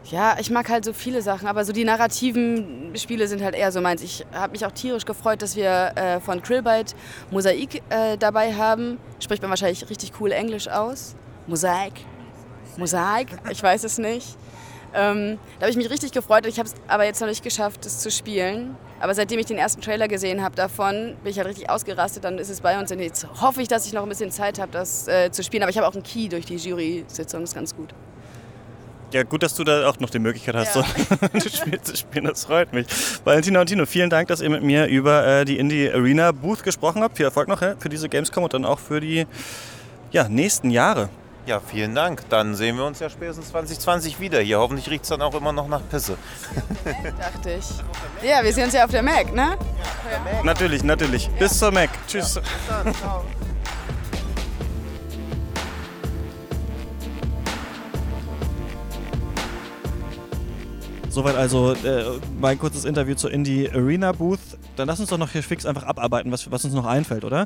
Speaker 3: ja, ich mag halt so viele Sachen, aber so die narrativen Spiele sind halt eher so meins. Ich habe mich auch tierisch gefreut, dass wir äh, von Krillbyte Mosaik äh, dabei haben. Spricht man wahrscheinlich richtig cool Englisch aus. Mosaik. Mosaik, ich weiß es nicht. Ähm, da habe ich mich richtig gefreut. Ich habe es aber jetzt noch nicht geschafft, es zu spielen. Aber seitdem ich den ersten Trailer gesehen habe davon, bin ich halt richtig ausgerastet. Dann ist es bei uns und jetzt hoffe ich, dass ich noch ein bisschen Zeit habe, das äh, zu spielen. Aber ich habe auch einen Key durch die Jury-Sitzung, ist ganz gut.
Speaker 1: Ja, gut, dass du da auch noch die Möglichkeit hast,
Speaker 3: Ja.
Speaker 1: so das Spiel zu spielen. Das freut mich. Valentina und Tino, vielen Dank, dass ihr mit mir über äh, die Indie Arena Booth gesprochen habt. Viel Erfolg noch ja, für diese Gamescom und dann auch für die ja, nächsten Jahre.
Speaker 4: Ja, vielen Dank. Dann sehen wir uns ja spätestens 2020 wieder hier. Hoffentlich riecht es dann auch immer noch nach Pisse.
Speaker 3: Dachte ich. Ja, wir sehen uns ja auf der Mac, ne?
Speaker 1: Natürlich, natürlich. Bis zur Mac. Tschüss. Soweit also äh, mein kurzes Interview zur Indie Arena Booth. Dann lass uns doch noch hier fix einfach abarbeiten, was, was uns noch einfällt, oder?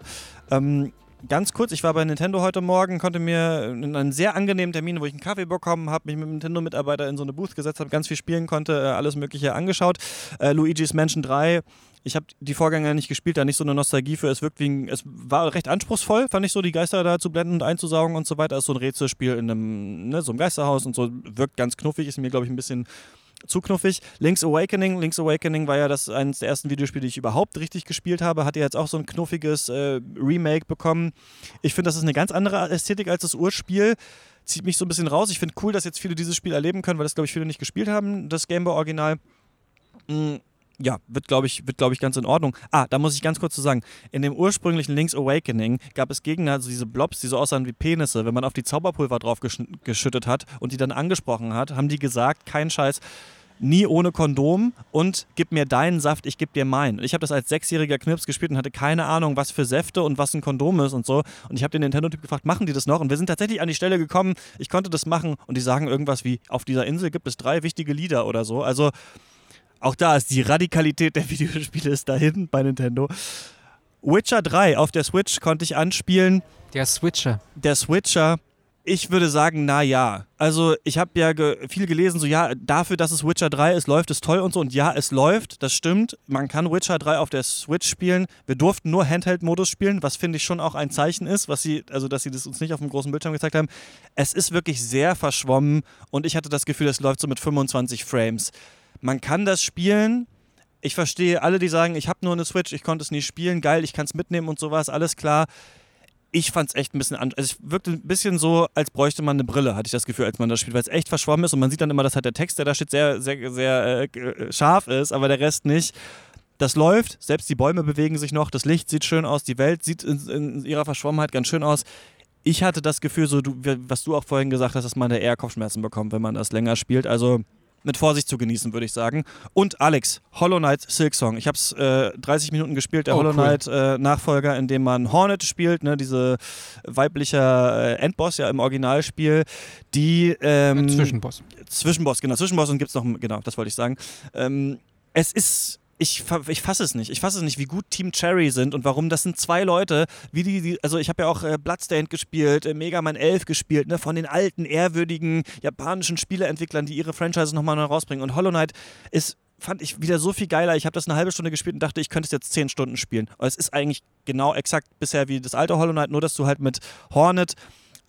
Speaker 1: Ähm, ganz kurz, ich war bei Nintendo heute Morgen, konnte mir einen sehr angenehmen Termin, wo ich einen Kaffee bekommen habe, mich mit einem Nintendo-Mitarbeiter in so eine Booth gesetzt habe, ganz viel spielen konnte, äh, alles Mögliche angeschaut. Äh, Luigi's Mansion 3 Ich habe die Vorgänger nicht gespielt, da nicht so eine Nostalgie für. Es wirkt wie ein, es war recht anspruchsvoll, fand ich so, die Geister da zu blenden und einzusaugen und so weiter. Es ist so ein Rätselspiel in einem, ne, so einem Geisterhaus und so, wirkt ganz knuffig, ist mir, glaube ich, ein bisschen zu knuffig. Link's Awakening, Link's Awakening war ja das eines der ersten Videospiele, die ich überhaupt richtig gespielt habe. Hat ja jetzt auch so ein knuffiges äh, Remake bekommen. Ich finde, das ist eine ganz andere Ästhetik als das Urspiel. Zieht mich so ein bisschen raus. Ich finde cool, dass jetzt viele dieses Spiel erleben können, weil das, glaube ich, viele nicht gespielt haben, das Gameboy Original. Ja, wird, glaube ich, wird, ich, ganz in Ordnung. Ah, da muss ich ganz kurz zu sagen, in dem ursprünglichen Link's Awakening gab es Gegner, also diese Blobs, die so aussahen wie Penisse. Wenn man auf die Zauberpulver drauf gesch geschüttet hat und die dann angesprochen hat, haben die gesagt, kein Scheiß, nie ohne Kondom und gib mir deinen Saft, ich geb dir meinen. Ich habe das als sechsjähriger Knips gespielt und hatte keine Ahnung, was für Säfte und was ein Kondom ist und so. Und ich habe den Nintendo-Typ gefragt, machen die das noch? Und wir sind tatsächlich an die Stelle gekommen, ich konnte das machen und die sagen irgendwas wie, auf dieser Insel gibt es drei wichtige Lieder oder so. Also auch da ist die Radikalität der Videospiele ist dahin bei Nintendo. Witcher 3 auf der Switch konnte ich anspielen.
Speaker 2: Der Switcher.
Speaker 1: Der Switcher. Ich würde sagen, na ja. Also ich habe ja ge viel gelesen, so ja, dafür, dass es Witcher 3 ist, läuft es toll und so. Und ja, es läuft, das stimmt. Man kann Witcher 3 auf der Switch spielen. Wir durften nur Handheld-Modus spielen, was finde ich schon auch ein Zeichen ist, was sie, also dass sie das uns nicht auf dem großen Bildschirm gezeigt haben. Es ist wirklich sehr verschwommen und ich hatte das Gefühl, es läuft so mit 25 Frames man kann das spielen. Ich verstehe alle, die sagen, ich habe nur eine Switch, ich konnte es nie spielen, geil, ich kann es mitnehmen und sowas, alles klar. Ich fand es echt ein bisschen, an also es wirkte ein bisschen so, als bräuchte man eine Brille, hatte ich das Gefühl, als man das spielt, weil es echt verschwommen ist und man sieht dann immer, dass halt der Text, der da steht, sehr, sehr, sehr äh, scharf ist, aber der Rest nicht. Das läuft, selbst die Bäume bewegen sich noch, das Licht sieht schön aus, die Welt sieht in, in ihrer Verschwommenheit ganz schön aus. Ich hatte das Gefühl, so du, was du auch vorhin gesagt hast, dass man da eher Kopfschmerzen bekommt, wenn man das länger spielt. Also mit Vorsicht zu genießen, würde ich sagen. Und Alex, Hollow Knight Silksong. Ich habe es äh, 30 Minuten gespielt, der oh, Hollow Knight cool. äh, Nachfolger, in dem man Hornet spielt, ne, diese weibliche äh, Endboss ja im Originalspiel, die ähm,
Speaker 2: Zwischenboss.
Speaker 1: Zwischenboss, genau, Zwischenboss und gibt es noch, genau, das wollte ich sagen. Ähm, es ist ich, ich fasse es nicht. Ich fasse es nicht, wie gut Team Cherry sind und warum. Das sind zwei Leute, wie die, die also ich habe ja auch äh, Bloodstained gespielt, äh, Mega Man 11 gespielt, ne, von den alten, ehrwürdigen japanischen Spieleentwicklern, die ihre Franchises nochmal neu rausbringen. Und Hollow Knight ist fand ich wieder so viel geiler. Ich habe das eine halbe Stunde gespielt und dachte, ich könnte es jetzt zehn Stunden spielen. Aber es ist eigentlich genau exakt bisher wie das alte Hollow Knight, nur dass du halt mit Hornet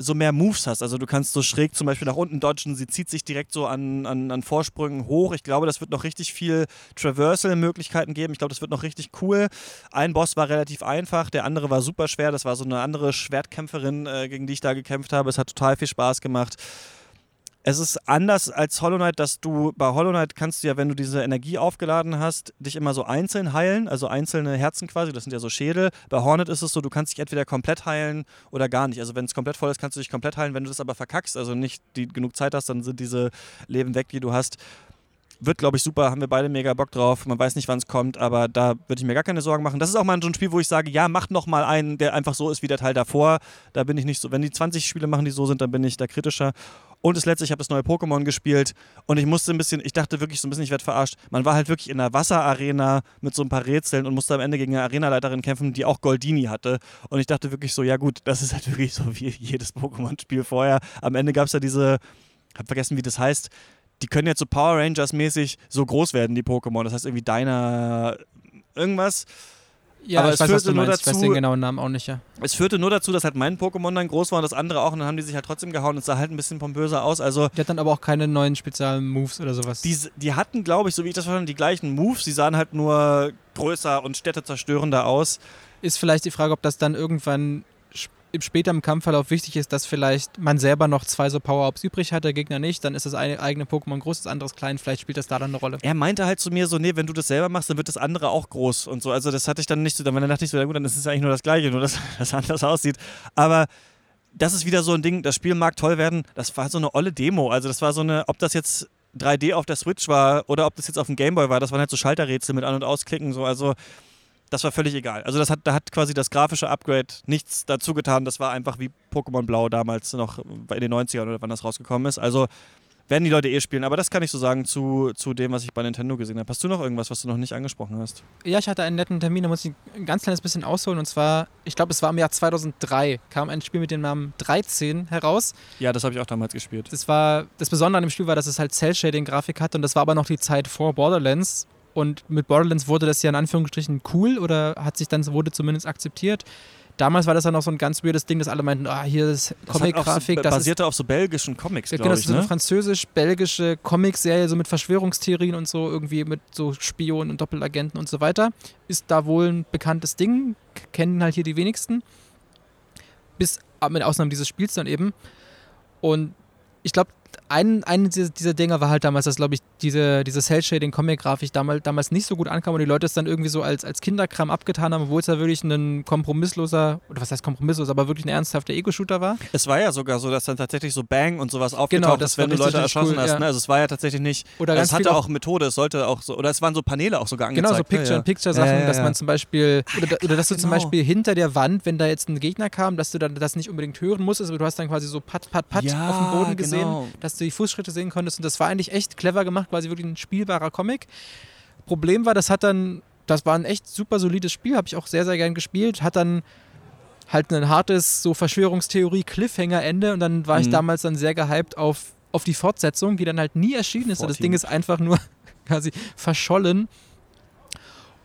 Speaker 1: so mehr Moves hast. Also du kannst so schräg zum Beispiel nach unten dodgen, sie zieht sich direkt so an, an, an Vorsprüngen hoch. Ich glaube, das wird noch richtig viel Traversal-Möglichkeiten geben. Ich glaube, das wird noch richtig cool. Ein Boss war relativ einfach, der andere war super schwer. Das war so eine andere Schwertkämpferin, äh, gegen die ich da gekämpft habe. Es hat total viel Spaß gemacht. Es ist anders als Hollow Knight, dass du bei Hollow Knight kannst du ja, wenn du diese Energie aufgeladen hast, dich immer so einzeln heilen, also einzelne Herzen quasi, das sind ja so Schädel. Bei Hornet ist es so, du kannst dich entweder komplett heilen oder gar nicht. Also wenn es komplett voll ist, kannst du dich komplett heilen. Wenn du das aber verkackst, also nicht die, genug Zeit hast, dann sind diese Leben weg, die du hast. Wird, glaube ich, super, haben wir beide mega Bock drauf. Man weiß nicht, wann es kommt, aber da würde ich mir gar keine Sorgen machen. Das ist auch mal so ein Spiel, wo ich sage, ja, macht noch mal einen, der einfach so ist wie der Teil davor. Da bin ich nicht so, wenn die 20 Spiele machen, die so sind, dann bin ich da kritischer. Und das letzte, ich habe das neue Pokémon gespielt und ich musste ein bisschen, ich dachte wirklich so ein bisschen, ich werde verarscht. Man war halt wirklich in einer Wasserarena mit so ein paar Rätseln und musste am Ende gegen eine Arenaleiterin kämpfen, die auch Goldini hatte. Und ich dachte wirklich so, ja gut, das ist halt wirklich so wie jedes Pokémon-Spiel vorher. Am Ende gab es ja diese, hab vergessen, wie das heißt, die können jetzt so Power Rangers mäßig so groß werden, die Pokémon. Das heißt irgendwie deiner irgendwas.
Speaker 2: Ja, aber es weiß, führte nur dazu, ich weiß den genauen Namen auch nicht, ja.
Speaker 1: Es führte nur dazu, dass halt mein Pokémon dann groß war und das andere auch und dann haben die sich halt trotzdem gehauen und es sah halt ein bisschen pompöser aus. Also
Speaker 2: die hatten aber auch keine neuen speziellen Moves oder sowas.
Speaker 1: Die, die hatten, glaube ich, so wie ich das verstanden die gleichen Moves. Sie sahen halt nur größer und städtezerstörender aus.
Speaker 2: Ist vielleicht die Frage, ob das dann irgendwann später im Kampfverlauf wichtig ist, dass vielleicht man selber noch zwei so Power-Ups übrig hat, der Gegner nicht, dann ist das eine eigene Pokémon groß, das andere klein, vielleicht spielt das da dann eine Rolle.
Speaker 1: Er meinte halt zu mir so, nee, wenn du das selber machst, dann wird das andere auch groß und so. Also das hatte ich dann nicht so, dann dachte ich so, ja gut, dann ist es eigentlich nur das Gleiche, nur dass das anders aussieht. Aber das ist wieder so ein Ding, das Spiel mag toll werden, das war so eine olle Demo. Also das war so eine, ob das jetzt 3D auf der Switch war oder ob das jetzt auf dem Gameboy war, das waren halt so Schalterrätsel mit An- und Ausklicken, so, also das war völlig egal. Also das hat, da hat quasi das grafische Upgrade nichts dazu getan. Das war einfach wie Pokémon Blau damals noch in den 90ern oder wann das rausgekommen ist. Also werden die Leute eh spielen. Aber das kann ich so sagen zu, zu dem, was ich bei Nintendo gesehen habe. Hast du noch irgendwas, was du noch nicht angesprochen hast?
Speaker 2: Ja, ich hatte einen netten Termin, da muss ich ein ganz kleines bisschen ausholen. Und zwar, ich glaube, es war im Jahr 2003, kam ein Spiel mit dem Namen 13 heraus.
Speaker 1: Ja, das habe ich auch damals gespielt.
Speaker 2: Das, war, das Besondere an dem Spiel war, dass es halt Cell-Shading-Grafik hatte. Und das war aber noch die Zeit vor Borderlands Und mit Borderlands wurde das ja in Anführungsstrichen cool oder hat sich dann, wurde zumindest akzeptiert. Damals war das dann noch so ein ganz weirdes Ding, dass alle meinten, ah, hier ist Comic-Grafik.
Speaker 1: So,
Speaker 2: das
Speaker 1: basierte auf so belgischen Comics,
Speaker 2: ja,
Speaker 1: glaube
Speaker 2: genau,
Speaker 1: ich.
Speaker 2: das ist so
Speaker 1: Ne?
Speaker 2: eine französisch-belgische Comic-Serie, so mit Verschwörungstheorien und so, irgendwie mit so Spionen und Doppelagenten und so weiter. Ist da wohl ein bekanntes Ding, kennen halt hier die wenigsten. Bis mit Ausnahme dieses Spiels dann eben. Und ich glaube, ein, ein dieser, dieser Dinger war halt damals, dass, glaube ich, diese, diese Cell-Shading-Comic-Grafik damals, damals nicht so gut ankam und die Leute es dann irgendwie so als, als Kinderkram abgetan haben, obwohl es ja wirklich ein kompromissloser, oder was heißt kompromisslos, aber wirklich ein ernsthafter Ego-Shooter war.
Speaker 1: Es war ja sogar so, dass dann tatsächlich so Bang und sowas aufgetaucht
Speaker 2: Genau, das
Speaker 1: ist, wenn du Leute erschossen
Speaker 2: cool,
Speaker 1: hast.
Speaker 2: ja.
Speaker 1: Ne? Also es war ja tatsächlich nicht.
Speaker 2: Oder
Speaker 1: es hatte auch Methode, es sollte auch so. Oder es waren so Paneele auch sogar angezeigt.
Speaker 2: Genau, so Picture-in-Picture-Sachen,
Speaker 1: Ja, ja,
Speaker 2: dass man zum Beispiel, oder, da- oder dass du zum
Speaker 1: Genau.
Speaker 2: Beispiel hinter der Wand, wenn da jetzt ein Gegner kam, dass du dann das nicht unbedingt hören musstest, aber du hast dann quasi so Pat, Pat, Pat auf dem Boden gesehen,
Speaker 1: genau.
Speaker 2: dass du die Fußschritte sehen konntest und das war eigentlich echt clever gemacht, quasi wirklich ein spielbarer Comic. Problem war, das hat dann, das war ein echt super solides Spiel, habe ich auch sehr, sehr gern gespielt, hat dann halt ein hartes so Verschwörungstheorie-Cliffhanger-Ende und dann war ich
Speaker 1: Mhm.
Speaker 2: damals dann sehr gehypt auf, auf die Fortsetzung, die dann halt nie erschienen ist und das
Speaker 1: 14.
Speaker 2: Ding ist einfach nur quasi verschollen.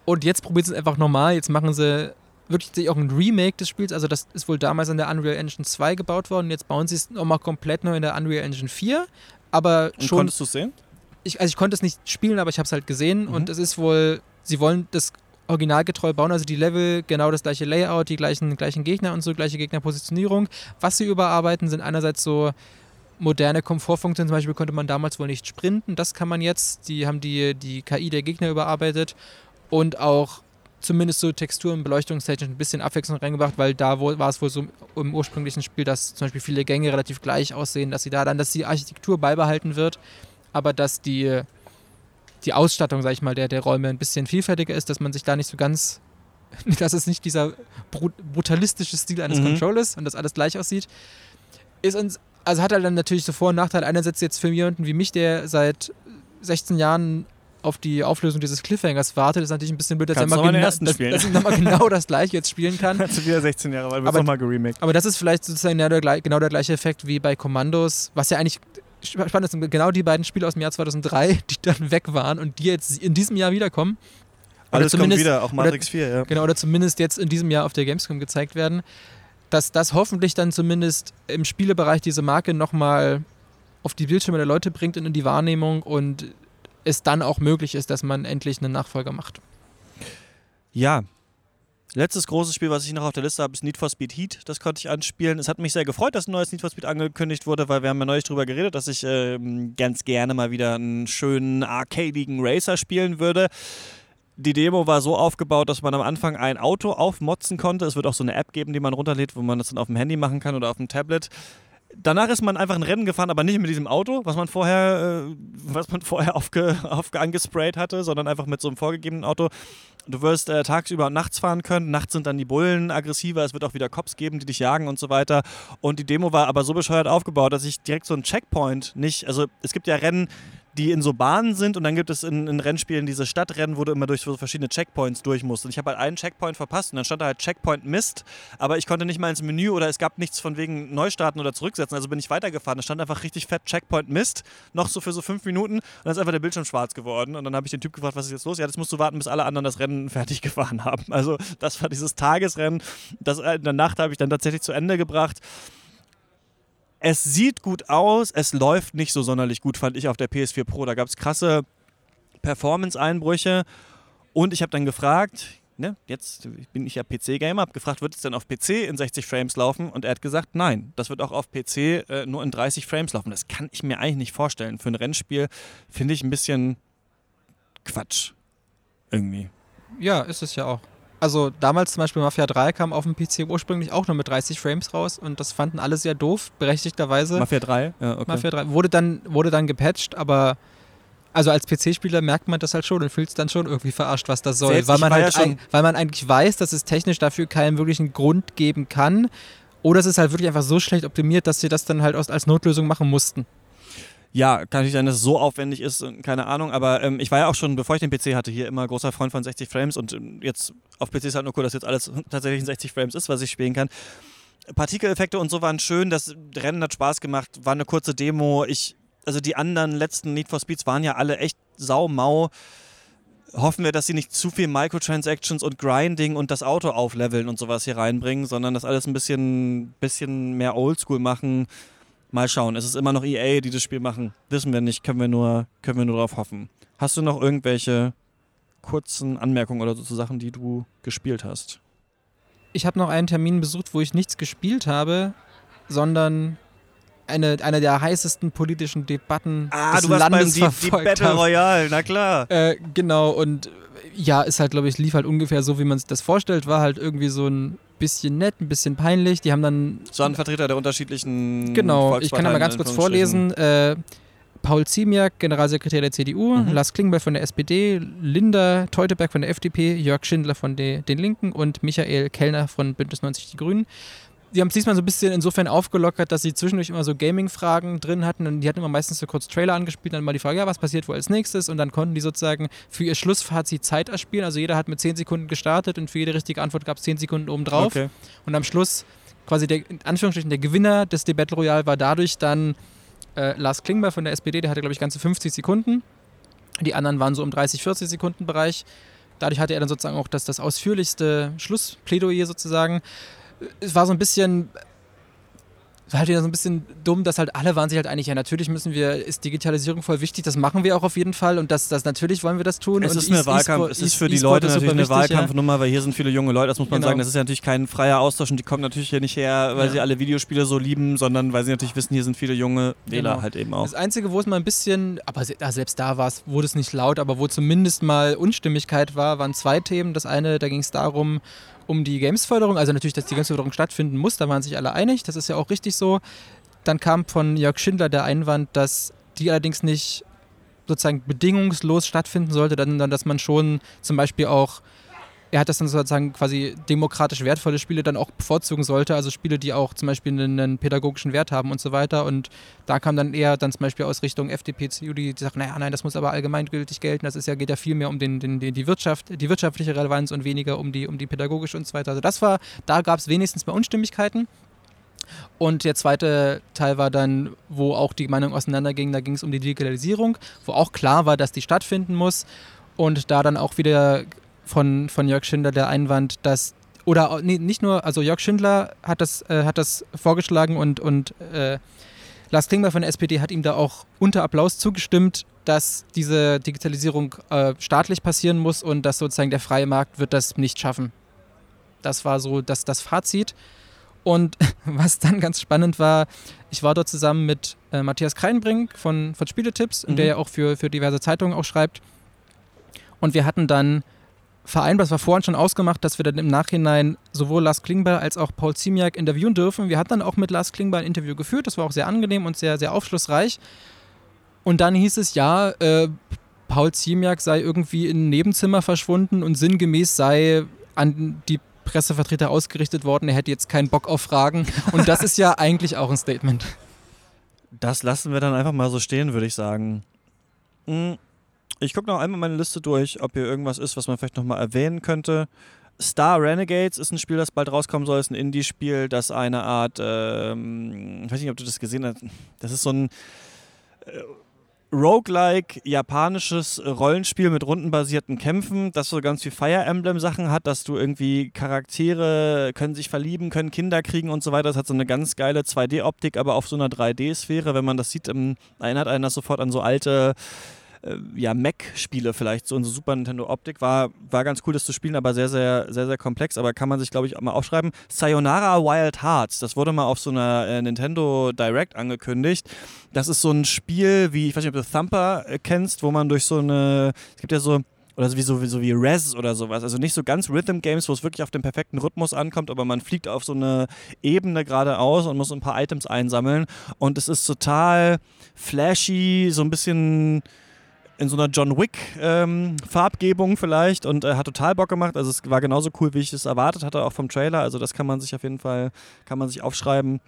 Speaker 2: Und jetzt probieren sie es einfach nochmal. Jetzt machen sie wirklich auch ein Remake des Spiels. Also das ist wohl damals in der Unreal Engine 2 gebaut worden. Jetzt bauen sie es nochmal komplett neu in der Unreal Engine 4. Aber
Speaker 1: Und
Speaker 2: schon,
Speaker 1: konntest du es sehen?
Speaker 2: ich, also ich konnte es nicht spielen, aber ich habe es halt gesehen.
Speaker 1: Mhm.
Speaker 2: Und es ist wohl, sie wollen das originalgetreu bauen, also die Level, genau das gleiche Layout, die gleichen, gleichen Gegner und so, gleiche Gegnerpositionierung. Was sie überarbeiten, sind einerseits so moderne Komfortfunktionen. Zum Beispiel konnte man damals wohl nicht sprinten. Das kann man jetzt. Die haben die, die KI der Gegner überarbeitet und auch zumindest so Textur- und beleuchtungstechnisch ein bisschen Abwechslung reingebracht, weil da war es wohl so im ursprünglichen Spiel, dass zum Beispiel viele Gänge relativ gleich aussehen, dass sie da dann, dass die Architektur beibehalten wird, aber dass die, die Ausstattung, sag ich mal, der, der Räume ein bisschen vielfältiger ist, dass man sich da nicht so ganz, dass es nicht dieser brut brutalistische Stil eines
Speaker 1: Mhm.
Speaker 2: Controllers und das alles gleich aussieht, ist uns, also hat er dann natürlich so Vor- und Nachteile. Einerseits jetzt für jemanden wie mich, der seit 16 Jahren auf die Auflösung dieses Cliffhangers wartet, ist natürlich ein bisschen blöd, dass, er
Speaker 1: Kannst
Speaker 2: mal gena dass, dass nochmal genau das gleiche jetzt spielen kann.
Speaker 1: Hast du wieder 16 Jahre, weil wir
Speaker 2: Aber-
Speaker 1: nochmal geremaked.
Speaker 2: Aber das ist vielleicht sozusagen genau der, genau der gleiche Effekt wie bei Commandos, was ja eigentlich spannend ist, genau die beiden Spiele aus dem Jahr 2003, die dann weg waren und die jetzt in diesem Jahr wiederkommen. Oder
Speaker 1: Alles kommt wieder, auch Matrix 4, ja.
Speaker 2: Genau, oder zumindest jetzt in diesem Jahr auf der Gamescom gezeigt werden, dass das hoffentlich dann zumindest im Spielebereich diese Marke nochmal auf die Bildschirme der Leute bringt und in die Wahrnehmung und es dann auch möglich ist, dass man endlich einen Nachfolger macht.
Speaker 1: Ja. Letztes großes Spiel, was ich noch auf der Liste habe, ist Need for Speed Heat. Das konnte ich anspielen. Es hat mich sehr gefreut, dass ein neues Need for Speed angekündigt wurde, weil wir haben ja neulich drüber geredet, dass ich ähm, ganz gerne mal wieder einen schönen arcadigen Racer spielen würde. Die Demo war so aufgebaut, dass man am Anfang ein Auto aufmotzen konnte. Es wird auch so eine App geben, die man runterlädt, wo man das dann auf dem Handy machen kann oder auf dem Tablet. Danach ist man einfach ein Rennen gefahren, aber nicht mit diesem Auto, was man vorher, äh, was man vorher aufge, aufge angesprayt hatte, sondern einfach mit so einem vorgegebenen Auto. Du wirst äh, tagsüber und nachts fahren können. Nachts sind dann die Bullen aggressiver. Es wird auch wieder Cops geben, die dich jagen und so weiter. Und die Demo war aber so bescheuert aufgebaut, dass ich direkt so einen Checkpoint nicht. Also es gibt ja Rennen, die in so Bahnen sind und dann gibt es in, in Rennspielen diese Stadtrennen, wo du immer durch so verschiedene Checkpoints durch musst. Und ich habe halt einen Checkpoint verpasst und dann stand da halt Checkpoint Mist, aber ich konnte nicht mal ins Menü oder es gab nichts von wegen Neustarten oder zurücksetzen. Also bin ich weitergefahren. Da stand einfach richtig fett Checkpoint Mist, noch so für so fünf Minuten und dann ist einfach der Bildschirm schwarz geworden. Und dann habe ich den Typ gefragt, was ist jetzt los? Ja, jetzt musst du warten, bis alle anderen das Rennen fertig gefahren haben. Also das war dieses Tagesrennen. Das äh, in der Nacht habe ich dann tatsächlich zu Ende gebracht. Es sieht gut aus, es läuft nicht so sonderlich gut, fand ich auf der PS4 Pro. Da gab es krasse Performance-Einbrüche und ich habe dann gefragt, ne, jetzt bin ich ja PC-Gamer, habe gefragt, wird es denn auf PC in 60 Frames laufen? Und er hat gesagt, nein, das wird auch auf PC äh, nur in 30 Frames laufen. Das kann ich mir eigentlich nicht vorstellen. Für ein Rennspiel finde ich ein bisschen Quatsch. Irgendwie.
Speaker 2: Ja, ist es ja auch. Also damals zum Beispiel Mafia 3 kam auf dem PC ursprünglich auch nur mit 30 Frames raus und das fanden alle sehr doof, berechtigterweise.
Speaker 1: Mafia 3? Ja, okay.
Speaker 2: Mafia 3 wurde dann, wurde dann gepatcht, aber also als PC-Spieler merkt man das halt schon und fühlt es dann schon irgendwie verarscht, was das soll.
Speaker 1: Selbst
Speaker 2: Weil man, halt
Speaker 1: ja
Speaker 2: ein, weil man eigentlich weiß, dass es technisch dafür keinen wirklichen Grund geben kann. Oder es ist halt wirklich einfach so schlecht optimiert, dass sie das dann halt als Notlösung machen mussten.
Speaker 1: Ja, kann nicht sein, dass es so aufwendig ist, keine Ahnung, aber ähm, ich war ja auch schon, bevor ich den PC hatte, hier immer großer Freund von 60 Frames und ähm, jetzt auf PC ist halt nur cool, dass jetzt alles tatsächlich in 60 Frames ist, was ich spielen kann. Partikeleffekte und so waren schön, das Rennen hat Spaß gemacht, war eine kurze Demo. Ich, also die anderen letzten Need for Speeds waren ja alle echt saumau. hoffen wir, dass sie nicht zu viel Microtransactions und Grinding und das Auto aufleveln und sowas hier reinbringen, sondern das alles ein bisschen, bisschen mehr Oldschool machen. Mal schauen. Es ist immer noch EA, die das Spiel machen. Wissen wir nicht, können wir nur, können wir nur darauf hoffen. Hast du noch irgendwelche kurzen Anmerkungen oder so zu Sachen, die du gespielt hast?
Speaker 2: Ich habe noch einen Termin besucht, wo ich nichts gespielt habe, sondern eine, eine der heißesten politischen Debatten
Speaker 1: Ah,
Speaker 2: des
Speaker 1: du warst beim
Speaker 2: Landes
Speaker 1: die, die
Speaker 2: verfolgt
Speaker 1: Battle. Royale, na klar.
Speaker 2: Äh, genau, und ja, ist halt, glaube ich, lief halt ungefähr so, wie man sich das vorstellt. War halt irgendwie so ein bisschen nett, ein bisschen peinlich. Die haben dann
Speaker 1: So ein Vertreter der unterschiedlichen
Speaker 2: Genau, ich kann ja mal ganz kurz vorlesen. Äh, Paul Ziemiak, Generalsekretär der CDU,
Speaker 1: Mhm.
Speaker 2: Lars Klingbeil von der SPD, Linda Teuteberg von der FDP, Jörg Schindler von de, den Linken und Michael Kellner von Bündnis 90 Die Grünen. Die haben es diesmal so ein bisschen insofern aufgelockert, dass sie zwischendurch immer so Gaming-Fragen drin hatten und die hatten immer meistens so kurz Trailer angespielt, dann mal die Frage, ja, was passiert wohl als nächstes und dann konnten die sozusagen für ihr Schlussfazit Zeit erspielen. Also jeder hat mit 10 Sekunden gestartet und für jede richtige Antwort gab es 10 Sekunden obendrauf.
Speaker 1: Okay.
Speaker 2: Und am Schluss quasi der, in Anführungsstrichen, der Gewinner des Debatte Royale war dadurch dann äh, Lars Klingbeil von der SPD, der hatte, glaube ich, ganze 50 Sekunden. Die anderen waren so im 30, 40 Sekunden Bereich. Dadurch hatte er dann sozusagen auch das, das ausführlichste Schlussplädoyer sozusagen. Es war so ein bisschen, war halt wieder so ein bisschen dumm, dass halt alle waren sich halt einig, ja natürlich müssen wir, ist Digitalisierung voll wichtig, das machen wir auch auf jeden Fall und das, das natürlich wollen wir das tun.
Speaker 1: Es
Speaker 2: und
Speaker 1: ist eine
Speaker 2: E-
Speaker 1: Wahlkampf, es ist für die Leute natürlich eine
Speaker 2: wichtig, ja.
Speaker 1: Wahlkampfnummer, weil hier sind viele junge Leute, das muss man
Speaker 2: Genau.
Speaker 1: sagen. Das ist ja natürlich kein freier Austausch und die kommen natürlich hier nicht her, weil
Speaker 2: Ja.
Speaker 1: sie alle Videospiele so lieben, sondern weil sie natürlich wissen, hier sind viele junge Wähler
Speaker 2: Genau.
Speaker 1: halt eben auch.
Speaker 2: Das Einzige, wo es mal ein bisschen, aber selbst da war es, wurde es nicht laut, aber wo zumindest mal Unstimmigkeit war, waren zwei Themen. Das eine, da ging es darum, um die Gamesförderung, also natürlich, dass die Gamesförderung stattfinden muss, da waren sich alle einig, das ist ja auch richtig so. Dann kam von Jörg Schindler der Einwand, dass die allerdings nicht sozusagen bedingungslos stattfinden sollte, sondern dass man schon zum Beispiel auch er hat das dann sozusagen quasi demokratisch wertvolle Spiele dann auch bevorzugen sollte, also Spiele, die auch zum Beispiel einen, einen pädagogischen Wert haben und so weiter. Und da kam dann eher dann zum Beispiel aus Richtung FDP, CDU, die, sagen, naja, nein, das muss aber allgemeingültig gelten. Das ist ja, geht ja viel mehr um den, den, die Wirtschaft, die wirtschaftliche Relevanz und weniger um die, um die pädagogische und so weiter. Also das war, da gab es wenigstens mal Unstimmigkeiten. Und der zweite Teil war dann, wo auch die Meinung auseinanderging, da ging es um die Digitalisierung, wo auch klar war, dass die stattfinden muss. Und da dann auch wieder von, von Jörg Schindler der Einwand, dass, oder nee, nicht nur, also Jörg Schindler hat das, äh, hat das vorgeschlagen und, und äh, Lars Klingbeil von der SPD hat ihm da auch unter Applaus zugestimmt, dass diese Digitalisierung äh, staatlich passieren muss und dass sozusagen der freie Markt wird das nicht schaffen. Das war so das, das Fazit. Und was dann ganz spannend war, ich war dort zusammen mit äh, Matthias Kreinbrink von, von Spieletipps,
Speaker 1: Mhm.
Speaker 2: der ja auch für, für diverse Zeitungen auch schreibt. Und wir hatten dann vereinbart, es war vorhin schon ausgemacht, dass wir dann im Nachhinein sowohl Lars Klingbeil als auch Paul Ziemiak interviewen dürfen. Wir hatten dann auch mit Lars Klingbeil ein Interview geführt, das war auch sehr angenehm und sehr, sehr aufschlussreich. Und dann hieß es, ja, äh, Paul Ziemiak sei irgendwie in ein Nebenzimmer verschwunden und sinngemäß sei an die Pressevertreter ausgerichtet worden, er hätte jetzt keinen Bock auf Fragen. Und das ist ja eigentlich auch ein Statement.
Speaker 1: Das lassen wir dann einfach mal so stehen, würde ich sagen. Hm, Ich gucke noch einmal meine Liste durch, ob hier irgendwas ist, was man vielleicht nochmal erwähnen könnte. Star Renegades ist ein Spiel, das bald rauskommen soll. ist ein Indie-Spiel, das eine Art, ähm, ich weiß nicht, ob du das gesehen hast. Das ist so ein äh, roguelike japanisches Rollenspiel mit rundenbasierten Kämpfen, das so ganz viel Fire Emblem Sachen hat, dass du irgendwie Charaktere können sich verlieben, können Kinder kriegen und so weiter. Das hat so eine ganz geile 2D-Optik, aber auf so einer 3D-Sphäre. Wenn man das sieht, erinnert einen das sofort an so alte ja, Mac-Spiele vielleicht, so unsere Super Nintendo-Optik. War, war ganz cool, das zu spielen, aber sehr, sehr, sehr, sehr komplex. Aber kann man sich, glaube ich, auch mal aufschreiben. Sayonara Wild Hearts, das wurde mal auf so einer äh, Nintendo Direct angekündigt. Das ist so ein Spiel, wie, ich weiß nicht, ob du Thumper äh, kennst, wo man durch so eine, es gibt ja so, oder so wie, so, wie, so wie Res oder sowas. Also nicht so ganz Rhythm Games, wo es wirklich auf den perfekten Rhythmus ankommt, aber man fliegt auf so eine Ebene geradeaus und muss ein paar Items einsammeln. Und es ist total flashy, so ein bisschen in so einer John Wick ähm, Farbgebung vielleicht und äh, hat total Bock gemacht. Also es war genauso cool, wie ich es erwartet hatte, auch vom Trailer. Also das kann man sich auf jeden Fall, kann man sich aufschreiben.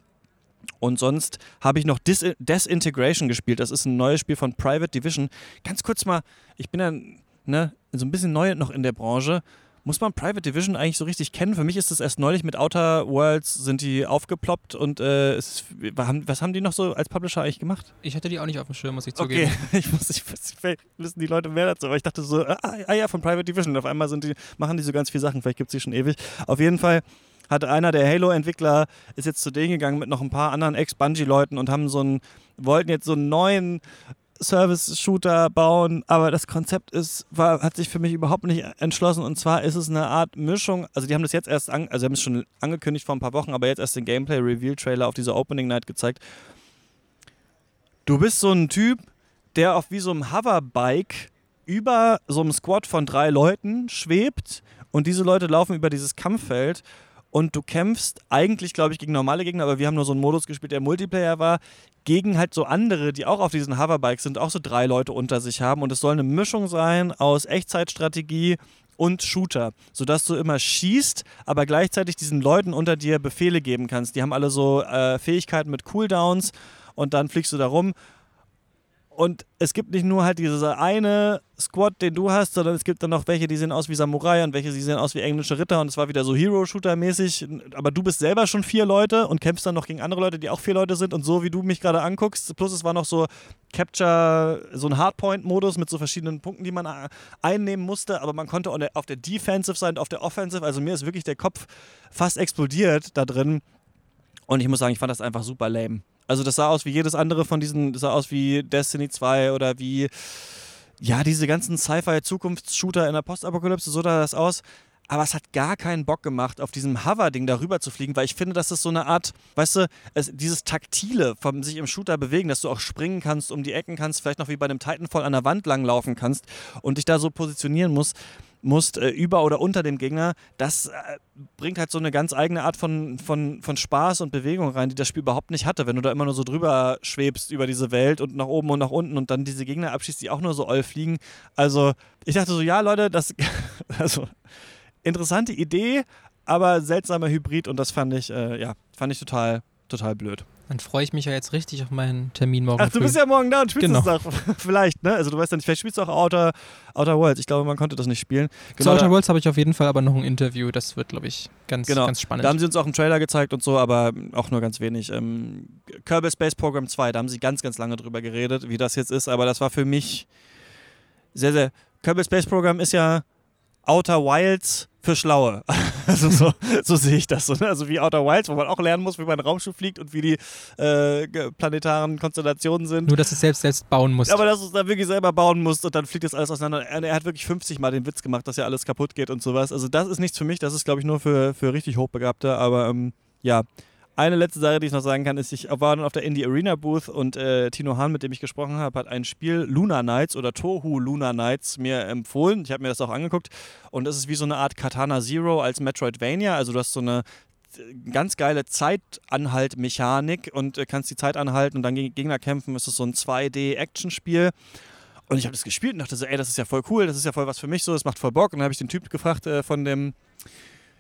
Speaker 1: Und sonst habe ich noch Dis Desintegration gespielt. Das ist ein neues Spiel von Private Division. Ganz kurz mal, ich bin ja ne, so ein bisschen neu noch in der Branche. Muss man Private Division eigentlich so richtig kennen? Für mich ist es erst neulich mit Outer Worlds sind die aufgeploppt und äh, es, was haben die noch so als Publisher eigentlich gemacht?
Speaker 2: Ich hatte die auch nicht auf dem Schirm, muss ich zugeben.
Speaker 1: Okay, ich muss, ich, vielleicht wissen die Leute mehr dazu, aber ich dachte so, ah, ah ja, von Private Division. Auf einmal sind die, machen die so ganz viele Sachen, vielleicht gibt es die schon ewig. Auf jeden Fall hat einer der Halo-Entwickler, ist jetzt zu denen gegangen mit noch ein paar anderen Ex-Bungie-Leuten und haben so einen, wollten jetzt so einen neuen Service-Shooter bauen, aber das Konzept ist, war, hat sich für mich überhaupt nicht entschlossen. Und zwar ist es eine Art Mischung, also die haben das jetzt erst, an, also haben es schon angekündigt vor ein paar Wochen, aber jetzt erst den Gameplay-Reveal-Trailer auf dieser Opening Night gezeigt. Du bist so ein Typ, der auf wie so einem Hoverbike über so einem Squad von drei Leuten schwebt und diese Leute laufen über dieses Kampffeld und du kämpfst eigentlich, glaube ich, gegen normale Gegner, aber wir haben nur so einen Modus gespielt, der Multiplayer war, gegen halt so andere, die auch auf diesen Hoverbikes sind, auch so drei Leute unter sich haben. Und es soll eine Mischung sein aus Echtzeitstrategie und Shooter, sodass du immer schießt, aber gleichzeitig diesen Leuten unter dir Befehle geben kannst. Die haben alle so äh, Fähigkeiten mit Cooldowns und dann fliegst du da rum und es gibt nicht nur halt diese eine Squad, den du hast, sondern es gibt dann noch welche, die sehen aus wie Samurai und welche, die sehen aus wie englische Ritter und es war wieder so Hero-Shooter-mäßig. Aber du bist selber schon vier Leute und kämpfst dann noch gegen andere Leute, die auch vier Leute sind und so wie du mich gerade anguckst. Plus es war noch so Capture, so ein Hardpoint-Modus mit so verschiedenen Punkten, die man einnehmen musste, aber man konnte auf der Defensive sein, auf der Offensive. Also mir ist wirklich der Kopf fast explodiert da drin. Und ich muss sagen, ich fand das einfach super lame. Also das sah aus wie jedes andere von diesen, das sah aus wie Destiny 2 oder wie, ja, diese ganzen Sci-Fi-Zukunftsshooter in der Postapokalypse, so sah das aus. Aber es hat gar keinen Bock gemacht, auf diesem Hover-Ding darüber zu fliegen, weil ich finde, das ist so eine Art, weißt du, es, dieses Taktile vom sich im Shooter bewegen, dass du auch springen kannst, um die Ecken kannst, vielleicht noch wie bei einem Titanfall an der Wand langlaufen kannst und dich da so positionieren musst musst, äh, über oder unter dem Gegner, das äh, bringt halt so eine ganz eigene Art von, von, von Spaß und Bewegung rein, die das Spiel überhaupt nicht hatte. Wenn du da immer nur so drüber schwebst über diese Welt und nach oben und nach unten und dann diese Gegner abschießt, die auch nur so all fliegen. Also, ich dachte so, ja, Leute, das, also, interessante Idee, aber seltsamer Hybrid und das fand ich, äh, ja, fand ich total, total blöd.
Speaker 2: Dann freue ich mich ja jetzt richtig auf meinen Termin morgen.
Speaker 1: Ach, du
Speaker 2: früh.
Speaker 1: bist ja morgen da und spielst genau. das vielleicht, ne? Also du weißt ja nicht, vielleicht spielst du auch Outer, Outer Worlds. Ich glaube, man konnte das nicht spielen.
Speaker 2: Genau, Zu Outer Worlds habe ich auf jeden Fall aber noch ein Interview. Das wird, glaube ich, ganz, genau. ganz spannend.
Speaker 1: Da haben sie uns auch einen Trailer gezeigt und so, aber auch nur ganz wenig. Ähm, Kerbal Space Program 2, da haben sie ganz, ganz lange drüber geredet, wie das jetzt ist. Aber das war für mich sehr, sehr... Kerbal Space Program ist ja Outer Wilds für Schlaue. Also so, so sehe ich das. So? Also wie Outer Wilds, wo man auch lernen muss, wie man Raumschiff fliegt und wie die äh, planetaren Konstellationen sind.
Speaker 2: Nur, dass du es selbst, selbst bauen musst.
Speaker 1: Aber dass du es dann wirklich selber bauen musst und dann fliegt das alles auseinander. Er, er, hat wirklich 50 Mal den Witz gemacht, dass ja alles kaputt geht und sowas. Also das ist nichts für mich, das ist, glaube ich, nur für, für richtig Hochbegabte. Aber ähm, ja, eine letzte Sache, die ich noch sagen kann, ist, ich war dann auf der Indie Arena Booth und äh, Tino Hahn, mit dem ich gesprochen habe, hat ein Spiel Luna Knights oder Tohu Luna Knights mir empfohlen. Ich habe mir das auch angeguckt und es ist wie so eine Art Katana Zero als Metroidvania. Also du hast so eine äh, ganz geile Zeitanhalt-Mechanik und äh, kannst die Zeit anhalten und dann gegen Gegner kämpfen. Es ist so ein 2D-Action-Spiel. Und ich habe das gespielt und dachte so, ey, das ist ja voll cool, das ist ja voll was für mich so, das macht voll Bock. Und dann habe ich den Typ gefragt äh, von dem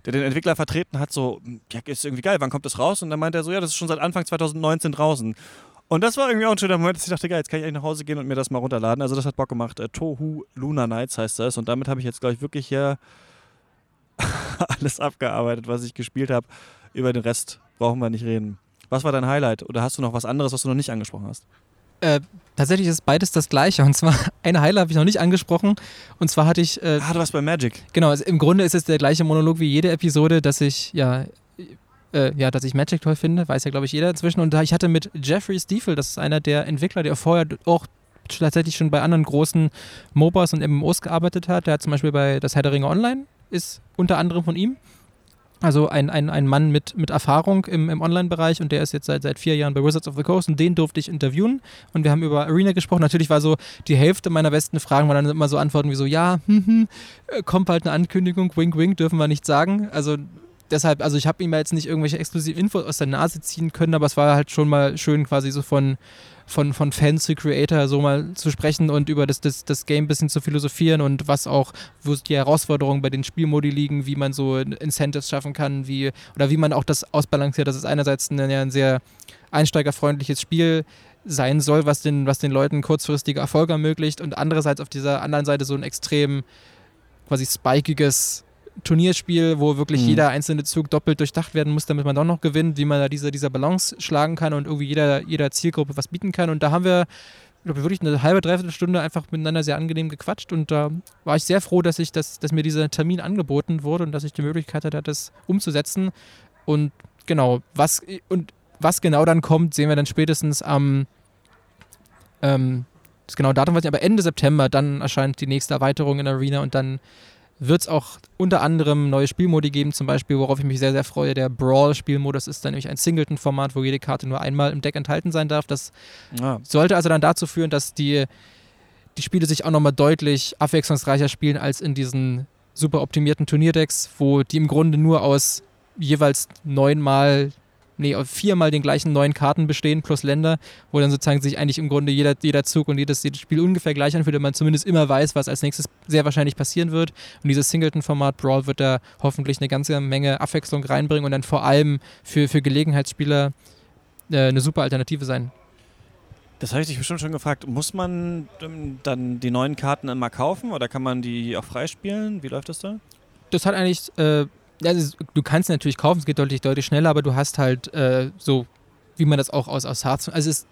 Speaker 1: der den Entwickler vertreten hat, so, ja, ist irgendwie geil, wann kommt das raus? Und dann meinte er so, ja, das ist schon seit Anfang 2019 draußen. Und das war irgendwie auch ein schöner Moment, dass ich dachte, geil, jetzt kann ich eigentlich nach Hause gehen und mir das mal runterladen. Also das hat Bock gemacht. Äh, Tohu Luna Nights heißt das. Und damit habe ich jetzt, glaube ich, wirklich hier alles abgearbeitet, was ich gespielt habe. Über den Rest brauchen wir nicht reden. Was war dein Highlight? Oder hast du noch was anderes, was du noch nicht angesprochen hast?
Speaker 2: Äh, tatsächlich ist beides das gleiche. Und zwar, eine Highlight habe ich noch nicht angesprochen. Und zwar hatte ich.
Speaker 1: Äh, ah, du warst bei Magic.
Speaker 2: Genau, also im Grunde ist es der gleiche Monolog wie jede Episode, dass ich, ja. Äh, ja, dass ich Magic toll finde, weiß ja, glaube ich, jeder inzwischen. Und ich hatte mit Jeffrey Stiefel, das ist einer der Entwickler, der vorher auch tatsächlich schon bei anderen großen MOBAs und MMOs gearbeitet hat. Der hat zum Beispiel bei das Herr der Ringe Online, ist unter anderem von ihm. Also ein, ein, ein Mann mit, mit Erfahrung im, im Online-Bereich und der ist jetzt seit, seit vier Jahren bei Wizards of the Coast und den durfte ich interviewen und wir haben über Arena gesprochen. Natürlich war so die Hälfte meiner besten Fragen waren dann immer so Antworten wie so, ja, hm, hm, äh, kommt bald eine Ankündigung, wink, wink, dürfen wir nicht sagen. Also deshalb, also ich habe ihm jetzt nicht irgendwelche exklusiven Infos aus der Nase ziehen können, aber es war halt schon mal schön quasi so von von, von Fans zu Creator so mal zu sprechen und über das, das, das Game ein bisschen zu philosophieren und was auch, wo die Herausforderungen bei den Spielmodi liegen, wie man so Incentives schaffen kann, wie, oder wie man auch das ausbalanciert, dass es einerseits ein, ein sehr einsteigerfreundliches Spiel sein soll, was den, was den Leuten kurzfristige Erfolge ermöglicht und andererseits auf dieser anderen Seite so ein extrem quasi spikiges Turnierspiel, wo wirklich
Speaker 1: Mhm.
Speaker 2: jeder einzelne Zug doppelt durchdacht werden muss, damit man doch noch gewinnt, wie man da diese, dieser Balance schlagen kann und irgendwie jeder, jeder Zielgruppe was bieten kann. Und da haben wir ich glaube, wirklich eine halbe, dreiviertel Stunde einfach miteinander sehr angenehm gequatscht und da war ich sehr froh, dass ich das, dass mir dieser Termin angeboten wurde und dass ich die Möglichkeit hatte, das umzusetzen. Und genau, was und was genau dann kommt, sehen wir dann spätestens am ähm, das genaue Datum weiß ich, aber Ende September, dann erscheint die nächste Erweiterung in Arena und dann wird es auch unter anderem neue Spielmodi geben, zum Beispiel, worauf ich mich sehr, sehr freue. Der Brawl-Spielmodus ist dann nämlich ein Singleton-Format, wo jede Karte nur einmal im Deck enthalten sein darf. Das
Speaker 1: Ja.
Speaker 2: sollte also dann dazu führen, dass die, die Spiele sich auch nochmal deutlich abwechslungsreicher spielen als in diesen super optimierten Turnierdecks, wo die im Grunde nur aus jeweils neunmal, nee, viermal den gleichen neun Karten bestehen plus Länder, wo dann sozusagen sich eigentlich im Grunde jeder, jeder Zug und jedes, jedes Spiel ungefähr gleich anfühlt und man zumindest immer weiß, was als nächstes sehr wahrscheinlich passieren wird. Und dieses Singleton-Format Brawl wird da hoffentlich eine ganze Menge Abwechslung reinbringen und dann vor allem für, für Gelegenheitsspieler äh, eine super Alternative sein.
Speaker 1: Das habe ich dich bestimmt schon gefragt. Muss man ähm, dann die neuen Karten immer kaufen oder kann man die auch freispielen? Wie läuft das da?
Speaker 2: das hat eigentlich, äh, also du kannst natürlich kaufen, es geht deutlich, deutlich schneller, aber du hast halt äh, so, wie man das auch aus, aus Hearthstone, also, es,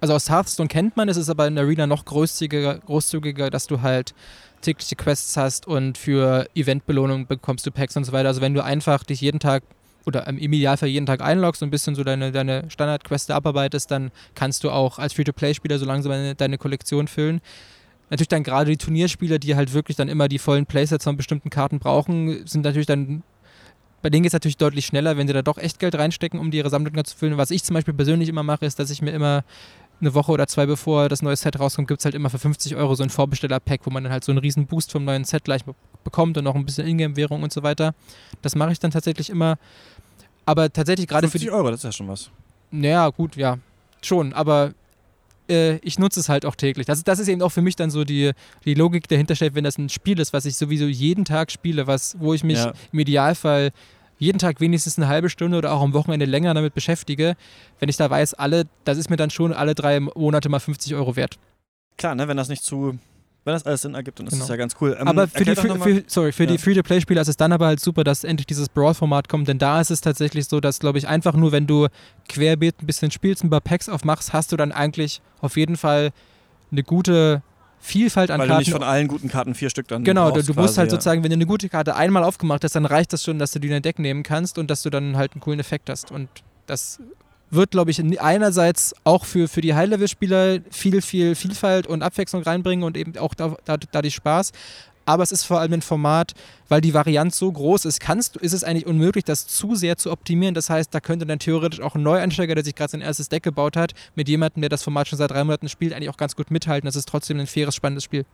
Speaker 2: also aus Hearthstone kennt man, es ist aber in Arena noch großzügiger, großzügiger, dass du halt tägliche Quests hast und für Eventbelohnungen bekommst du Packs und so weiter. Also wenn du einfach dich jeden Tag oder im Idealfall jeden Tag einloggst und ein bisschen so deine, deine Standardqueste abarbeitest, dann kannst du auch als Free-to-Play-Spieler so langsam deine, deine Kollektion füllen. Natürlich dann gerade die Turnierspieler, die halt wirklich dann immer die vollen Playsets von bestimmten Karten brauchen, sind natürlich dann, bei denen geht es natürlich deutlich schneller, wenn sie da doch echt Geld reinstecken, um die ihre Sammlung zu füllen. Was ich zum Beispiel persönlich immer mache, ist, dass ich mir immer eine Woche oder zwei bevor das neue Set rauskommt, gibt es halt immer für 50 Euro so ein Vorbesteller-Pack, wo man dann halt so einen riesen Boost vom neuen Set gleich be- bekommt und noch ein bisschen Ingame-Währung und so weiter. Das mache ich dann tatsächlich immer. Aber tatsächlich gerade für
Speaker 1: 50
Speaker 2: die.
Speaker 1: Euro, das ist ja schon was.
Speaker 2: Naja, gut, ja. Schon, aber äh, ich nutze es halt auch täglich. Das, das ist eben auch für mich dann so die, die Logik dahinter steht, wenn das ein Spiel ist, was ich sowieso jeden Tag spiele, was, wo ich mich
Speaker 1: Ja.
Speaker 2: im Idealfall jeden Tag wenigstens eine halbe Stunde oder auch am Wochenende länger damit beschäftige, wenn ich da weiß, alle, das ist mir dann schon alle drei Monate mal 50 Euro wert.
Speaker 1: Klar, ne, wenn das nicht zu, wenn das alles Sinn ergibt, dann ist
Speaker 2: Genau.
Speaker 1: das ja ganz cool. Ähm,
Speaker 2: aber für die,
Speaker 1: mal-
Speaker 2: für, sorry, für
Speaker 1: Ja.
Speaker 2: die Free-to-Play-Spieler ist es dann aber halt super, dass endlich dieses Brawl-Format kommt, denn da ist es tatsächlich so, dass, glaube ich, einfach nur, wenn du querbeet ein bisschen spielst, ein paar Packs aufmachst, hast du dann eigentlich auf jeden Fall eine gute Vielfalt an
Speaker 1: weil du
Speaker 2: Karten.
Speaker 1: nicht von allen guten Karten vier Stück dann
Speaker 2: Genau, du,
Speaker 1: brauchst
Speaker 2: du musst
Speaker 1: quasi,
Speaker 2: halt sozusagen, wenn du eine gute Karte einmal aufgemacht hast, dann reicht das schon, dass du die in dein Deck nehmen kannst und dass du dann halt einen coolen Effekt hast. Und das wird, glaube ich, in- einerseits auch für, für die High-Level-Spieler viel, viel Vielfalt und Abwechslung reinbringen und eben auch da, da, dadurch Spaß. Aber es ist vor allem ein Format, weil die Varianz so groß ist, kannst, du- ist es eigentlich unmöglich, das zu sehr zu optimieren. Das heißt, da könnte dann theoretisch auch ein Neueinsteiger, der sich gerade sein erstes Deck gebaut hat, mit jemandem, der das Format schon seit drei Monaten spielt, eigentlich auch ganz gut mithalten. Das ist trotzdem ein faires, spannendes Spiel.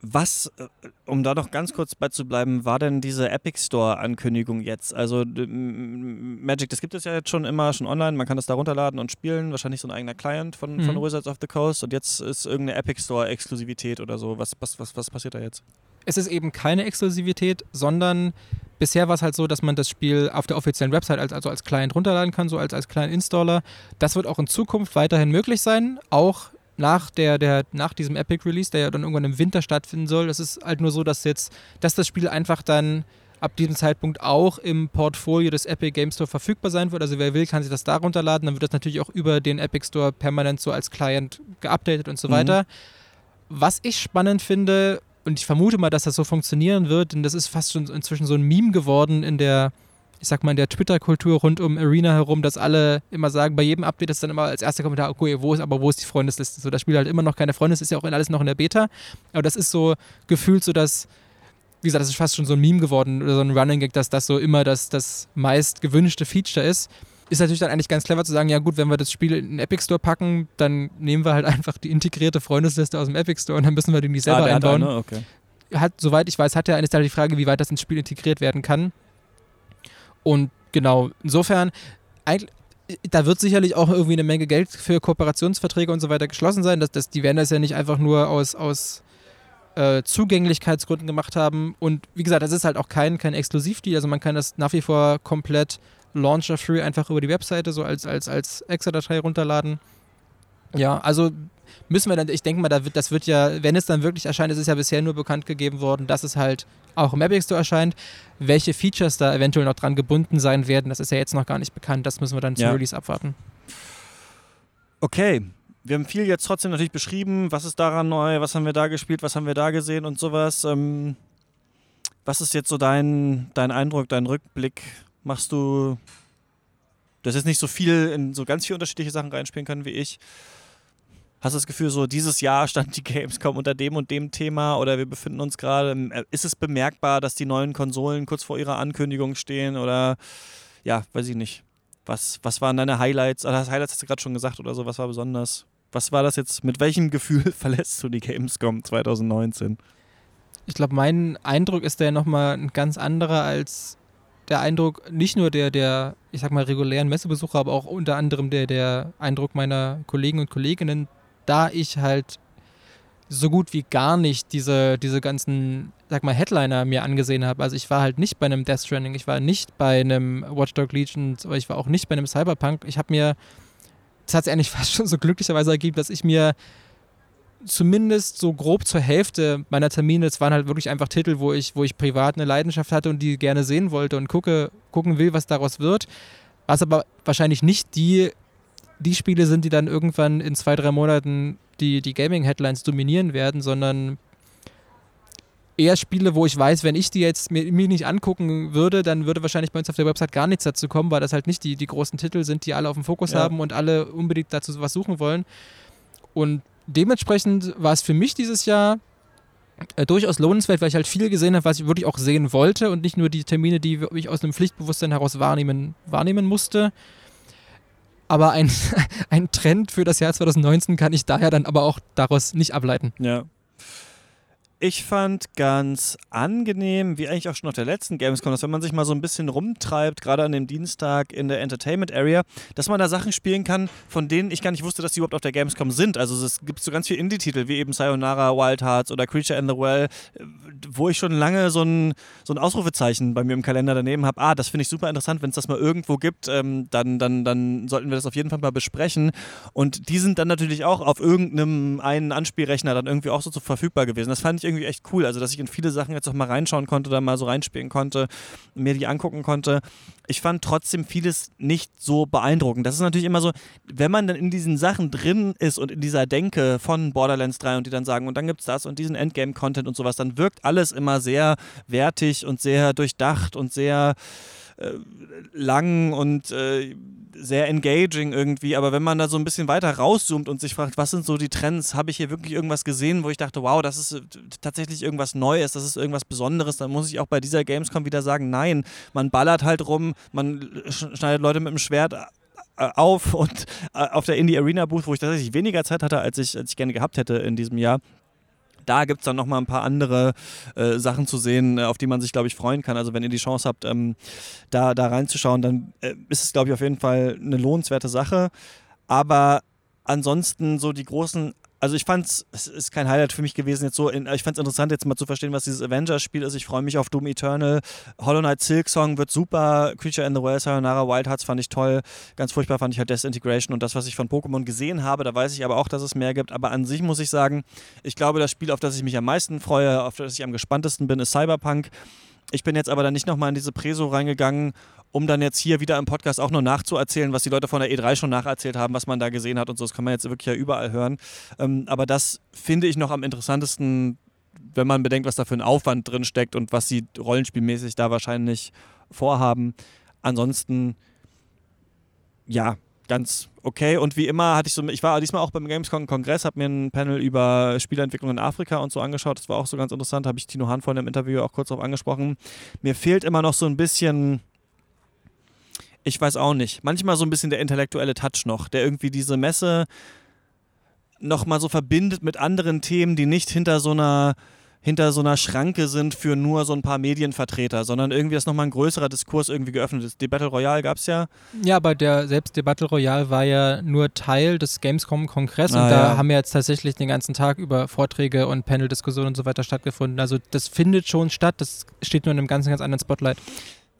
Speaker 1: Was, äh, um da noch ganz kurz bei zu bleiben, war denn diese Epic Store-Ankündigung jetzt? Also Magic, das gibt es ja jetzt schon immer, schon online, man kann das da runterladen und spielen, wahrscheinlich so ein eigener Client von, von
Speaker 2: Mhm.
Speaker 1: Wizards of the Coast und jetzt ist irgendeine Epic Store-Exklusivität oder so. Was, was, was, was passiert da jetzt?
Speaker 2: es ist eben keine Exklusivität, sondern bisher war es halt so, dass man das Spiel auf der offiziellen Website als, also als Client runterladen kann, so als, als kleinen Installer. Das wird auch in Zukunft weiterhin möglich sein, auch nach, der, der, nach diesem Epic Release, der ja dann irgendwann im Winter stattfinden soll. Es ist halt nur so, dass jetzt, dass das Spiel einfach dann ab diesem Zeitpunkt auch im Portfolio des Epic Game Store verfügbar sein wird. Also wer will, kann sich das da runterladen. Dann wird das natürlich auch über den Epic Store permanent so als Client geupdatet und so
Speaker 1: Mhm.
Speaker 2: weiter. Was ich spannend finde, und ich vermute mal, dass das so funktionieren wird, denn das ist fast schon inzwischen so ein Meme geworden in der, ich sag mal, in der Twitter-Kultur rund um Arena herum, dass alle immer sagen, bei jedem Update ist dann immer als erster Kommentar, okay, wo ist, aber wo ist die Freundesliste? So, das Spiel hat immer noch keine Freundesliste, ist ja auch alles noch in der Beta. Aber das ist so gefühlt so, dass, wie gesagt, das ist fast schon so ein Meme geworden oder so ein Running Gag, dass das so immer das, das meist gewünschte Feature ist. Ist natürlich dann eigentlich ganz clever zu sagen, ja gut, wenn wir das Spiel in den Epic Store packen, dann nehmen wir halt einfach die integrierte Freundesliste aus dem Epic Store und dann müssen wir die nicht selber
Speaker 1: ah, der hat
Speaker 2: einbauen
Speaker 1: eine? Okay.
Speaker 2: hat, soweit ich weiß, hat er eines Teil die Frage, wie weit das ins Spiel integriert werden kann. Und genau, insofern, eigentlich, da wird sicherlich auch irgendwie eine Menge Geld für Kooperationsverträge und so weiter geschlossen sein. Das, das, die werden das ja nicht einfach nur aus, aus äh, Zugänglichkeitsgründen gemacht haben. Und wie gesagt, das ist halt auch kein, kein Exklusivdeal. Also man kann das nach wie vor komplett launcher-free einfach über die Webseite so als, als, als Excel-Datei runterladen. Ja, also müssen wir dann, ich denke mal, da wird, das wird ja, wenn es dann wirklich erscheint, es ist ja bisher nur bekannt gegeben worden, dass es halt auch im Epic Store erscheint. Welche Features da eventuell noch dran gebunden sein werden, das ist ja jetzt noch gar nicht bekannt. Das müssen wir dann zum
Speaker 1: Ja.
Speaker 2: Release abwarten.
Speaker 1: Okay, wir haben viel jetzt trotzdem natürlich beschrieben. Was ist daran neu? Was haben wir da gespielt? Was haben wir da gesehen und sowas? Ähm, was ist jetzt so dein, dein Eindruck, dein Rückblick? Machst du. Du hast jetzt nicht so viel in so ganz viele unterschiedliche Sachen reinspielen können wie ich. Hast du das Gefühl, so dieses Jahr stand die Gamescom unter dem und dem Thema oder wir befinden uns gerade. äh, Ist es bemerkbar, dass die neuen Konsolen kurz vor ihrer Ankündigung stehen oder ja, weiß ich nicht. Was, was waren deine Highlights? Ah, das Highlights hast du gerade schon gesagt oder so. Was war besonders? Was war das jetzt? Mit welchem Gefühl verlässt du die Gamescom 2019?
Speaker 2: Ich glaube, mein Eindruck ist der nochmal ein ganz anderer als der Eindruck nicht nur der, der, ich sag mal, regulären Messebesucher, aber auch unter anderem der, der Eindruck meiner Kollegen und Kolleginnen, da ich halt so gut wie gar nicht diese, diese ganzen, sag mal, Headliner mir angesehen habe. Also ich war halt nicht bei einem Death Stranding, ich war nicht bei einem Watch Dog Legion, ich war auch nicht bei einem Cyberpunk. Ich habe mir, das hat sich eigentlich fast schon so glücklicherweise ergeben, dass ich mir zumindest so grob zur Hälfte meiner Termine, es waren halt wirklich einfach Titel, wo ich, wo ich privat eine Leidenschaft hatte und die gerne sehen wollte und gucke, gucken will, was daraus wird. Was aber wahrscheinlich nicht die, die Spiele sind, die dann irgendwann in zwei, drei Monaten die, die Gaming-Headlines dominieren werden, sondern eher Spiele, wo ich weiß, wenn ich die jetzt mir, mir nicht angucken würde, dann würde wahrscheinlich bei uns auf der Website gar nichts dazu kommen, weil das halt nicht die, die großen Titel sind, die alle auf dem Fokus
Speaker 1: Ja.
Speaker 2: haben und alle unbedingt dazu was suchen wollen. Und dementsprechend war es für mich dieses Jahr äh, durchaus lohnenswert, weil ich halt viel gesehen habe, was ich wirklich auch sehen wollte und nicht nur die Termine, die ich aus einem Pflichtbewusstsein heraus wahrnehmen, wahrnehmen musste. Aber ein, ein Trend für das Jahr 2019 kann ich daher dann aber auch daraus nicht ableiten.
Speaker 1: Ja. Ich fand ganz angenehm, wie eigentlich auch schon auf der letzten Gamescom, dass wenn man sich mal so ein bisschen rumtreibt, gerade an dem Dienstag in der Entertainment Area, dass man da Sachen spielen kann, von denen ich gar nicht wusste, dass die überhaupt auf der Gamescom sind. Also es gibt so ganz viele Indie-Titel, wie eben Sayonara, Wild Hearts oder Creature in the Well, wo ich schon lange so ein, so ein Ausrufezeichen bei mir im Kalender daneben habe. Ah, das finde ich super interessant, wenn es das mal irgendwo gibt, ähm, dann, dann, dann sollten wir das auf jeden Fall mal besprechen. Und die sind dann natürlich auch auf irgendeinem einen Anspielrechner dann irgendwie auch so verfügbar gewesen. Das fand ich irgendwie echt cool. Also, dass ich in viele Sachen jetzt auch mal reinschauen konnte, da mal so reinspielen konnte, mir die angucken konnte. Ich fand trotzdem vieles nicht so beeindruckend. Das ist natürlich immer so, wenn man dann in diesen Sachen drin ist und in dieser Denke von Borderlands 3 und die dann sagen, und dann gibt es das und diesen Endgame-Content und sowas, dann wirkt alles immer sehr wertig und sehr durchdacht und sehr äh, lang und äh, sehr engaging irgendwie, aber wenn man da so ein bisschen weiter rauszoomt und sich fragt, was sind so die Trends, habe ich hier wirklich irgendwas gesehen, wo ich dachte, wow, das ist äh, tatsächlich irgendwas Neues, das ist irgendwas Besonderes, dann muss ich auch bei dieser Gamescom wieder sagen, nein, man ballert halt rum, man sch- schneidet Leute mit dem Schwert äh, auf und auf der Indie Arena Booth, wo ich tatsächlich weniger Zeit hatte, als ich, als ich gerne gehabt hätte in diesem Jahr. Da gibt es dann nochmal ein paar andere äh, Sachen zu sehen, äh, auf die man sich, glaube ich, freuen kann. Also wenn ihr die Chance habt, ähm, da, da reinzuschauen, dann äh, ist es, glaube ich, auf jeden Fall eine lohnenswerte Sache. Aber ansonsten so die großen, also ich fand es, ist kein Highlight für mich gewesen jetzt so, in, ich fand es interessant jetzt mal zu verstehen, was dieses Avengers-Spiel ist. Ich freue mich auf Doom Eternal. Hollow Knight Silk Song wird super. Creature in the Well, Sayonara, Wild Hearts fand ich toll. Ganz furchtbar fand ich halt Desintegration und das, was ich von Pokémon gesehen habe. Da weiß ich aber auch, dass es mehr gibt. Aber an sich muss ich sagen, ich glaube, das Spiel, auf das ich mich am meisten freue, auf das ich am gespanntesten bin, ist Cyberpunk. Ich bin jetzt aber dann nicht nochmal in diese Preso reingegangen, um dann jetzt hier wieder im Podcast auch nur nachzuerzählen, was die Leute von der E3 schon nacherzählt haben, was man da gesehen hat und so. Das kann man jetzt wirklich ja überall hören. Ähm, aber das finde ich noch am interessantesten, wenn man bedenkt, was da für ein Aufwand drin steckt und was sie rollenspielmäßig da wahrscheinlich vorhaben. Ansonsten, ja, ganz okay. Und wie immer hatte ich so, ich war diesmal auch beim Gamescom-Kongress, habe mir ein Panel über Spieleentwicklung in Afrika und so angeschaut. Das war auch so ganz interessant. Habe ich Tino Hahn vorhin im Interview auch kurz darauf angesprochen. Mir fehlt immer noch so ein bisschen, ich weiß auch nicht, manchmal so ein bisschen der intellektuelle Touch noch, der irgendwie diese Messe nochmal so verbindet mit anderen Themen, die nicht hinter so einer hinter so einer Schranke sind für nur so ein paar Medienvertreter, sondern irgendwie ist nochmal ein größerer Diskurs irgendwie geöffnet ist. Die Battle Royale gab es ja.
Speaker 2: Ja, aber der selbst der Battle Royale war ja nur Teil des Gamescom-Kongress und
Speaker 1: Ah,
Speaker 2: da
Speaker 1: ja.
Speaker 2: haben ja jetzt tatsächlich den ganzen Tag über Vorträge und Panel-Diskussionen und so weiter stattgefunden. Also das findet schon statt, das steht nur in einem ganz, ganz anderen Spotlight.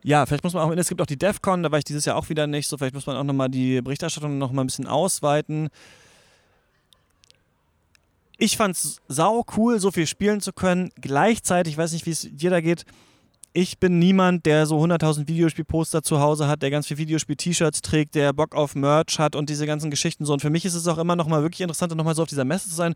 Speaker 1: Ja, vielleicht muss man auch, es gibt auch die DEFCON, da war ich dieses Jahr auch wieder nicht, so vielleicht muss man auch nochmal die Berichterstattung nochmal ein bisschen ausweiten. ich fand's sau cool, so viel spielen zu können. Gleichzeitig, ich weiß nicht, wie es dir da geht, ich bin niemand, der so 100.000 Videospielposter zu Hause hat, der ganz viel Videospiel-T-Shirts trägt, der Bock auf Merch hat und diese ganzen Geschichten so. Und für mich ist es auch immer noch mal wirklich interessant, nochmal so auf dieser Messe zu sein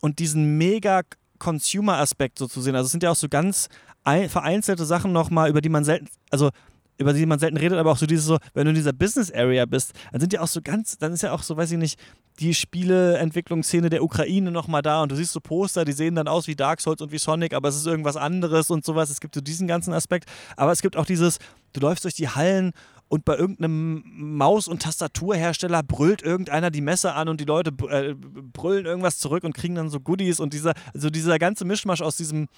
Speaker 1: und diesen mega Consumer-Aspekt so zu sehen. Also es sind ja auch so ganz vereinzelte Sachen nochmal, über die man selten, also über die man selten redet, aber auch so dieses so, wenn du in dieser Business Area bist, dann sind ja auch so ganz, dann ist ja auch so, weiß ich nicht, die Spieleentwicklungsszene der Ukraine nochmal da und du siehst so Poster, die sehen dann aus wie Dark Souls und wie Sonic, aber es ist irgendwas anderes und sowas. Es gibt so diesen ganzen Aspekt, aber es gibt auch dieses, du läufst durch die Hallen und bei irgendeinem Maus- und Tastaturhersteller brüllt irgendeiner die Messe an und die Leute äh, brüllen irgendwas zurück und kriegen dann so Goodies und dieser, also dieser ganze Mischmasch aus diesem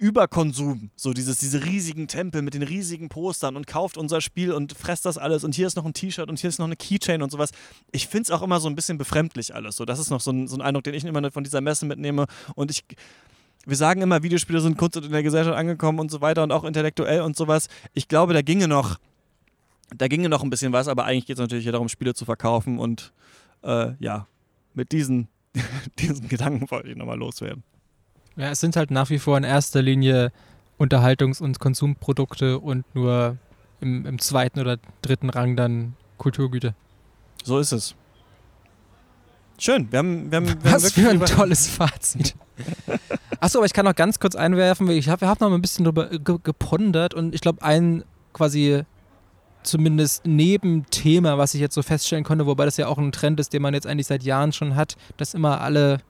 Speaker 1: Überkonsum, so dieses, diese riesigen Tempel mit den riesigen Postern und kauft unser Spiel und fresst das alles und hier ist noch ein T-Shirt und hier ist noch eine Keychain und sowas. Ich finde es auch immer so ein bisschen befremdlich alles. So, das ist noch so ein, so ein Eindruck, den ich immer von dieser Messe mitnehme und ich wir sagen immer, Videospiele sind kurz in der Gesellschaft angekommen und so weiter und auch intellektuell und sowas. Ich glaube, da ginge noch, da ginge noch ein bisschen was, aber eigentlich geht es natürlich darum, Spiele zu verkaufen und äh, ja, mit diesen, diesen Gedanken wollte ich nochmal loswerden.
Speaker 2: Ja, es sind halt nach wie vor in erster Linie Unterhaltungs- und Konsumprodukte und nur im, im zweiten oder dritten Rang dann Kulturgüter.
Speaker 1: So ist es. Schön, wir haben, wir haben,
Speaker 2: wir Was haben für ein tolles Fazit. Achso, aber ich kann noch ganz kurz einwerfen, ich habe hab noch mal ein bisschen drüber gepondert und ich glaube, ein quasi zumindest Nebenthema, was ich jetzt so feststellen konnte, wobei das ja auch ein Trend ist, den man jetzt eigentlich seit Jahren schon hat, dass immer alle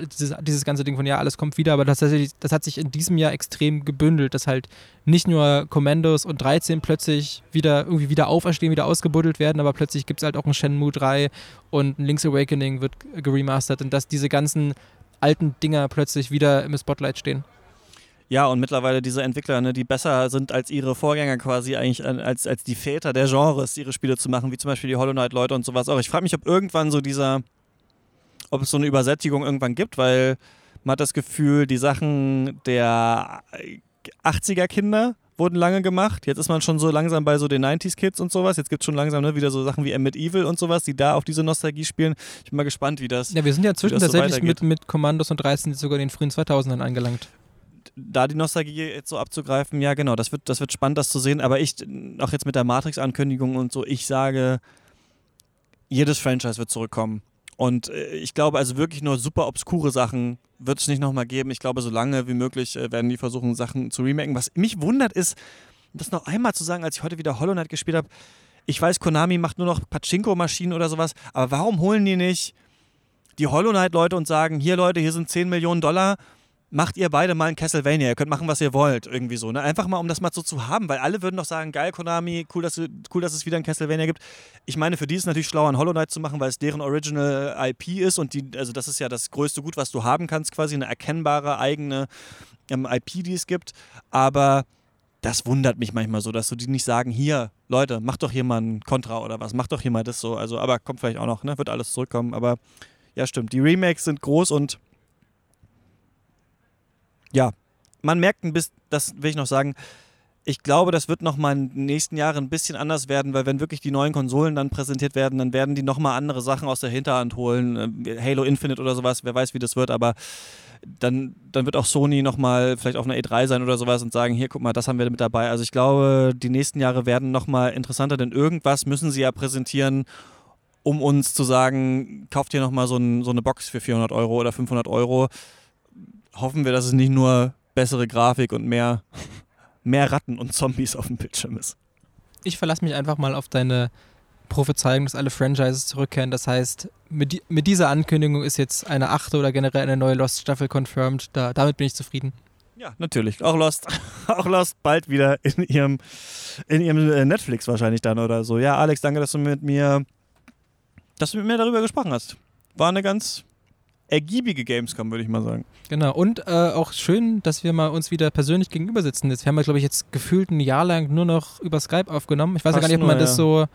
Speaker 2: dieses, dieses ganze Ding von ja, alles kommt wieder, aber das, das hat sich in diesem Jahr extrem gebündelt, dass halt nicht nur Commandos und 13 plötzlich wieder irgendwie wieder auferstehen, wieder ausgebuddelt werden, aber plötzlich gibt es halt auch ein Shenmue 3 und ein Link's Awakening wird geremastert und dass diese ganzen alten Dinger plötzlich wieder im Spotlight stehen.
Speaker 1: Ja, und mittlerweile diese Entwickler, ne, die besser sind als ihre Vorgänger quasi, eigentlich als, als die Väter der Genres, ihre Spiele zu machen, wie zum Beispiel die Hollow Knight-Leute und sowas auch. Ich frage mich, ob irgendwann so dieser, ob es so eine Übersättigung irgendwann gibt, weil man hat das Gefühl, die Sachen der 80er Kinder wurden lange gemacht. Jetzt ist man schon so langsam bei so den 90s Kids und sowas. Jetzt gibt es schon langsam ne, wieder so Sachen wie Emmett Evil und sowas, die da auf diese Nostalgie spielen. Ich bin mal gespannt, wie das.
Speaker 2: Ja, wir sind ja zwischen tatsächlich so mit, mit Kommandos und 13 sogar in den frühen 2000ern angelangt.
Speaker 1: Da die Nostalgie jetzt so abzugreifen, ja genau, das wird, das wird spannend, das zu sehen. Aber ich, auch jetzt mit der Matrix-Ankündigung und so, ich sage, jedes Franchise wird zurückkommen. Und äh, ich glaube also wirklich nur super obskure Sachen wird es nicht nochmal geben. Ich glaube, so lange wie möglich äh, werden die versuchen, Sachen zu remaken. Was mich wundert ist, das noch einmal zu sagen, als ich heute wieder Hollow Knight gespielt habe, ich weiß, Konami macht nur noch Pachinko-Maschinen oder sowas, aber warum holen die nicht die Hollow Knight-Leute und sagen, hier Leute, hier sind 10 Millionen Dollar, macht ihr beide mal ein Castlevania. Ihr könnt machen, was ihr wollt. Irgendwie so. Ne? Einfach mal, um das mal so zu haben, weil alle würden doch sagen, geil, Konami, cool dass, cool, dass es wieder ein Castlevania gibt. Ich meine, für die ist es natürlich schlauer, ein Hollow Knight zu machen, weil es deren Original IP ist und die, also das ist ja das größte Gut, was du haben kannst, quasi eine erkennbare eigene ähm, IP, die es gibt. Aber das wundert mich manchmal so, dass du die nicht sagen, hier, Leute, mach doch hier mal ein Contra oder was, mach doch hier mal das so. Also, aber kommt vielleicht auch noch, ne? Wird alles zurückkommen. Aber ja, stimmt. Die Remakes sind groß und ja, man merkt ein bisschen, das will ich noch sagen, ich glaube, das wird noch mal in den nächsten Jahren ein bisschen anders werden, weil wenn wirklich die neuen Konsolen dann präsentiert werden, dann werden die noch mal andere Sachen aus der Hinterhand holen. Äh, Halo Infinite oder sowas, wer weiß, wie das wird, aber dann, dann wird auch Sony noch mal vielleicht auf einer E3 sein oder sowas und sagen, hier, guck mal, das haben wir mit dabei. Also ich glaube, die nächsten Jahre werden noch mal interessanter, denn irgendwas müssen sie ja präsentieren, um uns zu sagen, kauft hier noch mal so, ein, so eine Box für 400 Euro oder 500 Euro hoffen wir, dass es nicht nur bessere Grafik und mehr, mehr Ratten und Zombies auf dem Bildschirm ist.
Speaker 2: Ich verlasse mich einfach mal auf deine Prophezeiung, dass alle Franchises zurückkehren. Das heißt, mit, mit dieser Ankündigung ist jetzt eine achte oder generell eine neue Lost-Staffel confirmed. Da, damit bin ich zufrieden.
Speaker 1: Ja, natürlich. Auch Lost, auch Lost bald wieder in ihrem, in ihrem äh, Netflix wahrscheinlich dann oder so. Ja, Alex, danke, dass du mit mir, dass du mit mir darüber gesprochen hast. War eine ganz ergiebige Gamescom, würde ich mal sagen.
Speaker 2: Genau, und äh, auch schön, dass wir mal uns wieder persönlich gegenüber sitzen. wir haben ja, glaube ich, jetzt gefühlt ein Jahr lang nur noch über Skype aufgenommen. Ich weiß Fast ja gar nicht, ob man nur, das so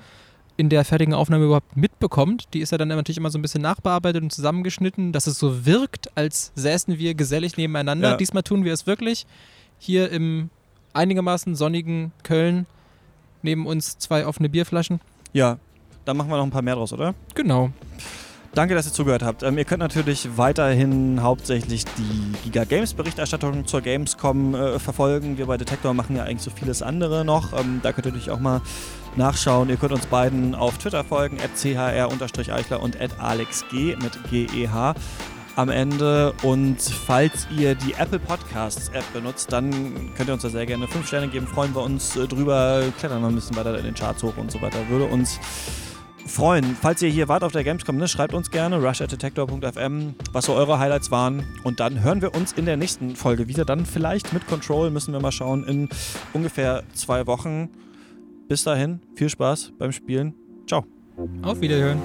Speaker 2: in der fertigen Aufnahme überhaupt mitbekommt. Die ist ja dann natürlich immer so ein bisschen nachbearbeitet und zusammengeschnitten, dass es so wirkt, als säßen wir gesellig nebeneinander. Ja. Diesmal tun wir es wirklich. Hier im einigermaßen sonnigen Köln neben uns zwei offene Bierflaschen.
Speaker 1: Ja, da machen wir noch ein paar mehr draus, oder?
Speaker 2: Genau.
Speaker 1: Danke, dass ihr zugehört habt. Ähm, ihr könnt natürlich weiterhin hauptsächlich die Giga Games Berichterstattung zur Gamescom äh, verfolgen. Wir bei Detektor machen ja eigentlich so vieles andere noch. Ähm, da könnt ihr natürlich auch mal nachschauen. Ihr könnt uns beiden auf Twitter folgen, chr-eichler und alexg mit GEH am Ende. Und falls ihr die Apple Podcasts App benutzt, dann könnt ihr uns da sehr gerne 5 Sterne geben. Freuen wir uns äh, drüber. Klettern wir ein bisschen weiter in den Charts hoch und so weiter. Würde uns freuen. Falls ihr hier wart auf der Gamescom, ne, schreibt uns gerne rush.detector.fm, was so eure Highlights waren. Und dann hören wir uns in der nächsten Folge wieder. Dann vielleicht mit Control, müssen wir mal schauen, in ungefähr zwei Wochen. Bis dahin, viel Spaß beim Spielen. Ciao.
Speaker 2: Auf Wiederhören.